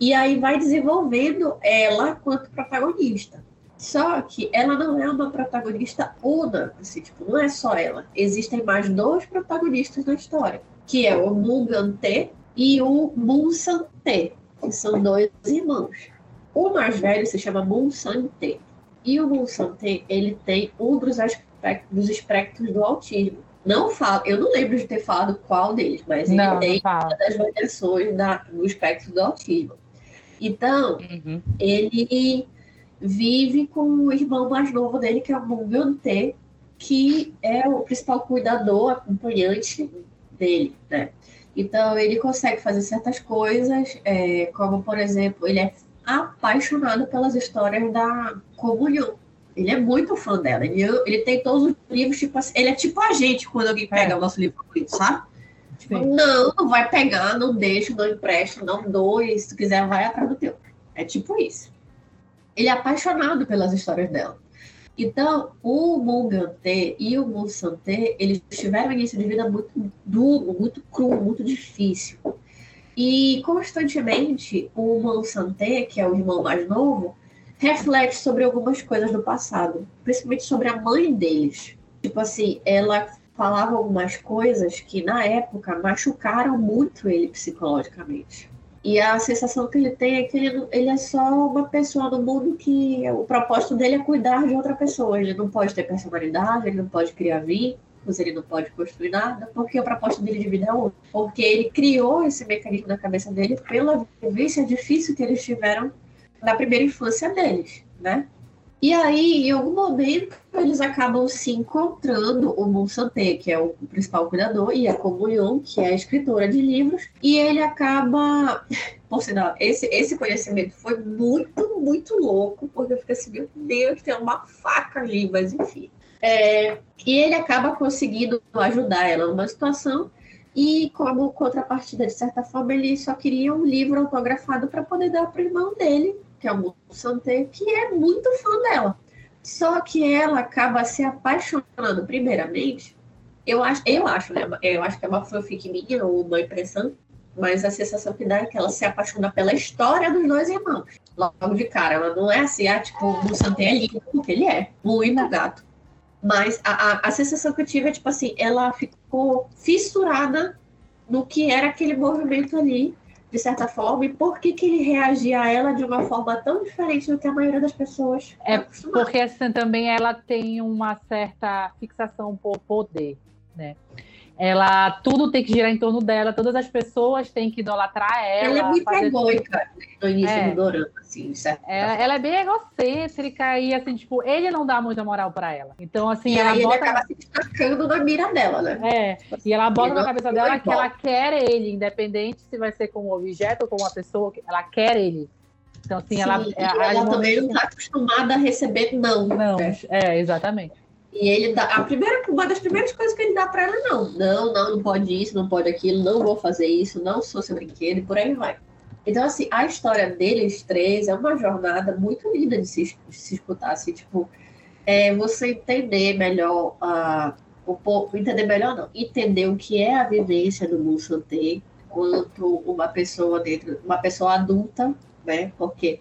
Speaker 2: e aí vai desenvolvendo ela quanto protagonista. Só que ela não é uma protagonista una, assim, tipo, não é só ela. Existem mais dois protagonistas na história, que é o Mugante e o Munsante, que são dois irmãos. O mais velho se chama Munsante. E o Munsante, ele tem um dos aspectos dos espectros do autismo. Não falo, eu não lembro de ter falado qual deles, mas ele
Speaker 3: Não, não
Speaker 2: tem
Speaker 3: fala.
Speaker 2: uma das variações da, do espectro do autismo. Então,
Speaker 1: Uhum.
Speaker 2: ele vive com o irmão mais novo dele, que é o Mungante, que é o principal cuidador, acompanhante dele, né? Então, ele consegue fazer certas coisas, é, como, por exemplo, ele é apaixonado pelas histórias da comunhão. Ele é muito fã dela. Ele, ele tem todos os livros, tipo assim, ele é tipo a gente quando alguém pega o nosso livro favorito, sabe?
Speaker 3: Sim.
Speaker 2: não, não vai pegar, não deixa, não empresta, não doe, se tu quiser, vai atrás do teu. É tipo isso. Ele é apaixonado pelas histórias dela. Então, o Mungante e o Munsante, eles tiveram um início de vida muito duro, muito cru, muito difícil. E constantemente o Munsante, que é o irmão mais novo, reflete sobre algumas coisas do passado, principalmente sobre a mãe deles. Tipo assim, ela falava algumas coisas que na época machucaram muito ele psicologicamente. E a sensação que ele tem é que ele, ele é só uma pessoa no mundo que o propósito dele é cuidar de outra pessoa. Ele não pode ter personalidade, ele não pode criar vínculos, ele não pode construir nada, porque o propósito dele de vida é outro. Porque ele criou esse mecanismo na cabeça dele pela vivência difícil que eles tiveram na primeira infância deles, né? E aí, em algum momento, eles acabam se encontrando o Monsante, que é o principal cuidador, e a Comunhão, que é a escritora de livros, e ele acaba. Por sinal, esse, esse conhecimento foi muito, muito louco, porque eu fiquei assim, meu Deus, tem uma faca ali, mas enfim. É, e ele acaba conseguindo ajudar ela numa situação, e como contrapartida, de certa forma, ele só queria um livro autografado para poder dar para o irmão dele, que é o Sante, que é muito fã dela. Só que ela acaba se apaixonando, primeiramente. Eu acho, eu acho, né? Eu acho que é uma fanfic minha ou uma impressão, mas a sensação que dá é que ela se apaixona pela história dos dois irmãos. Logo de cara, ela não é assim, ah, tipo, o Sante é lindo, porque ele é muito gato. Mas a, a, a sensação que eu tive é, tipo assim, ela ficou fissurada no que era aquele movimento ali de certa forma, e por que, que ele reagia a ela de uma forma tão diferente do que a maioria das pessoas
Speaker 3: É
Speaker 2: acostumada.
Speaker 3: Porque assim, também ela tem uma certa fixação por poder, né? Ela tudo tem que girar em torno dela, todas as pessoas têm que idolatrar ela.
Speaker 2: Ela é muito egoica né, no início
Speaker 3: É.
Speaker 2: do dorama, assim, de certa
Speaker 3: Ela, ela é bem egocêntrica e assim, tipo, ele não dá muita moral pra ela. Então, assim,
Speaker 2: E
Speaker 3: ela
Speaker 2: aí ele
Speaker 3: bota.
Speaker 2: acaba se destacando na mira dela, né?
Speaker 3: É, e ela bota
Speaker 2: Ele
Speaker 3: na cabeça
Speaker 2: não
Speaker 3: dela
Speaker 2: é
Speaker 3: que ela quer ele, independente se vai ser como objeto ou como uma pessoa, ela quer ele. Então, assim, ela.
Speaker 2: Sim,
Speaker 3: é,
Speaker 2: e
Speaker 3: aí,
Speaker 2: ela
Speaker 3: no
Speaker 2: também não está acostumada a receber não.
Speaker 3: Não,
Speaker 2: né?
Speaker 3: é, exatamente.
Speaker 2: E ele dá. A primeira, uma das primeiras coisas que ele dá pra ela, não. Não, não, não pode isso, não pode aquilo, não vou fazer isso, não sou seu brinquedo, e por aí vai. Então, assim, a história deles três é uma jornada muito linda de se, de se escutar, assim, tipo, é, você entender melhor a. o entender melhor não, entender o que é a vivência do Musante quanto uma pessoa dentro, uma pessoa adulta, né? Porque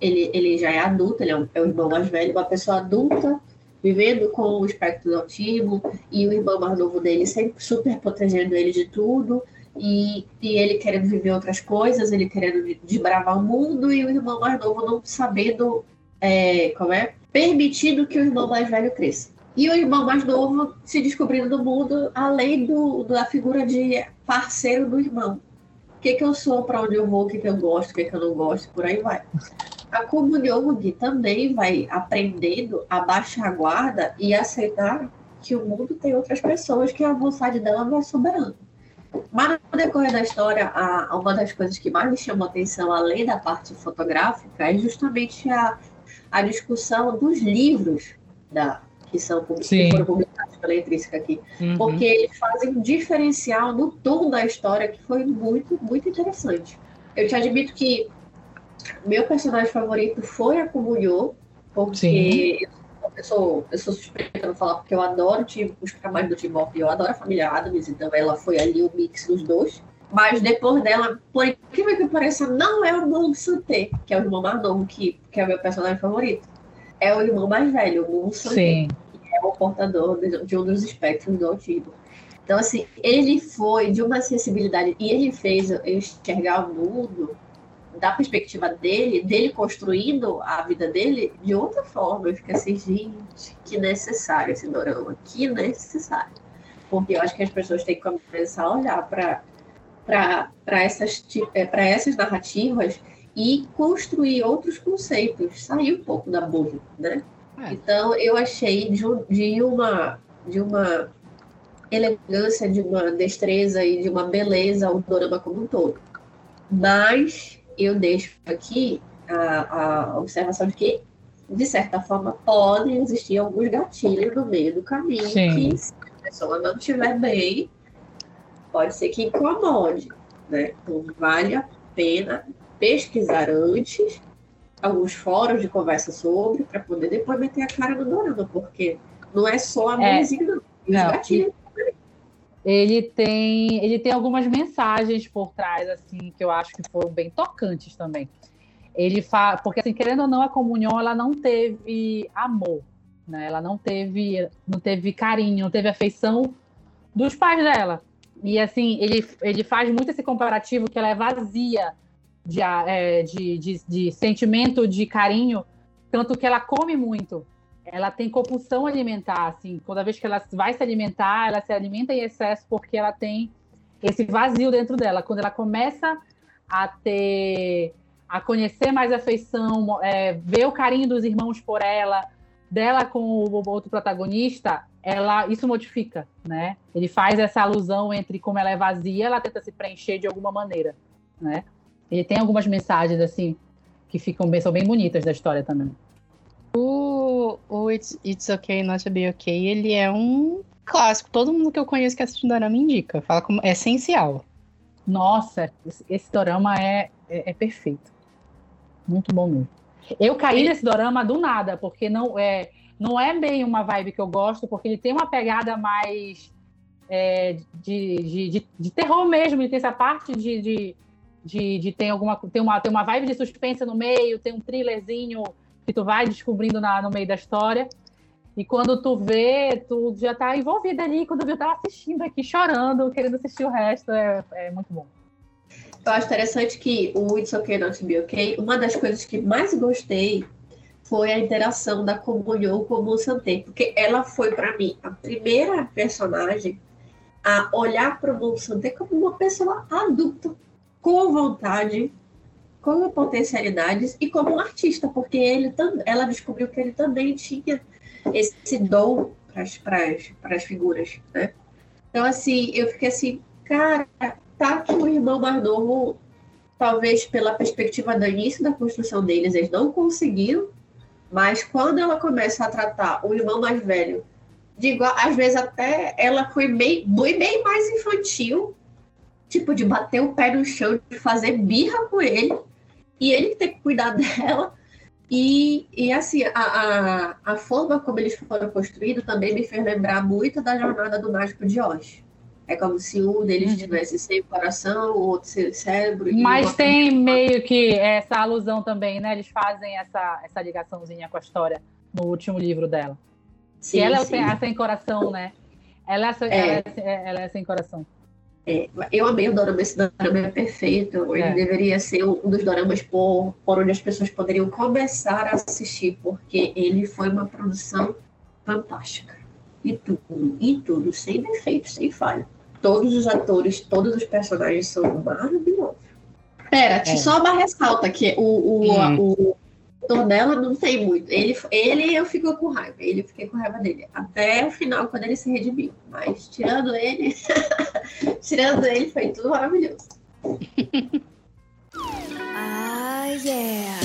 Speaker 2: ele, ele já é adulto, ele é, um- é o irmão mais velho, uma pessoa adulta vivendo com o espectro do autismo e o irmão mais novo dele sempre super protegendo ele de tudo e, e ele querendo viver outras coisas, ele querendo desbravar o mundo e o irmão mais novo não sabendo é, como é permitindo que o irmão mais velho cresça. E o irmão mais novo se descobrindo no mundo além do, da figura de parceiro do irmão. O que, que eu sou, para onde eu vou, o que, que eu gosto, o que, que eu não gosto, por aí vai. A comunhão também vai aprendendo a baixar a guarda e aceitar que o mundo tem outras pessoas que a vontade dela não é soberana. Mas no decorrer da história, a, uma das coisas que mais me chamou a atenção, além da parte fotográfica, é justamente a, a discussão dos livros da, que, são, que foram publicados pela Intrínseca aqui
Speaker 1: Uhum.
Speaker 2: porque eles fazem um diferencial no tom da história que foi muito, muito interessante. Eu te admito que meu personagem favorito foi a Kumunyo, porque eu, eu sou, eu sou suspeita de não falar, porque eu adoro Tim- os trabalhos do e eu adoro a família Adams, então ela foi ali o mix dos dois. Mas depois dela, por incrível que pareça, não é o Moon Sante, que é o irmão mais novo, que, que é o meu personagem favorito. É o irmão mais velho, o Moon Sante
Speaker 3: Sim.
Speaker 2: é o portador de, de um dos espectros do autismo. Então, assim, ele foi de uma sensibilidade, e ele fez eu enxergar o mundo da perspectiva dele, dele construindo a vida dele de outra forma. Eu fiquei assim, gente, que necessário esse dorama, que necessário. Porque eu acho que as pessoas têm que começar a olhar para essas, pra essas narrativas e construir outros conceitos, sair um pouco da bolha, né?
Speaker 1: É.
Speaker 2: Então eu achei de, de uma de uma elegância, de uma destreza e de uma beleza o dorama como um todo. Mas eu deixo aqui a, a observação de que, de certa forma, podem existir alguns gatilhos no meio do caminho
Speaker 3: Sim.
Speaker 2: que, se a pessoa não estiver bem, pode ser que incomode. Né? Então, vale a pena pesquisar antes alguns fóruns de conversa sobre, para poder depois meter a cara no dorama, porque não é só a
Speaker 3: É.
Speaker 2: música, não. E os gatilhos.
Speaker 3: Ele tem, ele tem algumas mensagens por trás, assim, que eu acho que foram bem tocantes também. Ele fa... Porque, assim, querendo ou não, a comunhão, ela não teve amor, né? Ela não teve, não teve carinho, não teve afeição dos pais dela. E, assim, ele, ele faz muito esse comparativo que ela é vazia de, é, de, de, de sentimento de carinho, tanto que ela come muito ela tem compulsão alimentar, assim, toda vez que ela vai se alimentar, ela se alimenta em excesso porque ela tem esse vazio dentro dela. Quando ela começa a ter, a conhecer mais afeição, é, ver o carinho dos irmãos por ela, dela com o outro protagonista, ela isso modifica, né? Ele faz essa alusão entre como ela é vazia, ela tenta se preencher de alguma maneira, né? Ele tem algumas mensagens assim que ficam bem, são bem bonitas da história também.
Speaker 1: O, o It's, It's Okay Not to Be Okay, ele é um clássico. Todo mundo que eu conheço que assiste Dorama indica. Fala como é essencial.
Speaker 3: Nossa, esse, esse dorama é, é, é perfeito. Muito bom mesmo. Eu caí nesse dorama do nada, porque não é, não é bem uma vibe que eu gosto, porque ele tem uma pegada mais é, de, de, de, de terror mesmo. Ele tem essa parte de, de, de, de tem alguma tem uma, tem uma vibe de suspense no meio, tem um thrillerzinho que tu vai descobrindo na, no meio da história. E quando tu vê, tu já tá envolvida ali. Quando eu tava assistindo aqui, chorando, querendo assistir o resto. É, é muito bom.
Speaker 2: Eu acho interessante que o It's Okay Not to Be Okay, uma das coisas que mais gostei foi a interação da comunhão com o Santê, porque ela foi para mim a primeira personagem a olhar para o Monsanto como uma pessoa adulta, com vontade, com potencialidades e como artista, porque ele ela descobriu que ele também tinha esse dom para as figuras, né? Então, assim, eu fiquei assim, cara, tá que o irmão mais novo, talvez pela perspectiva do início da construção deles, eles não conseguiram, mas quando ela começa a tratar o irmão mais velho às vezes até ela foi bem, bem mais infantil, tipo de bater o pé no chão, de fazer birra com ele, e ele ter que cuidar dela. E, e assim, a, a, a forma como eles foram construídos também me fez lembrar muito da jornada do Mágico de Oz. É como se um deles uhum. tivesse sem coração, o outro sem cérebro.
Speaker 3: Mas tem meio que essa alusão também, né? Eles fazem essa, essa ligaçãozinha com a história no último livro dela. Sim, e ela sim. é sem coração, né? Ela é, é. Ela, é, ela é sem coração.
Speaker 2: É, eu amei o dorama, esse dorama é perfeito. Ele é. deveria ser um dos doramas por, por onde as pessoas poderiam começar a assistir, porque ele foi uma produção fantástica. E tudo, e tudo, sem defeito, sem falha. Todos os atores, todos os personagens são maravilhosos. Pera, é. só uma ressalta que o, o, hum. o, Tornella não tem muito. Ele, ele eu fico com raiva. Ele fiquei com raiva dele. Até o final, quando ele se redimiu. Mas tirando ele, tirando ele, foi tudo maravilhoso.
Speaker 6: ah, yeah.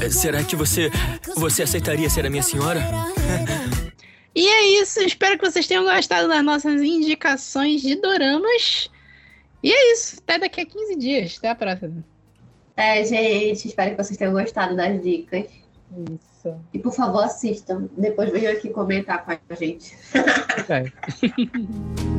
Speaker 5: É, será que você. Você aceitaria ser a minha senhora?
Speaker 1: e é isso. Espero que vocês tenham gostado das nossas indicações de doramas. E é isso. Até daqui a 15 dias. Até a próxima.
Speaker 2: É, gente, espero que vocês tenham gostado das dicas.
Speaker 3: Isso.
Speaker 2: E por favor, assistam. Depois venham aqui comentar com a gente. É.